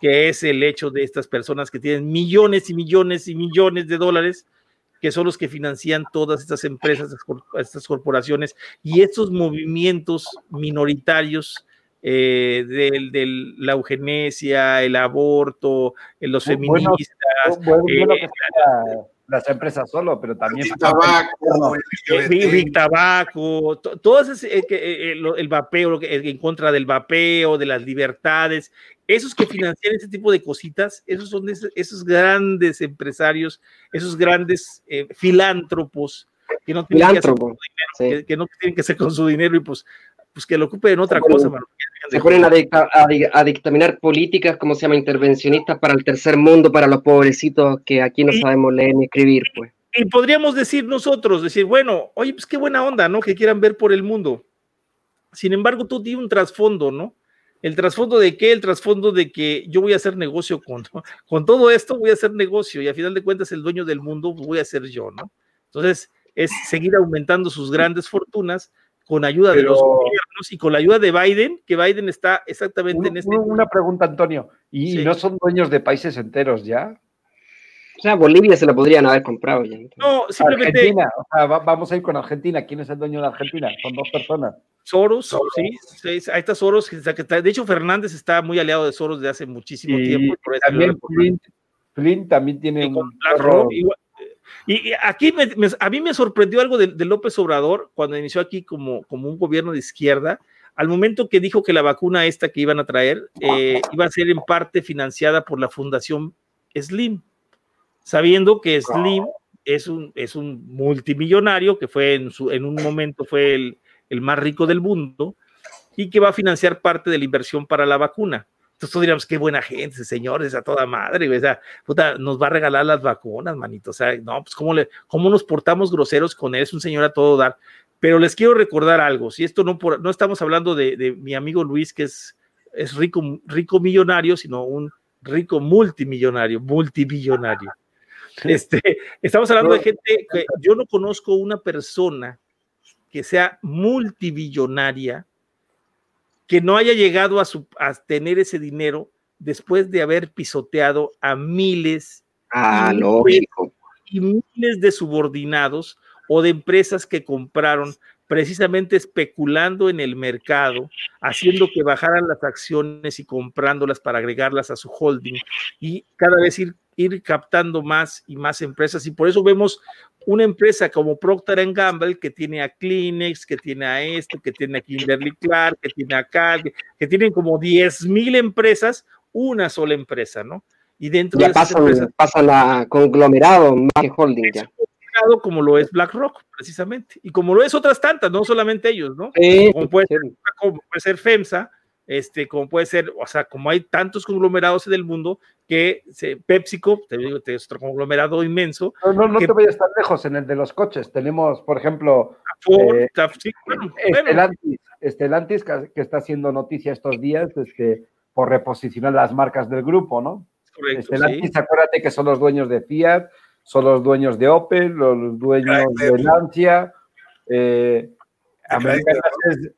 que es el hecho de estas personas que tienen millones y millones y millones de dólares, que son los que financian todas estas empresas, estas corporaciones y estos movimientos minoritarios eh, de, la eugenesia, el aborto, los feministas las empresas solo, pero también el tabaco, el tabaco, todo ese, eh, eh, el, vapeo, en contra del vapeo, de las libertades, esos que financian ese tipo de cositas, esos son esos, grandes empresarios, esos grandes eh, filántropos que no, tienen que, hacer que, no tienen que hacer con su dinero y pues pues que lo ocupe en otra cosa. Se ponen a, dictaminar políticas, como se llama, intervencionistas para el tercer mundo, para los pobrecitos que aquí no sabemos leer ni escribir, pues. Y podríamos decir nosotros, decir, bueno, oye, pues qué buena onda, ¿no? Que quieran ver por el mundo. Sin embargo, tú tienes un trasfondo, ¿no? ¿El trasfondo de qué? El trasfondo de que yo voy a hacer negocio con, [laughs] con todo esto, voy a hacer negocio y a final de cuentas el dueño del mundo voy a ser yo, ¿no? Entonces, es seguir aumentando sus grandes fortunas con ayuda de los gobiernos y con la ayuda de Biden, que Biden está exactamente en este. Una pregunta, Antonio. ¿Y no son dueños de países enteros ya? O sea, Bolivia se la podrían haber comprado ya. No, simplemente. Argentina, o sea, vamos a ir con Argentina. ¿Quién es el dueño de Argentina? Son dos personas. Soros, sí, ahí está Soros. De hecho, Fernández está muy aliado de Soros desde hace muchísimo tiempo. también Flint, también tiene un. Y, aquí a mí me sorprendió algo de, López Obrador cuando inició aquí como, como un gobierno de izquierda. Al momento que dijo que la vacuna esta que iban a traer eh, iba a ser en parte financiada por la Fundación Slim sabiendo que Slim es un, es un multimillonario que fue en, su, en un momento fue el, el, más rico del mundo y que va a financiar parte de la inversión para la vacuna. Entonces todos diríamos, qué buena gente, señores, a toda madre, o sea, puta, nos va a regalar las vacunas, manito. O sea, no, pues cómo, le, cómo nos portamos groseros con él, es un señor a todo dar. Pero les quiero recordar algo, si esto no, por, no estamos hablando de, de mi amigo Luis, que es, es rico, rico millonario, sino un rico multimillonario, multimillonario. Este, estamos hablando de gente que yo no conozco una persona que sea multibillonaria que no haya llegado a, su, a tener ese dinero después de haber pisoteado a miles ah, y miles de subordinados o de empresas que compraron precisamente especulando en el mercado, haciendo que bajaran las acciones y comprándolas para agregarlas a su holding y cada vez ir, ir captando más y más empresas. Y por eso vemos una empresa como Procter Gamble que tiene a Kleenex, que tiene a esto, que tiene a Kimberly Clark, que tiene a Cal, que, tienen como 10 mil empresas, una sola empresa, ¿no? Y dentro de esas empresas, pasa la conglomerado más que holding ya como lo es BlackRock, precisamente, y como lo es otras tantas, no solamente ellos, ¿no? como, puede ser, como puede ser FEMSA, este, como puede ser, o sea, como hay tantos conglomerados en el mundo que se, PepsiCo, te digo, es otro conglomerado inmenso. No, no, no te vayas tan lejos en el de los coches. Tenemos, por ejemplo, eh, Estelantis, que, está haciendo noticia estos días este, por reposicionar las marcas del grupo, ¿no? Correcto, acuérdate que son los dueños de Fiat, son los dueños de Opel, los dueños de Lancia, eh,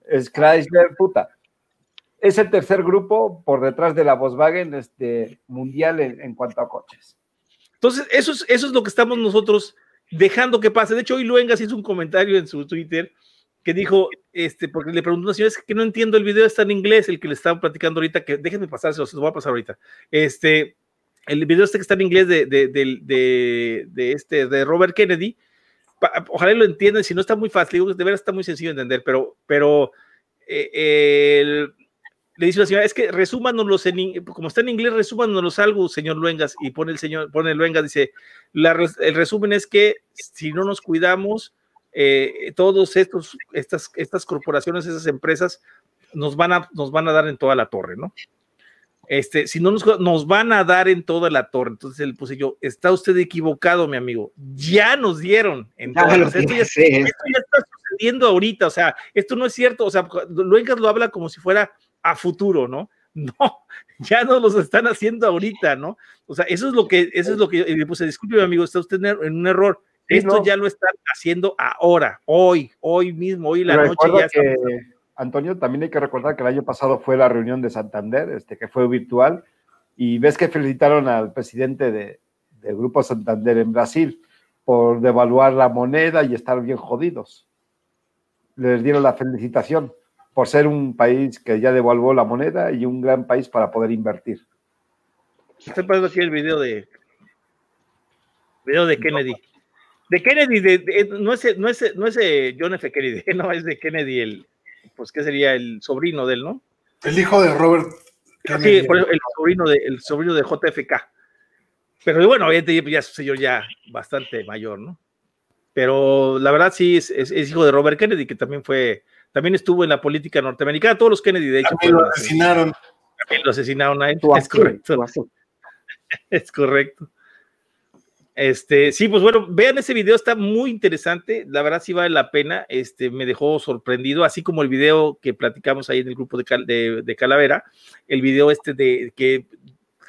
es, Chrysler, puta. Es el tercer grupo por detrás de la Volkswagen este, mundial en, cuanto a coches. Entonces, eso es, eso es lo que estamos nosotros dejando que pase. De hecho, hoy Luengas hizo un comentario en su Twitter que dijo, este, porque le preguntó a una señora, es que no entiendo el video, está en inglés, el que le estaba platicando ahorita, que déjenme pasar, se los voy a pasar ahorita. Este, el video este que está en inglés de, de, este, de Robert Kennedy, ojalá lo entiendan, si no está muy fácil, de verdad está muy sencillo de entender, pero, pero eh, le dice la señora, es que resúmanos en, como está en inglés, resúmanos algo, señor Luengas, y pone el señor, pone Luengas, dice, el resumen es que si no nos cuidamos, eh, todos estos, estas, estas corporaciones, esas empresas, nos van, a, nos van a dar en toda la torre, ¿no? Este, si no nos, van a dar en toda la torre. Entonces él puse yo, está usted equivocado, mi amigo. Ya nos dieron. En esto, ya, está sucediendo ahorita. O sea, esto no es cierto. O sea, Luencas lo habla como si fuera a futuro, ¿no? [laughs] No, ya no los están haciendo ahorita, ¿no? O sea, eso es lo que, eso es lo que le puse, disculpe, mi amigo, está usted en un error. Esto ya lo están haciendo ahora, hoy, hoy mismo, hoy la noche ya que... Antonio, también hay que recordar que el año pasado fue la reunión de Santander, este, que fue virtual, y ves que felicitaron al presidente de, del Grupo Santander en Brasil por devaluar la moneda y estar bien jodidos. Les dieron la felicitación por ser un país que ya devaluó la moneda y un gran país para poder invertir. Estoy poniendo aquí el video de video de Kennedy. De Kennedy, de, no, es, no, es, no es John F. Kennedy, [laughs] no, es de Kennedy, el, pues que sería el sobrino de él, ¿no? El hijo de Robert. Sí, el sobrino de, el sobrino de JFK. Pero bueno, obviamente ya es un señor ya bastante mayor, ¿no? Pero la verdad sí es, es, hijo de Robert Kennedy, que también fue, también estuvo en la política norteamericana. Todos los Kennedy, de hecho. También lo asesinaron. También lo asesinaron a él. [laughs] Es correcto. [laughs] Es correcto. Este, sí, pues bueno, vean ese video, está muy interesante, la verdad sí vale la pena, este, me dejó sorprendido, así como el video que platicamos ahí en el grupo de, de, Calavera, el video este de que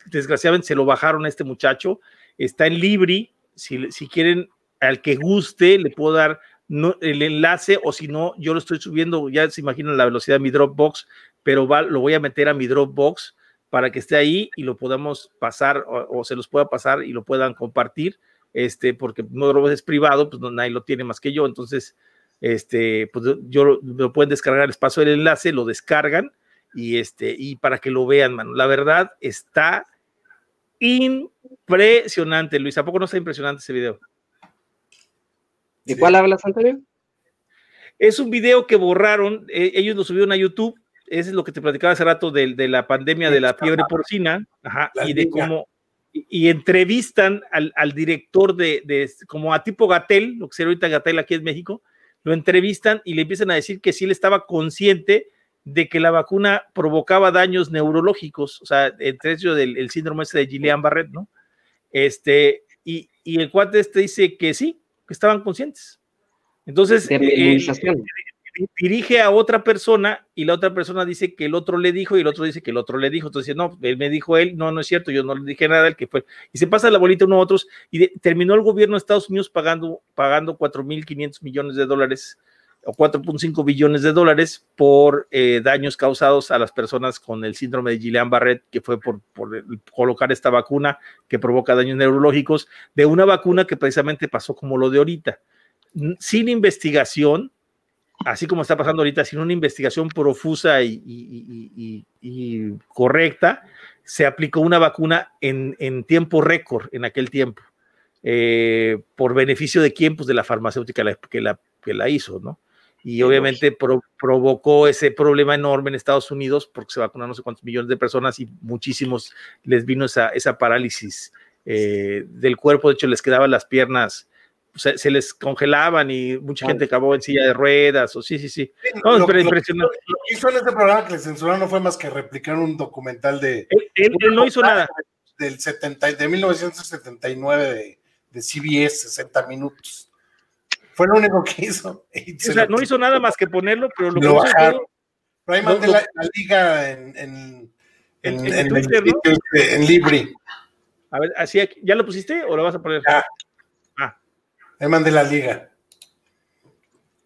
desgraciadamente se lo bajaron a este muchacho, está en Libri, si, si quieren al que guste le puedo dar el enlace o si no, yo lo estoy subiendo, ya se imaginan la velocidad de mi Dropbox, pero lo voy a meter a mi Dropbox para que esté ahí y lo podamos pasar o, se los pueda pasar y lo puedan compartir, este, porque no es privado, pues no, nadie lo tiene más que yo, entonces, este, pues yo lo, pueden descargar, les paso el enlace, lo descargan y este, y para que lo vean, mano. La verdad está impresionante, Luis. ¿A poco no está impresionante ese video? ¿De cuál hablas, Antonio? Es un video que borraron, eh, ellos lo subieron a YouTube, ese es lo que te platicaba hace rato de, de la pandemia de la fiebre porcina, ajá, y de cómo, y, entrevistan al, al director de, de, como a tipo Gatel, lo que sería ahorita Gatel aquí en México, lo entrevistan y le empiezan a decir que sí él estaba consciente de que la vacuna provocaba daños neurológicos, o sea, entre ellos el síndrome este de Gillian Barrett, ¿no? Este, y, y el cuate este dice que sí, que estaban conscientes. Entonces, eh, dirige a otra persona y la otra persona dice que el otro le dijo y el otro dice que el otro le dijo. Entonces, no, él me dijo él, no, no es cierto, yo no le dije nada, el que fue. Y se pasa la bolita uno a otros y terminó el gobierno de Estados Unidos pagando, pagando 4.500 millones de dólares o 4.5 billones de dólares por eh, daños causados a las personas con el síndrome de Gillian Barrett, que fue por, colocar esta vacuna que provoca daños neurológicos, de una vacuna que precisamente pasó como lo de ahorita. Sin investigación, así como está pasando ahorita, sin una investigación profusa y, correcta, se aplicó una vacuna en, en tiempo récord en aquel tiempo. Eh, por beneficio de quién, pues de la farmacéutica que la, que la hizo, ¿no? Y obviamente provocó ese problema enorme en Estados Unidos porque se vacunaron no sé cuántos millones de personas y muchísimos les vino esa, esa parálisis eh, del cuerpo, de hecho les quedaban las piernas, se, les congelaban y mucha gente acabó en silla de ruedas, o sí, sí, sí. lo, pero impresionante. Lo, que hizo en este programa que le censuraron no fue más que replicar un documental de... Él, no hizo nada. Del 70, de 1979 de, de CBS, 60 minutos. Fue lo único que hizo. [laughs] O sea, no hizo nada más que ponerlo, pero lo, lo bajaron. Pero ahí mandé la, la, liga en, en, en, en, Twitter, ¿no? en Libri. A ver, así, ¿ya lo pusiste o lo vas a poner? Ya. Ah. Ahí mandé la liga.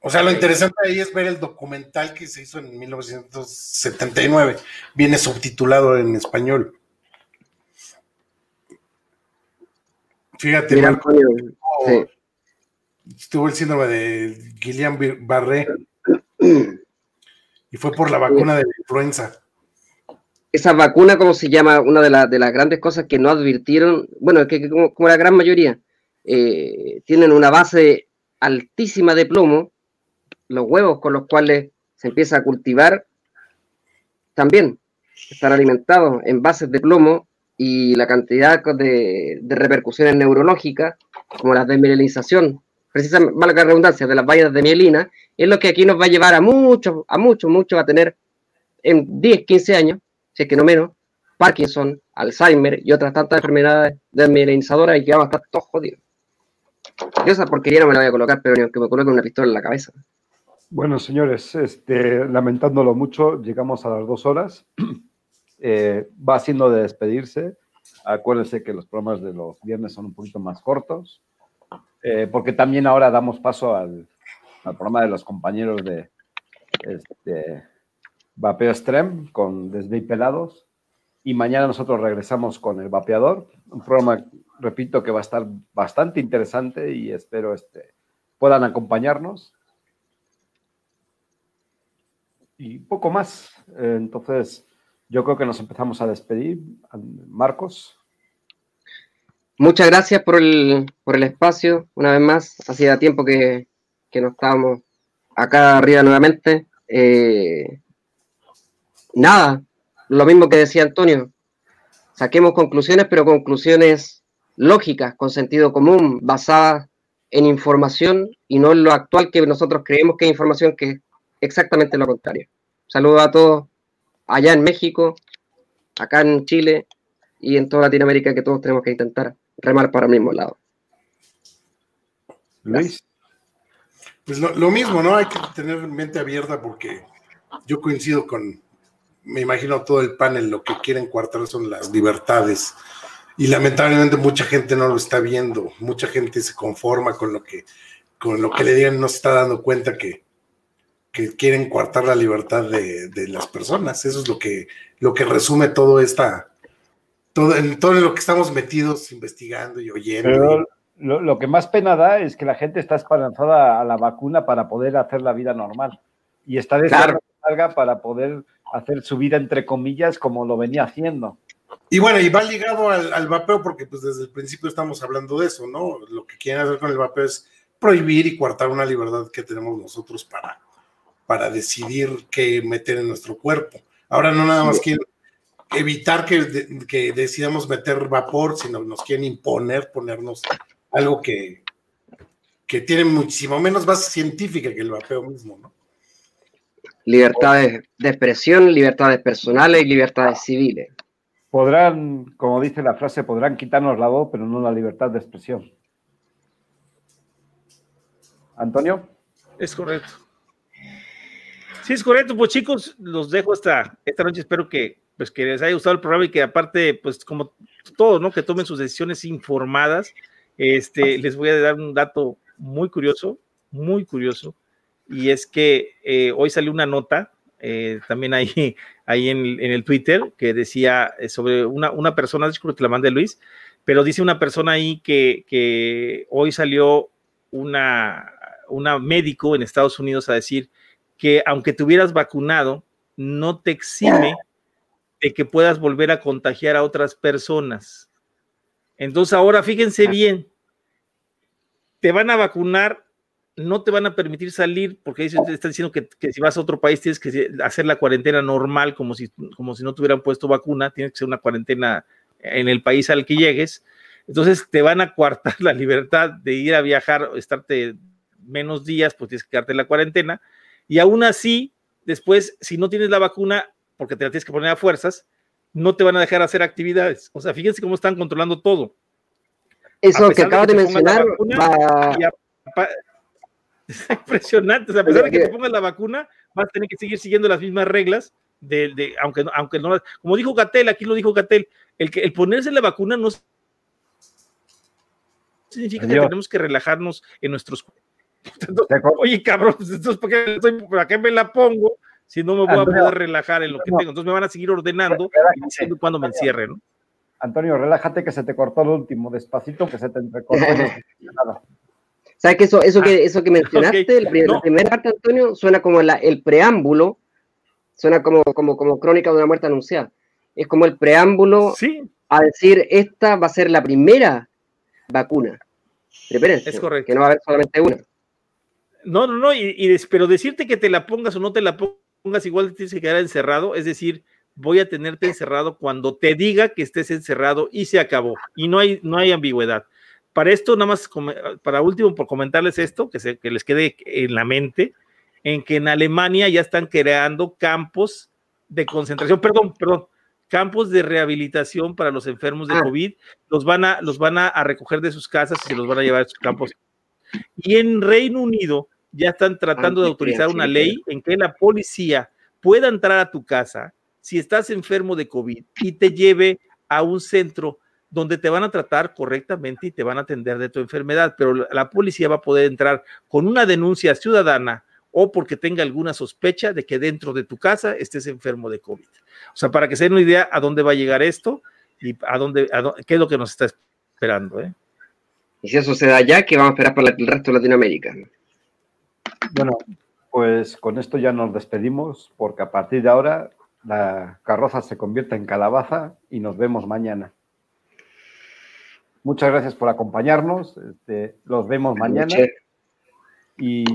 O sea, lo interesante ahí es ver el documental que se hizo en 1979. Viene subtitulado en español. Fíjate, Mira, Marco, sí tuvo el síndrome de Guillain Barré y fue por la vacuna de la influenza. Esa vacuna, ¿cómo se llama? Una de, de las grandes cosas que no advirtieron, bueno, que, como, la gran mayoría, eh, tienen una base altísima de plomo, los huevos con los cuales se empieza a cultivar también están alimentados en bases de plomo y la cantidad de, de repercusiones neurológicas, como la desmineralización, precisamente, valga la redundancia, de las vallas de mielina, es lo que aquí nos va a llevar a mucho, a mucho, mucho a tener en 10, 15 años, si es que no menos, Parkinson, Alzheimer y otras tantas enfermedades desmielinizadoras y que vamos a estar todos jodidos. Yo esa porquería no me la voy a colocar, pero ni aunque me coloque una pistola en la cabeza. Bueno, señores, este, lamentándolo mucho, llegamos a las dos horas. [clears throat] Eh, va siendo de despedirse. Acuérdense que los programas de los viernes son un poquito más cortos. Eh, porque también ahora damos paso al, programa de los compañeros de este, Vapeo Extreme con Pelados Y mañana nosotros regresamos con el Vapeador, un programa, repito, que va a estar bastante interesante y espero este, puedan acompañarnos. Y poco más. entonces, yo creo que nos empezamos a despedir. Marcos. Muchas gracias por el, por el espacio, una vez más. Hacía tiempo que, que no estábamos acá arriba nuevamente. Eh, nada, lo mismo que decía Antonio. Saquemos conclusiones, pero conclusiones lógicas, con sentido común, basadas en información y no en lo actual que nosotros creemos que es información, que es exactamente lo contrario. Saludos a todos allá en México, acá en Chile y en toda Latinoamérica que todos tenemos que intentar remar para el mismo lado. Luis. Pues lo, mismo, ¿no? Hay que tener mente abierta porque yo coincido con, me imagino todo el panel, lo que quieren coartar son las libertades Y lamentablemente mucha gente no lo está viendo, mucha gente se conforma con lo que, con lo que le digan, no se está dando cuenta que, que quieren coartar la libertad de, de, las personas. Eso es lo que, lo que resume todo esta, todo, en todo lo que estamos metidos investigando y oyendo. Pero lo, lo, que más pena da es que la gente está esperanzada a la vacuna para poder hacer la vida normal. Y está deseando que salga para poder hacer su vida, entre comillas, como lo venía haciendo. Y bueno, y va ligado al, al, vapeo porque pues desde el principio estamos hablando de eso, ¿no? Lo que quieren hacer con el vapeo es prohibir y coartar una libertad que tenemos nosotros para, para decidir qué meter en nuestro cuerpo. Ahora no nada más quieren evitar que, que decidamos meter vapor, sino nos quieren imponer, ponernos algo que, que tiene muchísimo menos base científica que el vapeo mismo, ¿no? Libertades de expresión, libertades personales y libertades civiles podrán, como dice la frase, podrán quitarnos la voz, pero no la libertad de expresión. Antonio. Es correcto. Sí, es correcto. Pues chicos, los dejo esta, esta noche. Espero que, pues, que les haya gustado el programa y que aparte, pues como todo, ¿no? Que tomen sus decisiones informadas. Este, les voy a dar un dato muy curioso, muy curioso. Y es que eh, hoy salió una nota eh, también ahí, [laughs] ahí en, en, el Twitter que decía eh, sobre una, una persona, disculpe que la mande Luis, pero dice una persona ahí que, que hoy salió una, una médico en Estados Unidos a decir que aunque te hubieras vacunado, no te exime [laughs] de que puedas volver a contagiar a otras personas. Entonces ahora fíjense bien, te van a vacunar no te van a permitir salir porque te están diciendo que, que, si vas a otro país tienes que hacer la cuarentena normal como si, como si no te hubieran puesto vacuna, tienes que ser una cuarentena en el país al que llegues. Entonces te van a coartar [laughs] la libertad de ir a viajar, estarte menos días, pues tienes que quedarte en la cuarentena. Y aún así, después, si no tienes la vacuna, porque te la tienes que poner a fuerzas, no te van a dejar hacer actividades. O sea, fíjense cómo están controlando todo. Eso que acabas de, de mencionar va... [laughs] Es impresionante. O sea, a pesar de que te pongas la vacuna, vas a tener que seguir siguiendo las mismas reglas. De, de, aunque, aunque no, como dijo Gatel, aquí lo dijo Gatel, el, que, el ponerse la vacuna no significa Adiós. que tenemos que relajarnos en nuestros entonces, [laughs] Oye, cabrón, pues, entonces ¿por qué, estoy, ¿para qué me la pongo si no me voy Antonio, a poder relajar en lo que tengo? Entonces me van a seguir ordenando cuando me encierre, ¿no? Antonio, relájate que se te cortó el último, despacito que se te entrecortó. nada. [laughs] ¿Sabes que eso, eso, que, eso que mencionaste, okay. el, no. la primera parte, Antonio, suena como la, el preámbulo, suena como, como, como crónica de una muerte anunciada. Es como el preámbulo sí. a decir, esta va a ser la primera vacuna. Prepárense, es correcto. Que no va a haber solamente una. No, no, no, y, y, pero decirte que te la pongas o no te la pongas, igual tienes que quedar encerrado, es decir, voy a tenerte encerrado cuando te diga que estés encerrado y se acabó. Y no hay, no hay ambigüedad para esto, nada más, para último, por comentarles esto, que, se, que les quede en la mente, en que en Alemania ya están creando campos de concentración, perdón, perdón, campos de rehabilitación para los enfermos de COVID, los van a, los van a, recoger de sus casas y se los van a llevar a sus campos. Y en Reino Unido ya están tratando de autorizar una ley en que la policía pueda entrar a tu casa si estás enfermo de COVID y te lleve a un centro donde te van a tratar correctamente y te van a atender de tu enfermedad, pero la policía va a poder entrar con una denuncia ciudadana o porque tenga alguna sospecha de que dentro de tu casa estés enfermo de COVID. O sea, para que se den una idea a dónde va a llegar esto y a dónde, a dónde qué es lo que nos está esperando. ¿eh? Y si eso se da ya, ¿qué vamos a esperar para el resto de Latinoamérica? Bueno, pues con esto ya nos despedimos, porque a partir de ahora la carroza se convierte en calabaza y nos vemos mañana. Muchas gracias por acompañarnos. Este, los vemos mañana. Y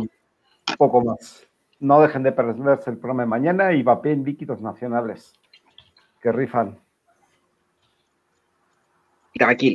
poco más. No dejen de perderse el programa de mañana y vapeen líquidos nacionales que rifan. Tranquilo.